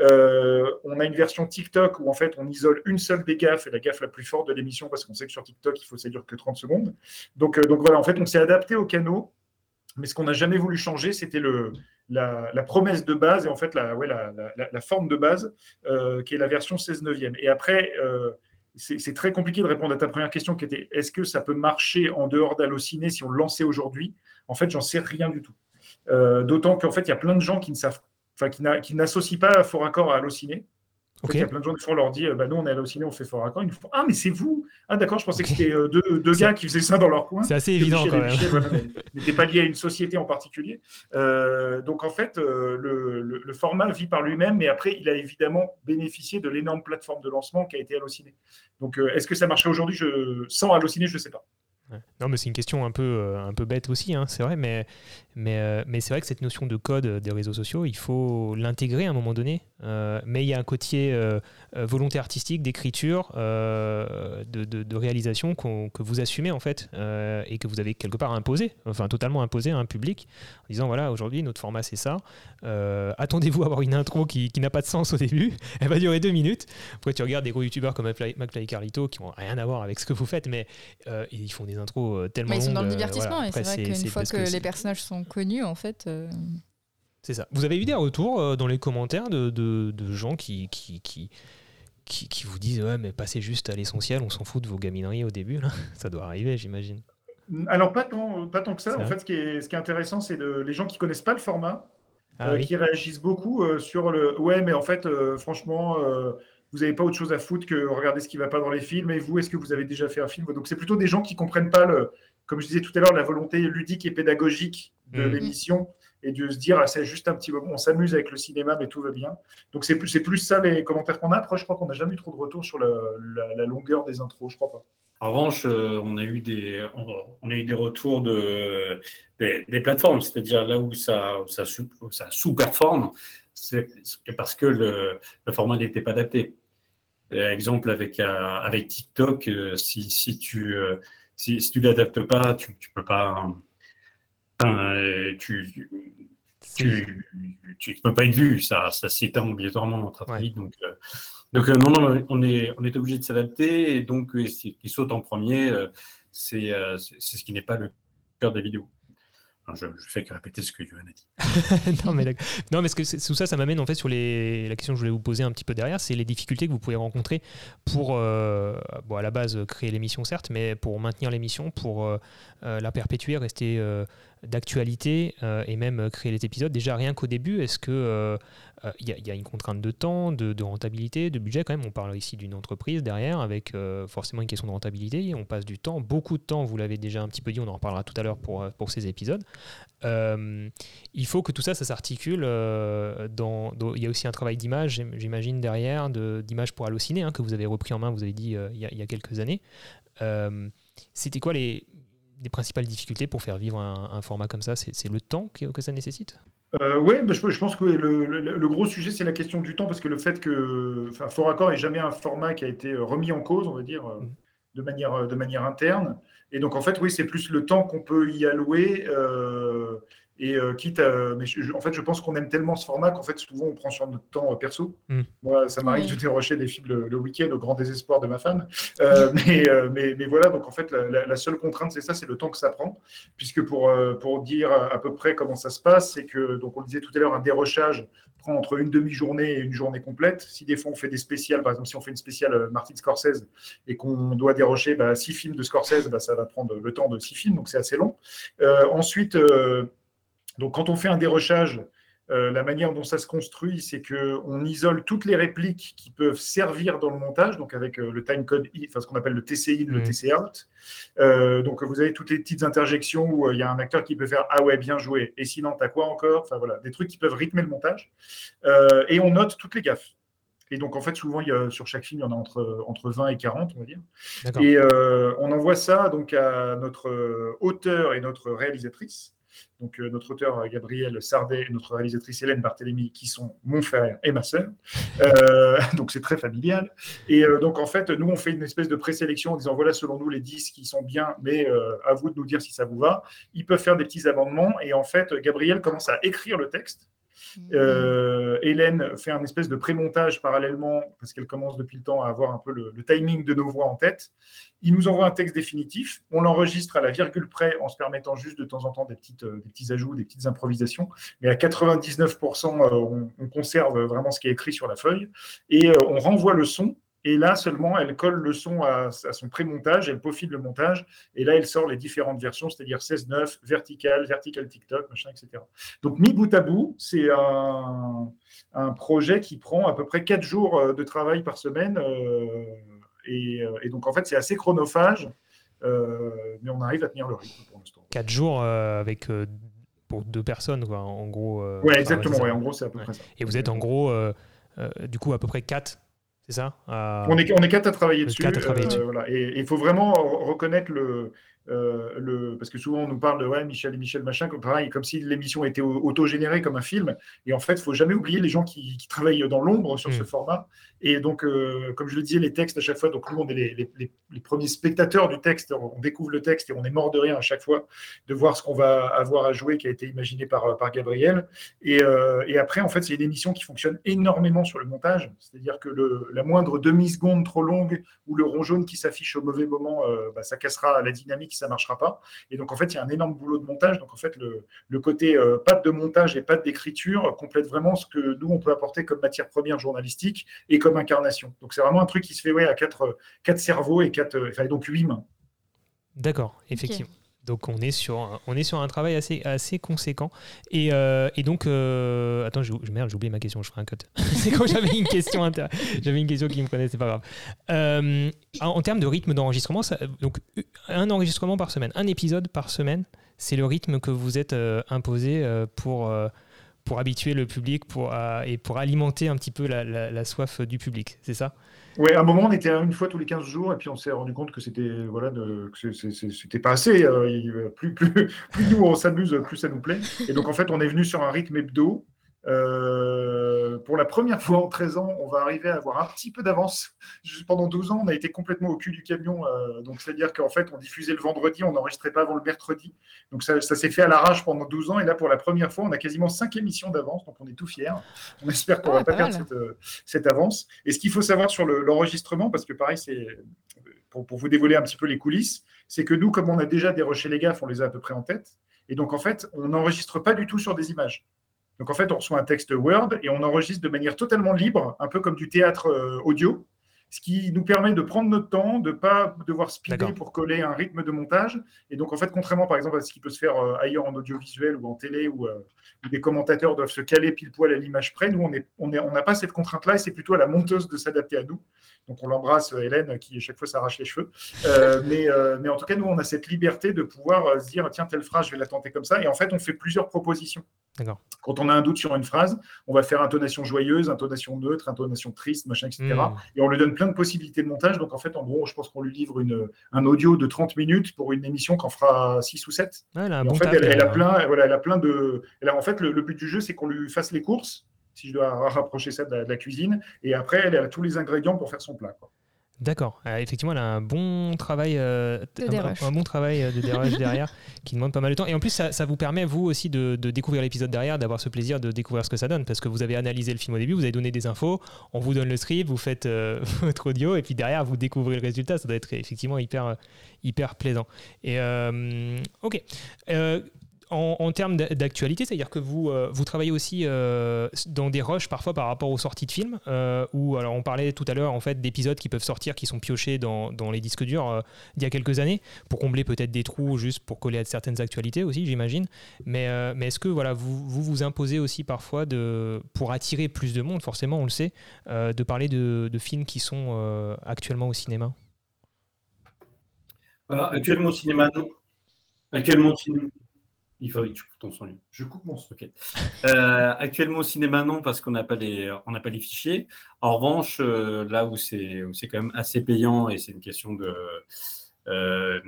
Speaker 3: Euh, on a une version TikTok où, en fait, on isole une seule des gaffes et la gaffe la plus forte de l'émission, parce qu'on sait que sur TikTok, il faut ça dure que 30 secondes. Donc, euh, donc voilà, en fait, on s'est adapté aux canaux Mais ce qu'on n'a jamais voulu changer, c'était la, promesse de base et en fait la, la, forme de base, qui est la version 16 neuvième. Et après, c'est très compliqué de répondre à ta première question qui était est-ce que ça peut marcher en dehors d'Allociné si on le lançait aujourd'hui? En fait, j'en sais rien du tout. Euh, d'autant qu'en fait, il y a plein de gens qui ne savent, enfin, qui n'associent pas Fort Accord à Allociné. Il y a plein de gens qui font leur dit bah, nous, on est halluciné, on fait fort accord. Ils nous font Ah, mais c'est vous Ah, d'accord, je pensais que c'était euh, deux, deux gars qui faisaient ça dans leur coin.
Speaker 2: C'est assez évident quand même. *laughs*
Speaker 3: N'était pas lié à une société en particulier. Euh, donc, en fait, euh, le, le, format vit par lui-même, mais après, il a évidemment bénéficié de l'énorme plateforme de lancement qui a été Allociné. Donc, est-ce que ça marcherait aujourd'hui? Je... Sans Allociné, je ne sais pas.
Speaker 2: Non, mais c'est une question un peu, un peu bête aussi, hein, c'est vrai, mais, mais, mais c'est vrai que cette notion de code des réseaux sociaux, il faut l'intégrer à un moment donné euh, mais il y a un côté euh, euh, volonté artistique, d'écriture, de, réalisation que vous assumez en fait et que vous avez quelque part imposé, enfin totalement imposé à un public en disant voilà aujourd'hui notre format c'est ça. Attendez-vous à avoir une intro qui, n'a pas de sens au début, *laughs* elle va durer deux minutes. Après tu regardes des gros youtubeurs comme McFly et Carlito qui n'ont rien à voir avec ce que vous faites, mais ils font des intros tellement. Mais
Speaker 1: ils sont dans le divertissement et c'est vrai qu'une fois que, les personnages sont connus en fait.
Speaker 2: C'est ça. Vous avez eu des retours euh, dans les commentaires de, de, gens qui, qui, qui, qui, vous disent Ouais, mais passez juste à l'essentiel, on s'en fout de vos gamineries au début. Là. *laughs* Ça doit arriver, j'imagine.
Speaker 3: Alors, pas tant, pas tant que ça. En fait, ce qui est, ce qui est intéressant, c'est les gens qui connaissent pas le format, ah euh, qui réagissent beaucoup euh, sur le Ouais, mais en fait, franchement, vous n'avez pas autre chose à foutre que regarder ce qui ne va pas dans les films. Et vous, est-ce que vous avez déjà fait un film? Donc, c'est plutôt des gens qui comprennent pas, le, comme je disais tout à l'heure, la volonté ludique et pédagogique de mmh. l'émission et de se dire, ah, c'est juste un petit moment, on s'amuse avec le cinéma, mais tout va bien. Donc c'est plus, plus ça les commentaires qu'on a. Après, je crois qu'on n'a jamais eu trop de retours sur la, longueur des intros, je crois pas.
Speaker 4: En revanche, euh, on a eu des, on a eu des retours de, des, plateformes, c'est-à-dire là où ça, ça, ça sous-performe, c'est parce que le, le format n'était pas adapté. Exemple avec, euh, avec TikTok, euh, si, si tu si, si tu l'adaptes pas, tu ne peux pas euh, tu, tu, tu, peux pas être vu, ça, ça s'éteint obligatoirement très, vite. Donc, euh, donc euh, non, non, on est, on est obligé de s'adapter et donc ce qui saute en premier, c'est ce qui n'est pas le cœur des vidéos je, fais que répéter ce que Johan a
Speaker 2: dit. *laughs* non, mais, non, mais que tout ça, ça m'amène en fait sur les, la question que je voulais vous poser un petit peu derrière, c'est les difficultés que vous pouvez rencontrer pour, euh, bon, à la base, créer l'émission, certes, mais pour maintenir l'émission, pour euh, euh, la perpétuer, rester d'actualité et même créer les épisodes. Déjà, rien qu'au début, est-ce que il euh, y, a une contrainte de temps, de, rentabilité, de budget quand même. On parle ici d'une entreprise derrière avec euh, forcément une question de rentabilité. On passe du temps, beaucoup de temps, vous l'avez déjà un petit peu dit, on en reparlera tout à l'heure pour, euh, pour ces épisodes. il faut que tout ça, ça s'articule. il y a aussi un travail d'image, j'imagine, derrière, d'image pour Allociné, hein, que vous avez repris en main, vous avez dit, il y, a quelques années. C'était quoi les principales difficultés pour faire vivre un, format comme ça? C'est le temps que ça nécessite?
Speaker 3: Euh, oui, je, pense que le, gros sujet, c'est la question du temps, parce que le fait que Fort Accord n'est jamais un format qui a été remis en cause, on va dire, euh, mm. de manière, de manière interne. Et donc, en fait, oui, c'est plus le temps qu'on peut y allouer. Euh, et euh, quitte à. Mais en fait, je pense qu'on aime tellement ce format qu'en fait, souvent, on prend sur notre temps euh, perso. Mm. Moi, ça m'arrive de dérocher des films le, week-end au grand désespoir de ma femme. Euh, *laughs* mais, mais, mais, voilà, donc en fait, la, seule contrainte, c'est ça, c'est le temps que ça prend. Puisque pour, pour dire à peu près comment ça se passe, c'est que, donc on le disait tout à l'heure, un dérochage prend entre une demi-journée et une journée complète. Si des fois on fait des spéciales, par exemple, si on fait une spéciale Martin Scorsese et qu'on doit dérocher bah, six films de Scorsese, bah, ça va prendre le temps de six films, donc c'est assez long. ensuite, donc, quand on fait un dérochage, euh, la manière dont ça se construit, c'est qu'on isole toutes les répliques qui peuvent servir dans le montage, donc avec euh, le timecode, enfin ce qu'on appelle le TCI, le TC out. Euh, donc vous avez toutes les petites interjections où il y a un acteur qui peut faire ah ouais bien joué, et sinon t'as quoi encore? Enfin voilà, des trucs qui peuvent rythmer le montage. et on note toutes les gaffes. Et donc, en fait, souvent, il y a, sur chaque film, il y en a entre, entre 20 et 40, on va dire. Et on envoie ça donc à notre auteur et notre réalisatrice donc euh, notre auteur euh, Gabriel Sardet et notre réalisatrice Hélène Barthélémy, qui sont mon frère et ma sœur. Euh, *laughs* donc c'est très familial. Et donc en fait, nous, on fait une espèce de présélection en disant voilà, selon nous, les 10 qui sont bien, mais à vous de nous dire si ça vous va. Ils peuvent faire des petits amendements. Et en fait, Gabriel commence à écrire le texte. Euh, Hélène fait un espèce de pré-montage parallèlement, parce qu'elle commence depuis le temps à avoir un peu le, timing de nos voix en tête. Il nous envoie un texte définitif. On l'enregistre à la virgule près en se permettant juste de temps en temps des, petites, euh, des petits ajouts, des petites improvisations. Mais à 99%, euh, on, on, conserve vraiment ce qui est écrit sur la feuille. Et on renvoie le son et là seulement, elle colle le son à, son pré-montage, elle peaufine le montage, et là, elle sort les différentes versions, c'est-à-dire 16.9, vertical, vertical TikTok, machin, etc. Donc, mi bout à bout, c'est un, projet qui prend à peu près 4 jours euh, de travail par semaine. Euh, euh, et, donc, en fait, c'est assez chronophage, mais on arrive à tenir le rythme pour l'instant.
Speaker 2: 4 jours avec pour deux personnes, quoi, en gros.
Speaker 3: Oui, exactement, ouais, en gros, c'est à peu près ça.
Speaker 2: Et vous êtes en gros, du coup, à peu près 4 c'est ça?
Speaker 3: On, est, on est quatre à travailler dessus. Euh, et il faut vraiment reconnaître le, euh, le, parce que souvent on nous parle de ouais, Michel et Michel machin, comme, pareil, comme si l'émission était auto-générée comme un film. Et en fait, il faut jamais oublier les gens qui, travaillent dans l'ombre sur ce mm. format. Et donc, euh, comme je le disais, les textes à chaque fois, donc nous, on est les, les, premiers spectateurs du texte, on découvre le texte et on est mort de rien à chaque fois de voir ce qu'on va avoir à jouer qui a été imaginé par, par Gabriel. Et, euh, et après, en fait, c'est une émission qui fonctionne énormément sur le montage. C'est-à-dire que le, la moindre demi-seconde trop longue ou le rond jaune qui s'affiche au mauvais moment, bah, ça cassera la dynamique ça marchera pas. Et donc, en fait, il y a un énorme boulot de montage. Donc, en fait, le, le côté euh, patte de montage et patte d'écriture complète vraiment ce que nous, on peut apporter comme matière première journalistique et comme incarnation. Donc, c'est vraiment un truc qui se fait ouais, à quatre, quatre cerveaux et quatre, enfin, donc huit mains.
Speaker 2: D'accord, effectivement. Donc on est sur un, on est sur un travail assez, assez conséquent. Et, euh, et donc, euh, attends, je, merde, j'ai oublié ma question, je ferai un cut. *laughs* c'est quand j'avais une question une question qui me prenait, c'est pas grave. Euh, en, termes de rythme d'enregistrement, donc un enregistrement par semaine, un épisode par semaine, c'est le rythme que vous êtes imposé pour, pour habituer le public pour, et pour alimenter un petit peu la, soif du public, c'est ça?
Speaker 3: Oui, à un moment, on était une fois tous les 15 jours, et puis on s'est rendu compte que c'était voilà, c'était pas assez. Euh, plus, plus, *laughs* plus nous on s'amuse, plus ça nous plaît. Et donc, en fait, on est venu sur un rythme hebdo euh, pour la première fois en 13 ans, on va arriver à avoir un petit peu d'avance. Pendant 12 ans, on a été complètement au cul du camion. Euh, donc, c'est-à-dire qu'en fait, on diffusait le vendredi, on n'enregistrait pas avant le mercredi. Donc, ça, s'est fait à l'arrache pendant 12 ans. Et là, pour la première fois, on a quasiment 5 émissions d'avance. Donc, on est tout fiers. On espère qu'on ne va pas perdre euh, cette, avance. Et ce qu'il faut savoir sur l'enregistrement, parce que pareil, c'est pour, pour, vous dévoiler un petit peu les coulisses, c'est que nous, comme on a déjà des rochers les gaffes, on les a à peu près en tête. Et donc, en fait, on n'enregistre pas du tout sur des images. Donc en fait, on reçoit un texte Word et on enregistre de manière totalement libre, un peu comme du théâtre euh, audio, ce qui nous permet de prendre notre temps, de ne pas devoir speeder pour coller un rythme de montage. Et donc en fait, contrairement par exemple à ce qui peut se faire euh, ailleurs en audiovisuel ou en télé, où, euh, où, des commentateurs doivent se caler pile poil à l'image près, nous, on n'a on on pas cette contrainte-là et c'est plutôt à la monteuse de s'adapter à nous. Donc on l'embrasse, Hélène, qui à chaque fois s'arrache les cheveux. mais, mais en tout cas, nous, on a cette liberté de pouvoir se dire, tiens, telle phrase, je vais la tenter comme ça. Et en fait, on fait plusieurs propositions. Quand on a un doute sur une phrase, on va faire intonation joyeuse, intonation neutre, intonation triste, machin, etc. Hmm. Et on lui donne plein de possibilités de montage. Donc en fait, en gros, je pense qu'on lui livre une, un audio de 30 minutes pour une émission qu'on fera 6 ou 7.
Speaker 2: en
Speaker 3: fait, elle, a plein, voilà, elle a plein de. en fait, le, but du jeu, c'est qu'on lui fasse les courses, si je dois rapprocher ça de la, cuisine. Et après, elle a tous les ingrédients pour faire son plat.
Speaker 2: D'accord. Euh, effectivement, elle a un bon travail, euh, un, bon travail euh, de *laughs* derrière qui demande pas mal de temps. Et en plus, ça, vous permet, vous aussi, de, découvrir l'épisode derrière, d'avoir ce plaisir de découvrir ce que ça donne. Parce que vous avez analysé le film au début, vous avez donné des infos, on vous donne le script, vous faites *laughs* votre audio, et puis derrière, vous découvrez le résultat. Ça doit être effectivement hyper, hyper plaisant. Et ok en, termes d'actualité, c'est-à-dire que vous, euh, vous travaillez aussi euh, dans des rushs parfois par rapport aux sorties de films, euh, ou alors on parlait tout à l'heure en fait d'épisodes qui peuvent sortir, qui sont piochés dans, dans les disques durs d'il y a quelques années, pour combler peut-être des trous, juste pour coller à certaines actualités aussi, j'imagine. Mais, mais est-ce que voilà, vous, vous, vous imposez aussi parfois de, pour attirer plus de monde, forcément, on le sait, de parler de, de, films qui sont actuellement au cinéma?
Speaker 4: Actuellement au cinéma, non. Actuellement au cinéma. Il faut que tu coupes ton son.
Speaker 3: Je coupe mon son.
Speaker 4: Euh, actuellement au cinéma, non, parce qu'on n'a pas, les, pas les fichiers. En revanche, euh, là où c'est quand même assez payant et c'est une question de. Euh,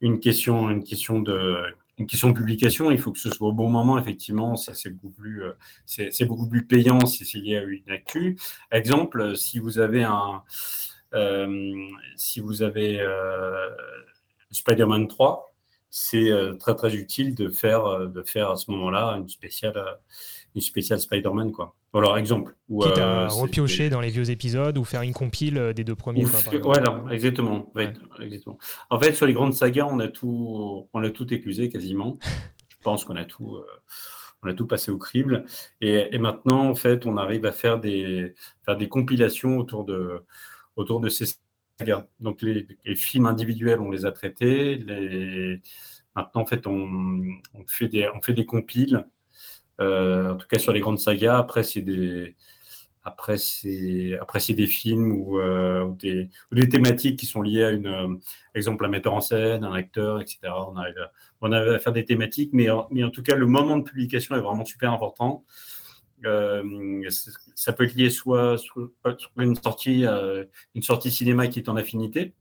Speaker 4: une, question, une, question de, une question de publication, il faut que ce soit au bon moment, effectivement. C'est beaucoup, plus, beaucoup plus payant si c'est lié à une actu. Exemple, si vous avez un. si vous avez Spider-Man 3, c'est euh, très très utile de faire, euh, de faire à ce moment-là une spéciale, euh, une spéciale Spider-Man, quoi. Alors, exemple.
Speaker 2: Ou, Quitte à repiocher dans les vieux épisodes ou faire une compile des deux premiers.
Speaker 4: voilà, exactement, exactement. En fait, sur les grandes sagas, on a tout, on a tout éclusé quasiment. Je pense qu'on a tout on a tout passé au crible. Et, maintenant, en fait, on arrive à faire des, faire des compilations autour de, autour de ces Donc, les, films individuels, on les a traités. Maintenant, en fait, on, fait des, on fait des compiles, euh, en tout cas sur les grandes sagas. Après, c'est des. Après, c'est après c'est des films ou, euh, des, thématiques qui sont liées à une euh, exemple un metteur en scène, un acteur, etc. On arrive à, on avait à faire des thématiques, mais en, mais en tout cas, le moment de publication est vraiment super important. Euh, ça peut être lié soit sur une sortie, euh, une sortie cinéma qui est en affinité,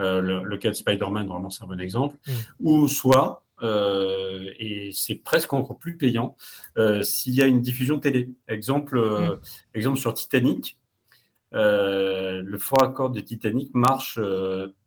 Speaker 4: euh, le, cas de Spider-Man, vraiment, c'est un bon exemple, mm. ou soit, et c'est presque encore plus payant, s'il y a une diffusion télé. Exemple, mm. exemple sur Titanic, le fort accord de Titanic marche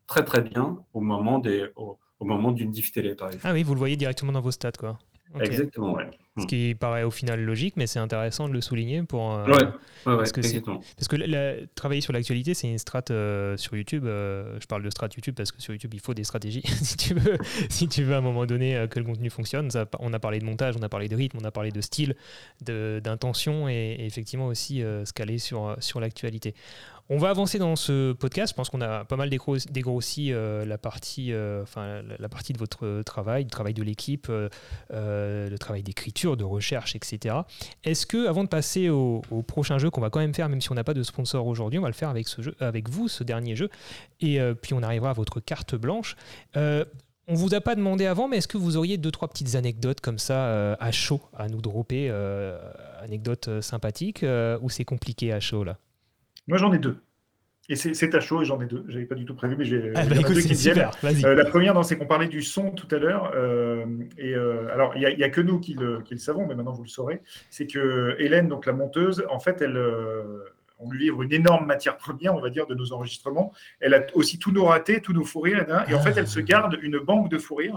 Speaker 4: très très bien au moment des, au moment d'une diff télé, par exemple.
Speaker 2: Ah oui, vous le voyez directement dans vos stats, quoi.
Speaker 4: Exactement, ouais.
Speaker 2: Ce hmm. qui paraît au final logique, mais c'est intéressant de le souligner pour.
Speaker 4: Euh, ouais,
Speaker 2: parce, que parce que travailler sur l'actualité, c'est une strat euh, sur YouTube. Euh, je parle de strat YouTube parce que sur YouTube, il faut des stratégies *laughs* si tu veux, si tu veux à un moment donné que le contenu fonctionne. Ça, on a parlé de montage, on a parlé de rythme, on a parlé de style, d'intention et, et, effectivement aussi se caler sur, sur l'actualité. On va avancer dans ce podcast. Je pense qu'on a pas mal dégrossi euh, la, partie, euh, enfin, la, partie de votre travail, le travail de l'équipe, euh, le travail d'écriture, de recherche, etc. Est-ce que, avant de passer au, prochain jeu qu'on va quand même faire, même si on n'a pas de sponsor aujourd'hui, on va le faire avec, ce jeu, avec vous, ce dernier jeu, et puis on arrivera à votre carte blanche. On vous a pas demandé avant, mais est-ce que vous auriez deux trois petites anecdotes comme ça à chaud à nous dropper, anecdotes sympathiques, ou c'est compliqué à chaud là?
Speaker 3: Moi, j'en ai deux. Et c'est à chaud et j'en ai deux. J'avais pas du tout prévu, mais j'ai
Speaker 2: ah bah deux qui super,
Speaker 3: euh, la première, c'est qu'on parlait du son tout à l'heure. Euh, et euh, alors, il n'y a, que nous qui le, qui le, savons, mais maintenant vous le saurez. C'est que Hélène, donc la monteuse, en fait, elle, on lui livre une énorme matière première, on va dire, de nos enregistrements. Elle a aussi tous nos ratés, tous nos fous rires. Et en fait, elle se garde une banque de fous rires.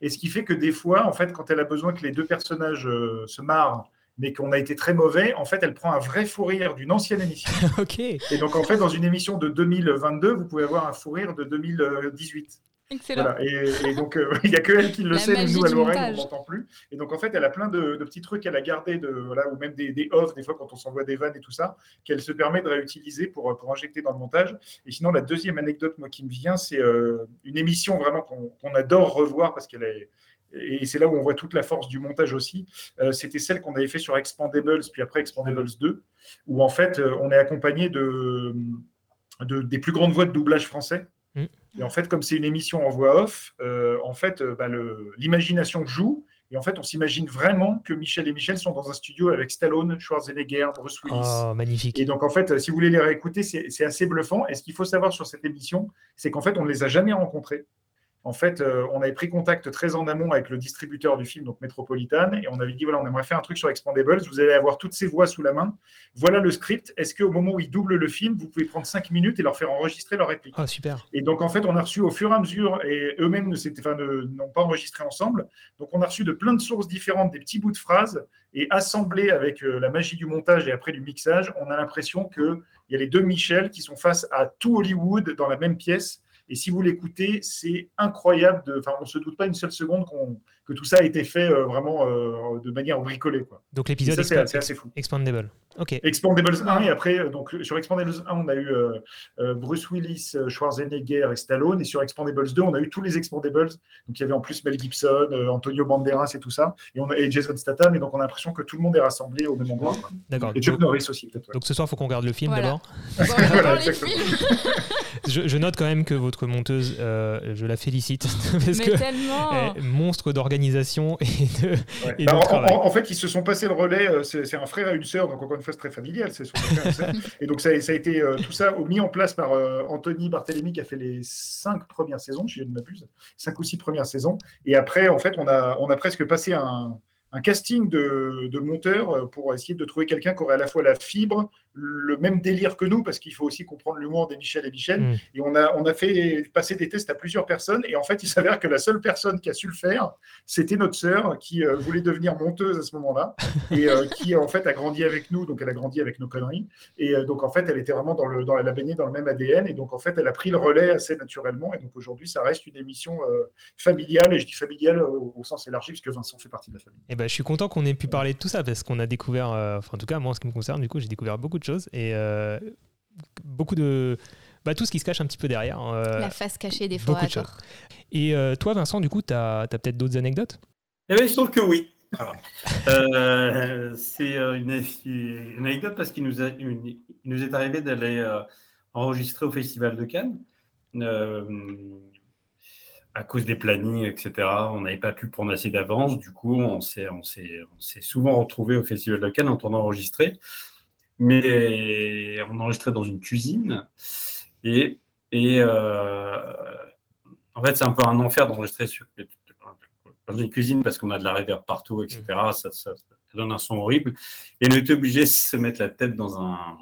Speaker 3: Et ce qui fait que des fois, en fait, quand elle a besoin que les deux personnages se marrent mais qu'on a été très mauvais, en fait, elle prend un vrai fou rire d'une ancienne émission. *laughs*
Speaker 2: ok.
Speaker 3: Et donc, en fait, dans une émission de 2022, vous pouvez avoir un fou rire de 2018.
Speaker 1: Excellent.
Speaker 3: Et, donc, euh, *laughs* il n'y a que elle qui le sait, mais nous, à l'oreille, on ne l'entend plus. Et donc, en fait, elle a plein de, petits trucs qu'elle a gardés, de, voilà, ou même des, des off, des fois, quand on s'envoie des vannes et tout ça, qu'elle se permet de réutiliser pour, pour injecter dans le montage. Et sinon, la deuxième anecdote, moi, qui me vient, c'est euh, une émission vraiment qu'on adore revoir parce qu'elle est et c'est là où on voit toute la force du montage aussi, euh, c'était celle qu'on avait fait sur Expandables, puis après Expandables 2, où en fait euh, on est accompagné de, des plus grandes voix de doublage français. Mm. Et en fait, comme c'est une émission en voix off, euh, en fait, bah, l'imagination joue. Et en fait, on s'imagine vraiment que Michel et Michel sont dans un studio avec Stallone, Schwarzenegger, Bruce Willis.
Speaker 2: Oh, magnifique.
Speaker 3: Et donc, en fait, si vous voulez les réécouter, c'est assez bluffant. Et ce qu'il faut savoir sur cette émission, c'est qu'en fait, on ne les a jamais rencontrés en fait, euh, on avait pris contact très en amont avec le distributeur du film, donc Metropolitan, et on avait dit voilà, on aimerait faire un truc sur Expandables. Vous allez avoir toutes ces voix sous la main. Voilà le script. Est-ce qu'au moment où ils doublent le film, vous pouvez prendre cinq minutes et leur faire enregistrer leur réplique?
Speaker 2: Ah, super.
Speaker 3: Et donc, en fait, on a reçu au fur et à mesure, et eux-mêmes n'ont pas enregistré ensemble. Donc, on a reçu de plein de sources différentes des petits bouts de phrases et assemblés avec euh, la magie du montage et après du mixage, on a l'impression qu'il y a les deux Michel qui sont face à tout Hollywood dans la même pièce et si vous l'écoutez, c'est incroyable. De, enfin, on ne se doute pas une seule seconde que tout ça a été fait euh, vraiment euh, de manière bricolée. Quoi.
Speaker 2: Donc l'épisode c'est assez fou. Expandable. Ok.
Speaker 3: Expandables 1 et après, euh, donc sur Expandables 1, on a eu Bruce Willis, Schwarzenegger et Stallone. Et sur Expandables 2, on a eu tous les Expandables. Donc il y avait en plus Mel Gibson, Antonio Banderas et tout ça. Et, on a, et Jason Statham. Et donc on a l'impression que tout le monde est rassemblé au même endroit.
Speaker 2: D'accord.
Speaker 3: Et Chuck Norris aussi, peut-être.
Speaker 2: Donc ce soir, il faut qu'on regarde le film d'abord. *laughs*
Speaker 1: voilà, exactement. *laughs*
Speaker 2: je, note quand même que votre monteuse, euh, je la félicite *laughs* parce
Speaker 1: Mais
Speaker 2: que
Speaker 1: tellement.
Speaker 2: monstre d'organisation et de, et
Speaker 3: bah,
Speaker 2: de
Speaker 3: en,
Speaker 2: travail.
Speaker 3: En, fait, ils se sont passés le relais. euh, C'est c'est un frère et une sœur, donc encore une fois, c'est très familial. c'est son frère et *laughs* donc, ça, a- ça a été euh, tout ça mis en place par euh, Anthony Barthélémy qui a fait les cinq premières saisons, si je ne m'abuse, cinq ou six premières saisons. Et après, en fait, on a, on a presque passé un, un casting de, de monteurs pour essayer de trouver quelqu'un qui aurait à la fois la fibre, le même délire que nous, parce qu'il faut aussi comprendre l'humour des Michel et Michel.
Speaker 2: Mm.
Speaker 3: Et on a, on a fait passer des tests à plusieurs personnes. Et en fait, il s'avère que la seule personne qui a su le faire, c'était notre sœur qui euh, voulait devenir monteuse à ce moment-là. *laughs* Et euh, qui, en fait, a grandi avec nous. Donc, elle a grandi avec nos conneries. Et euh, donc, en fait, elle était vraiment dans le, dans, elle a baigné dans le même ADN. Et donc, en fait, elle a pris le relais assez naturellement. Et donc, aujourd'hui, ça reste une émission familiale. Et je dis familiale au, au sens élargi, parce que Vincent fait partie de la famille.
Speaker 2: Et ben, je suis content qu'on ait pu parler de tout ça parce qu'on a découvert, enfin, en tout cas, moi, en ce qui me concerne, du coup, j'ai découvert beaucoup de choses et euh, beaucoup de. Bah, tout ce qui se cache un petit peu derrière. euh,
Speaker 1: La face cachée des
Speaker 2: de choses. Et euh, toi, Vincent, du coup, tu as, peut-être d'autres anecdotes?
Speaker 4: Eh bien, il se trouve que oui. Euh, c'est une, une anecdote parce qu'il nous, a- une- il nous est arrivé d'aller euh, enregistrer au Festival de Cannes. Euh, à cause des plannings, etc., on n'avait pas pu prendre assez d'avance. Du coup, on s'est, on s'est, on s'est souvent retrouvé au Festival de Cannes en tournant enregistrer. Mais on enregistrait dans une cuisine. Et, et euh, en fait, c'est un peu un enfer d'enregistrer sur, dans une cuisine parce qu'on a de la réverb partout, etc. Ça, ça- ça donne un son horrible. Et on était obligé de se mettre la tête dans un,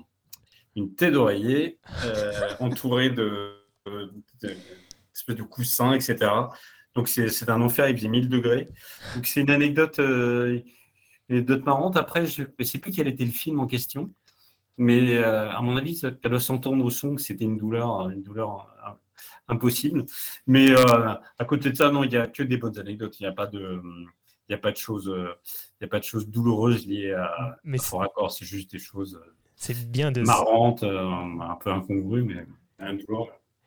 Speaker 4: une tête d'oreiller euh, entourée de, de, de- espèce de coussins, etc. Donc c'est un enfer, il faisait 1000 degrés. Donc c'est une anecdote, euh, une anecdote marrante. Après, je ne sais plus quel était le film en question, mais euh, à mon avis, ça, doit s'entendre au son que c'était une douleur, une douleur euh, impossible. Mais euh, à côté de ça, non, il n'y a que des bonnes anecdotes. Il n'y a pas de, il n'y a pas de choses, euh, il y a pas de choses douloureuses liées à,
Speaker 2: Mais
Speaker 4: à Fort Accord. C'est juste des choses euh,
Speaker 2: c'est bien de.
Speaker 4: marrantes, euh, un peu incongrues, mais.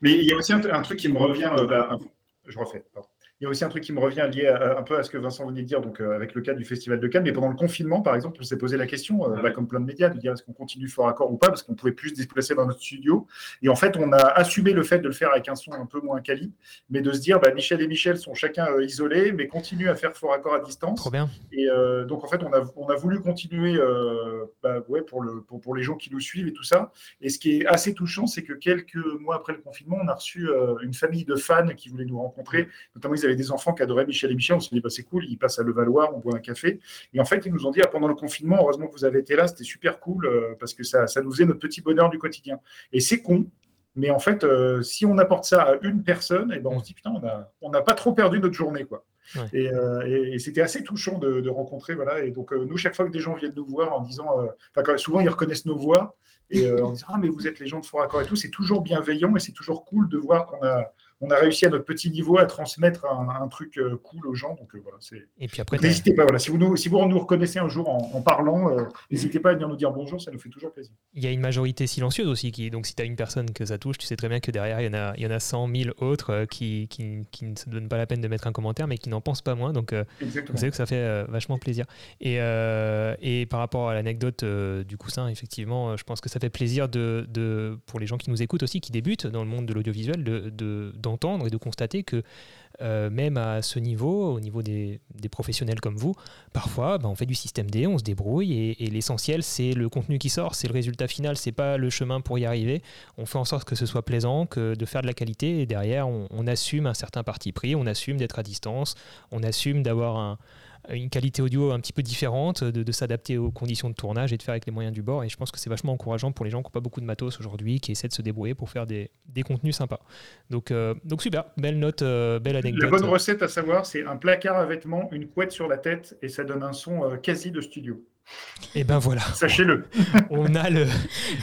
Speaker 3: Mais il y a aussi un, un truc qui me revient. euh, bah, je refais. pardon. Il y a aussi un truc qui me revient lié à- un peu à ce que Vincent venait de dire, donc euh, avec le cas du Festival de Cannes. Mais pendant le confinement, par exemple, on s'est posé la question, euh, bah, comme plein de médias, de dire est-ce qu'on continue fort accord ou pas, parce qu'on pouvait plus se déplacer dans notre studio. Et en fait, on a assumé le fait de le faire avec un son un peu moins quali, mais de se dire, bah, Michel et Michel sont chacun euh, isolés, mais continuent à faire fort accord à distance.
Speaker 2: Trop bien.
Speaker 3: Et euh, donc, en fait, on a, on a voulu continuer euh, bah, ouais, pour, le, pour, pour les gens qui nous suivent et tout ça. Et ce qui est assez touchant, c'est que quelques mois après le confinement, on a reçu euh, une famille de fans qui voulaient nous rencontrer. Notamment, ils avaient des enfants qui adoraient Michel et Michel. On s'est dit, bah, c'est cool, ils passent à Levallois, on boit un café. Et en fait, ils nous ont dit, ah, pendant le confinement, heureusement que vous avez été là, c'était super cool euh, parce que ça, ça nous faisait notre petit bonheur du quotidien. Et c'est con. Mais en fait, euh, si on apporte ça à une personne, et ben on se dit, putain, on n'a pas trop perdu notre journée. Quoi.
Speaker 2: Ouais.
Speaker 3: Et, euh, et- et c'était assez touchant de, de rencontrer. Voilà. Et donc, euh, nous, chaque fois que des gens viennent nous voir en disant, euh, quand- souvent ils reconnaissent nos voix et en disant, ah, mais vous êtes les gens de Fort Accord et tout, c'est toujours bienveillant et c'est toujours cool de voir qu'on a, on a réussi à notre petit niveau à transmettre un, un truc euh, cool aux gens. Donc, euh, voilà, c'est.
Speaker 2: Et puis après,
Speaker 3: Donc,
Speaker 2: t'as-
Speaker 3: N'hésitez pas, voilà. si, vous nous, si vous nous reconnaissez un jour en, en parlant, euh, n'hésitez pas à venir nous dire bonjour, ça nous fait toujours plaisir.
Speaker 2: il y a une majorité silencieuse aussi. Qui, donc, si tu as une personne que ça touche, tu sais très bien que derrière, il y en a, il y en a 100 000 autres qui, qui, qui ne se donnent pas la peine de mettre un commentaire, mais qui n'en pensent pas moins. Donc. Vous savez que ça fait vachement plaisir. Et, euh, et par rapport à l'anecdote du coussin, effectivement, je pense que ça fait plaisir de, de- pour les gens qui nous écoutent aussi, qui débutent dans le monde de l'audiovisuel, d'entendre de, d'entendre et de constater que euh, même à ce niveau, au niveau des, professionnels comme vous, parfois ben, on fait du système D, on se débrouille et, l'essentiel c'est le contenu qui sort, c'est le résultat final, c'est pas le chemin pour y arriver. On fait en sorte que ce soit plaisant, que de faire de la qualité et derrière on assume un certain parti pris, on assume d'être à distance, on assume d'avoir un- une qualité audio un petit peu différente, de, de s'adapter aux conditions de tournage et de faire avec les moyens du bord. Et je pense que c'est vachement encourageant pour les gens qui n'ont pas beaucoup de matos aujourd'hui, qui essaient de se débrouiller pour faire des, des contenus sympas. Donc, euh, donc super, belle note, euh, belle anecdote.
Speaker 3: La bonne recette à savoir, c'est un placard à vêtements, une couette sur la tête et ça donne un son euh, quasi de studio.
Speaker 2: Et ben voilà,
Speaker 3: Sachez-le. *laughs*
Speaker 2: on a le,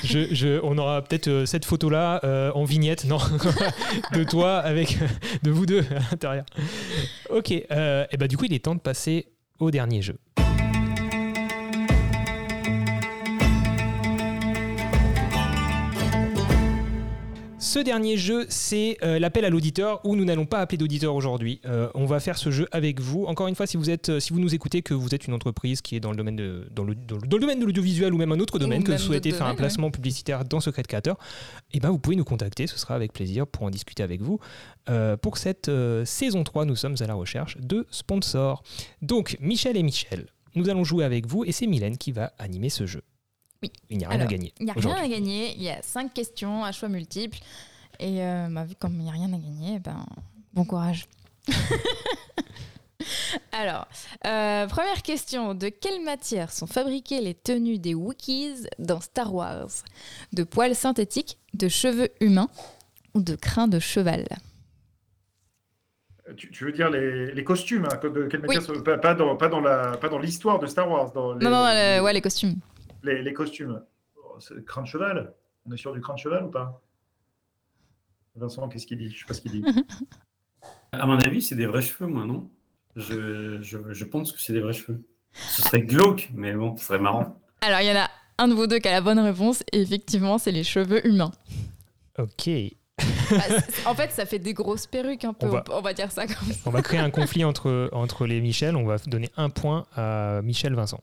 Speaker 2: je, je- on aura peut-être euh, cette photo-là euh, en vignette, non, *laughs* de toi avec, de vous deux à l'intérieur. Ok, euh, et ben du coup il est temps de passer au dernier jeu. Ce dernier jeu, c'est euh, l'appel à l'auditeur où nous n'allons pas appeler d'auditeur aujourd'hui. Euh, on va faire ce jeu avec vous. Encore une fois, si vous êtes, euh, si vous nous écoutez, que vous êtes une entreprise qui est dans le domaine de, dans le, dans le- dans le domaine de l'audiovisuel ou même un autre domaine, que vous souhaitez faire un placement publicitaire dans Secret Creator, eh ben vous pouvez nous contacter. Ce sera avec plaisir pour en discuter avec vous. Euh, pour cette saison 3, nous sommes à la recherche de sponsors. Donc, Michel et Michel, nous allons jouer avec vous et c'est Mylène qui va animer ce jeu.
Speaker 1: Oui.
Speaker 2: Il n'y a rien
Speaker 1: Alors,
Speaker 2: à gagner.
Speaker 1: Il n'y a rien à gagner, il y a cinq questions à choix multiples. Et euh, bah, vu comme il n'y a rien à gagner, ben, bon courage. *laughs* Alors, euh, première question. De quelle matière sont fabriquées les tenues des Wookiees dans Star Wars? De poils synthétiques, de cheveux humains ou de crins de cheval?
Speaker 3: Tu, tu veux dire les, les costumes hein, De quelle
Speaker 1: Oui.
Speaker 3: matière sont- pas, pas dans, pas dans la, pas dans l'histoire de Star Wars. Dans les,
Speaker 1: Non, non, euh, ouais, les costumes.
Speaker 3: Les, les costumes. Oh, de cheval. On est sur du crin de cheval ou pas? Vincent, qu'est-ce qu'il dit? Je sais pas ce qu'il dit. *laughs*
Speaker 4: À mon avis, c'est des vrais cheveux, moi, non? Je, je, je pense que c'est des vrais cheveux. Ce serait glauque, mais bon, ce serait marrant.
Speaker 1: Alors, il y en a un de vous deux qui a la bonne réponse, et effectivement, c'est les cheveux humains.
Speaker 2: Ok.
Speaker 1: Bah, en fait, ça fait des grosses perruques un peu,
Speaker 2: On va-
Speaker 1: on va dire ça comme ça.
Speaker 2: On va créer un conflit entre, entre les Michel. On va donner un point à Michel Vincent.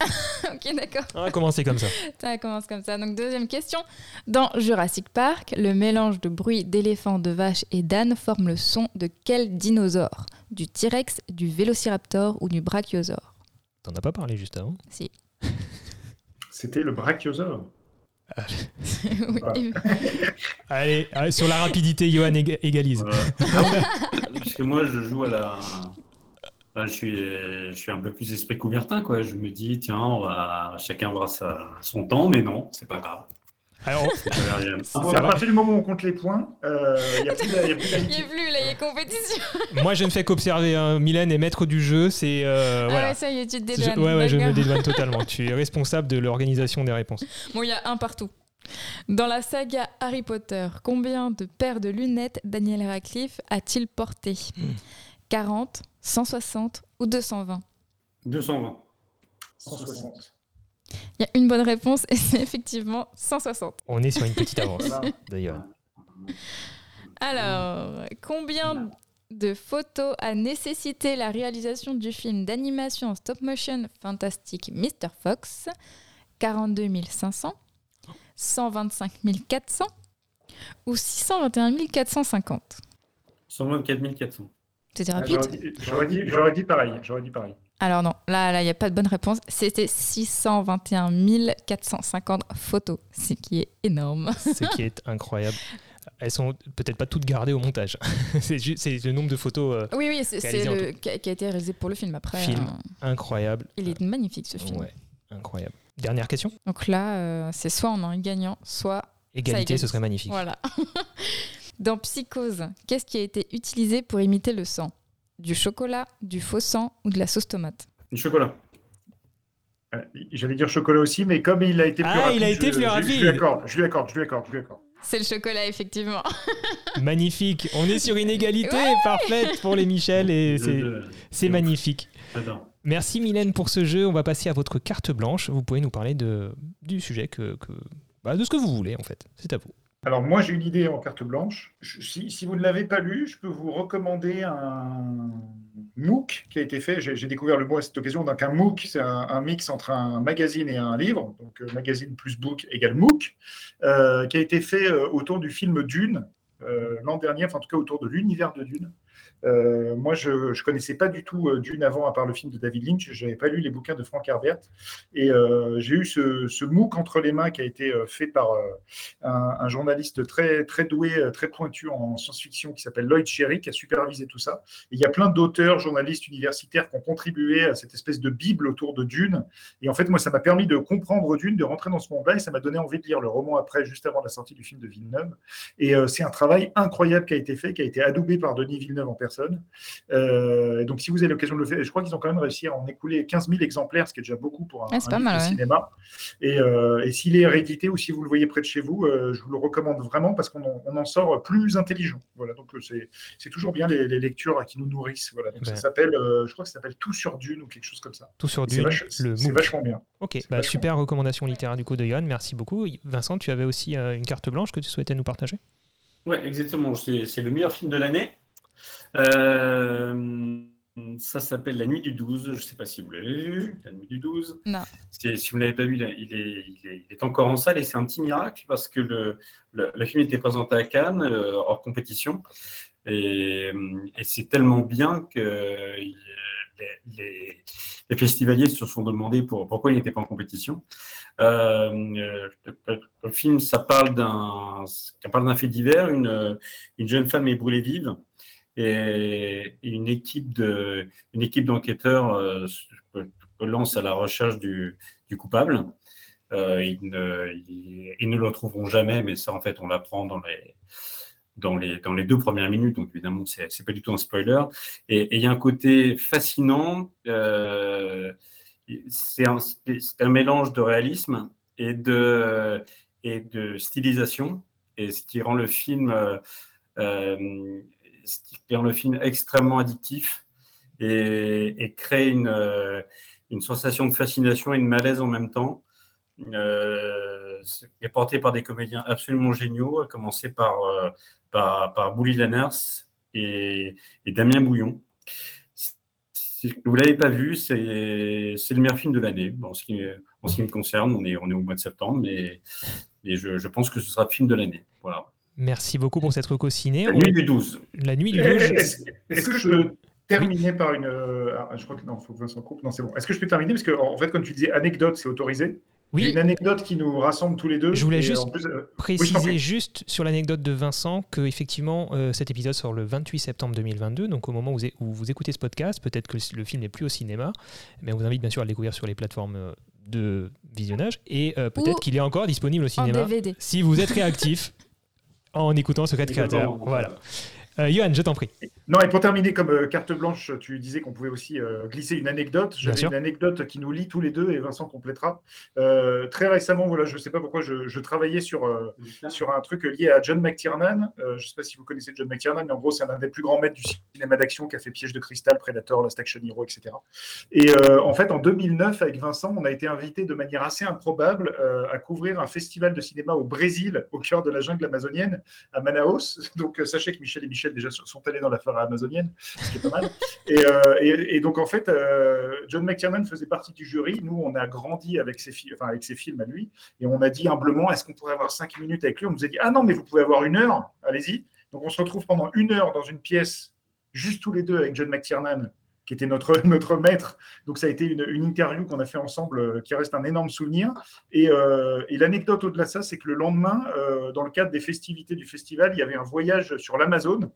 Speaker 2: *laughs*
Speaker 1: ok, d'accord.
Speaker 2: On va commencer comme ça. *laughs*
Speaker 1: Ça commence comme ça. Donc, deuxième question. Dans Jurassic Park, le mélange de bruit d'éléphants, de vaches et d'ânes forme le son de quel dinosaure? Du T-Rex, du Vélociraptor ou du Brachiosaure?
Speaker 2: T'en as pas parlé juste avant?
Speaker 1: Si. *laughs*
Speaker 3: C'était le brachiosaure.
Speaker 1: Oui.
Speaker 2: Allez, allez, sur la rapidité, Johan éga- égalise.
Speaker 4: Voilà. Parce que moi, je joue à la. Enfin, je, suis, je suis un peu plus esprit couvertin, quoi. Je me dis, tiens, on va chacun aura sa, son temps, mais non, c'est pas grave.
Speaker 2: Alors,
Speaker 3: à partir du moment où on compte les points, euh, il n'y a a
Speaker 1: a plus, là, il y a compétition. *laughs*
Speaker 2: moi, je ne fais qu'observer. hein. Mylène est maître du jeu. C'est euh,
Speaker 1: Ah
Speaker 2: voilà.
Speaker 1: ouais, ça y est, tu te
Speaker 2: Je-
Speaker 1: dédouanes.
Speaker 2: ouais, ouais, je me dédouane *laughs* totalement. Tu es responsable de l'organisation des réponses.
Speaker 1: Bon, il y a un partout. Dans la saga Harry Potter, combien de paires de lunettes Daniel Radcliffe a-t-il porté 40, 160 ou 220
Speaker 4: 220.
Speaker 3: 160.
Speaker 1: Il y a une bonne réponse et c'est effectivement 160.
Speaker 2: On est sur une petite avance Johan.
Speaker 1: Alors, combien de photos a nécessité la réalisation du film d'animation en stop motion fantastique Mr. Fox? 42 500, 125 400 ou 621 450
Speaker 4: 124 400.
Speaker 1: C'était
Speaker 3: Ah,
Speaker 1: rapide
Speaker 3: J'aurais dit- pareil. J'aurais dit pareil.
Speaker 1: Alors non, là, là, il n'y a pas de bonne réponse. C'était 621 450 photos, ce qui est énorme. *laughs*
Speaker 2: Ce qui est incroyable. Elles sont peut-être pas toutes gardées au montage. *laughs* c'est le nombre de photos euh,
Speaker 1: Oui, oui, c'est le qui a, qui a été réalisé pour le film. Après,
Speaker 2: Film.
Speaker 1: euh,
Speaker 2: incroyables.
Speaker 1: il est magnifique ce film.
Speaker 2: Ouais, incroyable. Dernière question?
Speaker 1: Donc là, euh, c'est soit on a un gagnant, soit
Speaker 2: Égalité,
Speaker 1: égalise.
Speaker 2: ce serait magnifique.
Speaker 1: voilà. *laughs* Dans Psychose, qu'est-ce qui a été utilisé pour imiter le sang? Du chocolat, du faux sang ou de la sauce tomate?
Speaker 4: Du chocolat.
Speaker 3: Euh, J'allais dire chocolat aussi, mais comme il a été plus
Speaker 2: Ah,
Speaker 3: rapide,
Speaker 2: il a été
Speaker 3: je-
Speaker 2: plus
Speaker 3: je-
Speaker 2: rapide.
Speaker 3: Je lui accorde, je lui accorde, je lui accorde, je lui accorde.
Speaker 1: C'est le chocolat, effectivement. *laughs*
Speaker 2: Magnifique. On est sur une égalité parfaite pour les Michel et c'est magnifique. Merci Mylène pour ce jeu. On va passer à votre carte blanche. Vous pouvez nous parler de, du sujet que, que- bah, de ce que vous voulez en fait. C'est à vous.
Speaker 3: Alors moi j'ai une idée en carte blanche. Si, vous ne l'avez pas lu, je peux vous recommander un MOOC qui a été fait. J'ai découvert le mot à cette occasion. Donc un MOOC, c'est un, mix entre un magazine et un livre. Donc euh, magazine plus book égale MOOC, euh, qui a été fait euh, autour du film Dune l'an dernier, enfin en tout cas autour de l'univers de Dune. Euh, moi, je ne connaissais pas du tout euh, Dune avant, à part le film de David Lynch. Je n'avais pas lu les bouquins de Frank Herbert. Et euh, j'ai eu ce, ce MOOC entre les mains qui a été fait par un, un journaliste très, très doué, très pointu en science-fiction qui s'appelle Lloyd Cherry, qui a supervisé tout ça. Et il y a plein d'auteurs, journalistes universitaires qui ont contribué à cette espèce de bible autour de Dune. Et en fait, moi, ça m'a permis de comprendre Dune, de rentrer dans ce monde-là, et ça m'a donné envie de lire le roman après, juste avant la sortie du film de Villeneuve. Et c'est un travail incroyable qui a été fait, qui a été adoubé par Denis Villeneuve en personne. Euh, donc, si vous avez l'occasion de le faire, je crois qu'ils ont quand même réussi à en écouler 15 000 exemplaires, ce qui est déjà beaucoup pour un,
Speaker 1: Ah, c'est
Speaker 3: un
Speaker 1: pas
Speaker 3: livre
Speaker 1: mal,
Speaker 3: de
Speaker 1: ouais.
Speaker 3: cinéma. Et, euh, et s'il est réédité ou si vous le voyez près de chez vous, euh, je vous le recommande vraiment parce qu'on en, sort plus intelligent. Voilà, donc c'est c'est toujours bien les, les lectures qui nous nourrissent. Voilà, donc
Speaker 2: Ben.
Speaker 3: ça s'appelle, euh, je crois que ça s'appelle Tout sur Dune ou quelque chose comme ça.
Speaker 2: Tout sur Dune,
Speaker 3: c'est vachement bien.
Speaker 2: Ok, bah,
Speaker 3: vachement
Speaker 2: super recommandation littéraire du coup de Johan. Merci beaucoup. Vincent, tu avais aussi euh, une carte blanche que tu souhaitais nous partager?
Speaker 4: Ouais, exactement. C'est le meilleur film de l'année. Euh, ça s'appelle La Nuit du 12. Je ne sais pas si vous l'avez vu. La Nuit du 12.
Speaker 1: Non.
Speaker 4: Si vous ne l'avez pas vu, il est, il, est, il est encore en salle et c'est un petit miracle parce que le, le, le film était présenté à Cannes euh, hors compétition. Et, euh, et c'est tellement bien que euh, les, les- les festivaliers se sont demandé pour, pourquoi il n'était pas en compétition. Euh, le, le film, ça parle d'un ça parle d'un fait divers. Une, une jeune femme est brûlée vive et une équipe de, équipe d'enquêteurs euh, lance à la recherche du, du coupable. Euh, ils, ne, ils, ne, le retrouveront jamais, mais ça, en fait, on l'apprend dans les, dans, les, dans les deux premières minutes. Donc, évidemment, c'est n'est pas du tout un spoiler. Et il y a un côté fascinant. Euh, c'est un, mélange de réalisme et de, et de stylisation. Et ce qui rend le film, rend le film extrêmement addictif et, crée une, euh, une sensation de fascination et de malaise en même temps. Euh, est porté par des comédiens absolument géniaux, à commencer par, euh, Lanners et, Damien Bouillon. Si vous ne l'avez pas vu, c'est le meilleur film de l'année. En, ce qui, me concerne, on est, au mois de septembre, mais, mais je, je pense que ce sera le film de l'année. Voilà.
Speaker 2: Merci beaucoup pour cette reco ciné.
Speaker 4: La nuit du 12.
Speaker 2: La nuit du
Speaker 3: 12. Est-ce est que je peux terminer par une. Ah, je crois que non, il faut que Vincent coupe. Non, c'est bon. Est-ce que je peux terminer? Parce que, en fait, comme tu disais, anecdote, c'est autorisé.
Speaker 2: Oui.
Speaker 3: Une anecdote qui nous rassemble tous les deux.
Speaker 2: Je voulais juste plus, euh... préciser oui, juste sur l'anecdote de Vincent que effectivement euh, cet épisode sort le 28 septembre 2022, donc au moment où vous, où vous écoutez ce podcast, peut-être que le film n'est plus au cinéma, mais on vous invite bien sûr à le découvrir sur les plateformes euh, de visionnage et euh, peut-être qu'il est encore disponible au cinéma si vous êtes réactif *laughs* en écoutant Secret Créateur. Voilà. Euh, Johan, je t'en prie.
Speaker 3: Non, et pour terminer, comme euh, carte blanche, tu disais qu'on pouvait aussi euh, glisser une anecdote. J'avais une anecdote qui nous lie tous les deux et Vincent complétera. Euh, très récemment, voilà, je ne sais pas pourquoi, je, je travaillais sur, sur un truc lié à John McTiernan. Je ne sais pas si vous connaissez John McTiernan, mais en gros, c'est un des plus grands maîtres du cinéma d'action qui a fait Piège de cristal, Predator, Last Action Hero, etc. Et en fait, en 2009, avec Vincent, on a été invité de manière assez improbable à couvrir un festival de cinéma au Brésil, au cœur de la jungle amazonienne, à Manaus. *laughs* Donc, sachez que Michel et Michel déjà sont allés dans la forêt amazonienne, ce qui est pas mal. Et, euh, donc, en fait, euh, John McTiernan faisait partie du jury. Nous, on a grandi avec ses, enfin, avec ses films à lui. Et on a dit humblement, est-ce qu'on pourrait avoir cinq minutes avec lui? On nous a dit, ah non, mais vous pouvez avoir une heure, allez-y. Donc, on se retrouve pendant une heure dans une pièce, juste tous les deux avec John McTiernan, qui était notre, *laughs* notre maître. Donc, ça a été une, interview qu'on a fait ensemble euh, qui reste un énorme souvenir. Et, euh, et l'anecdote au-delà de ça, c'est que le lendemain, euh, dans le cadre des festivités du festival, il y avait un voyage sur l'Amazone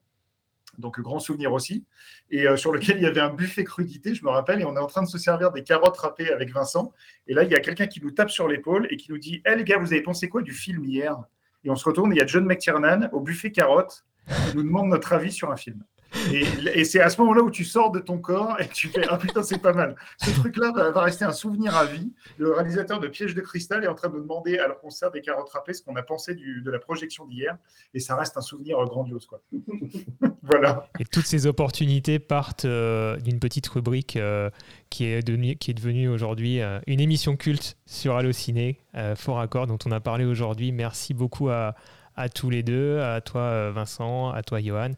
Speaker 3: donc grand souvenir aussi, et sur lequel il y avait un buffet crudité, je me rappelle, et on est en train de se servir des carottes râpées avec Vincent, et là il y a quelqu'un qui nous tape sur l'épaule et qui nous dit, hé hey, les gars, vous avez pensé quoi du film hier? Et on se retourne, et il y a John McTiernan au buffet carottes, qui nous demande notre avis sur un film. Et, c'est à ce moment-là où tu sors de ton corps et tu fais Ah putain, c'est pas mal. Ce truc-là va, rester un souvenir à vie. Le réalisateur de Piège de cristal est en train de demander, alors qu'on sert des carottes râpées, ce qu'on a pensé de la projection d'hier. Et ça reste un souvenir grandiose. Quoi. *laughs* voilà.
Speaker 2: Et toutes ces opportunités partent euh, d'une petite rubrique euh, qui, est devenue, aujourd'hui euh, une émission culte sur Allociné, Fort Accord, dont on a parlé aujourd'hui. Merci beaucoup à à tous les deux, à toi Vincent, à toi Johan,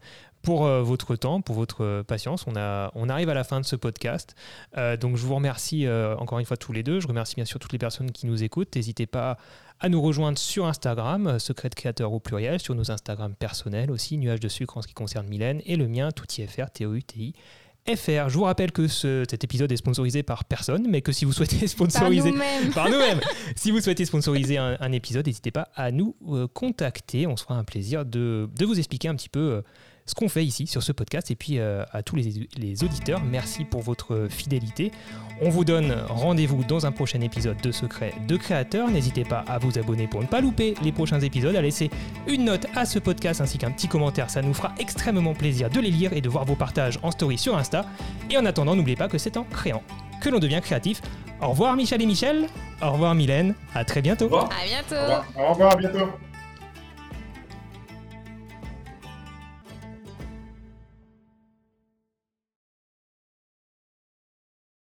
Speaker 2: pour euh, votre temps, pour votre patience. On, a, on arrive à la fin de ce podcast. Euh, donc je vous remercie euh, encore une fois tous les deux. Je remercie bien sûr toutes les personnes qui nous écoutent. N'hésitez pas à nous rejoindre sur Instagram, Secret Créateur au pluriel, sur nos Instagram personnels aussi, Nuage de sucre en ce qui concerne Mylène, et le mien, ToutiFR, T-O-U-T-I. FR. Je vous rappelle que ce, cet épisode est sponsorisé par personne, mais que si vous souhaitez *laughs* sponsoriser
Speaker 1: par
Speaker 2: nous-mêmes, nous *laughs* si vous souhaitez sponsoriser un, un épisode, n'hésitez pas à nous euh, contacter. On se fera un plaisir de, de vous expliquer un petit peu euh, ce qu'on fait ici sur ce podcast. Et puis euh, à tous les, les, auditeurs, merci pour votre fidélité. On vous donne rendez-vous dans un prochain épisode de Secret de Créateur. N'hésitez pas à vous abonner pour ne pas louper les prochains épisodes, à laisser une note à ce podcast ainsi qu'un petit commentaire. Ça nous fera extrêmement plaisir de les lire et de voir vos partages en story sur Insta. Et en attendant, n'oubliez pas que c'est en créant que l'on devient créatif. Au revoir Michel et Michel. Au revoir Mylène. À très bientôt.
Speaker 1: À bientôt.
Speaker 3: Au revoir, Au revoir à bientôt.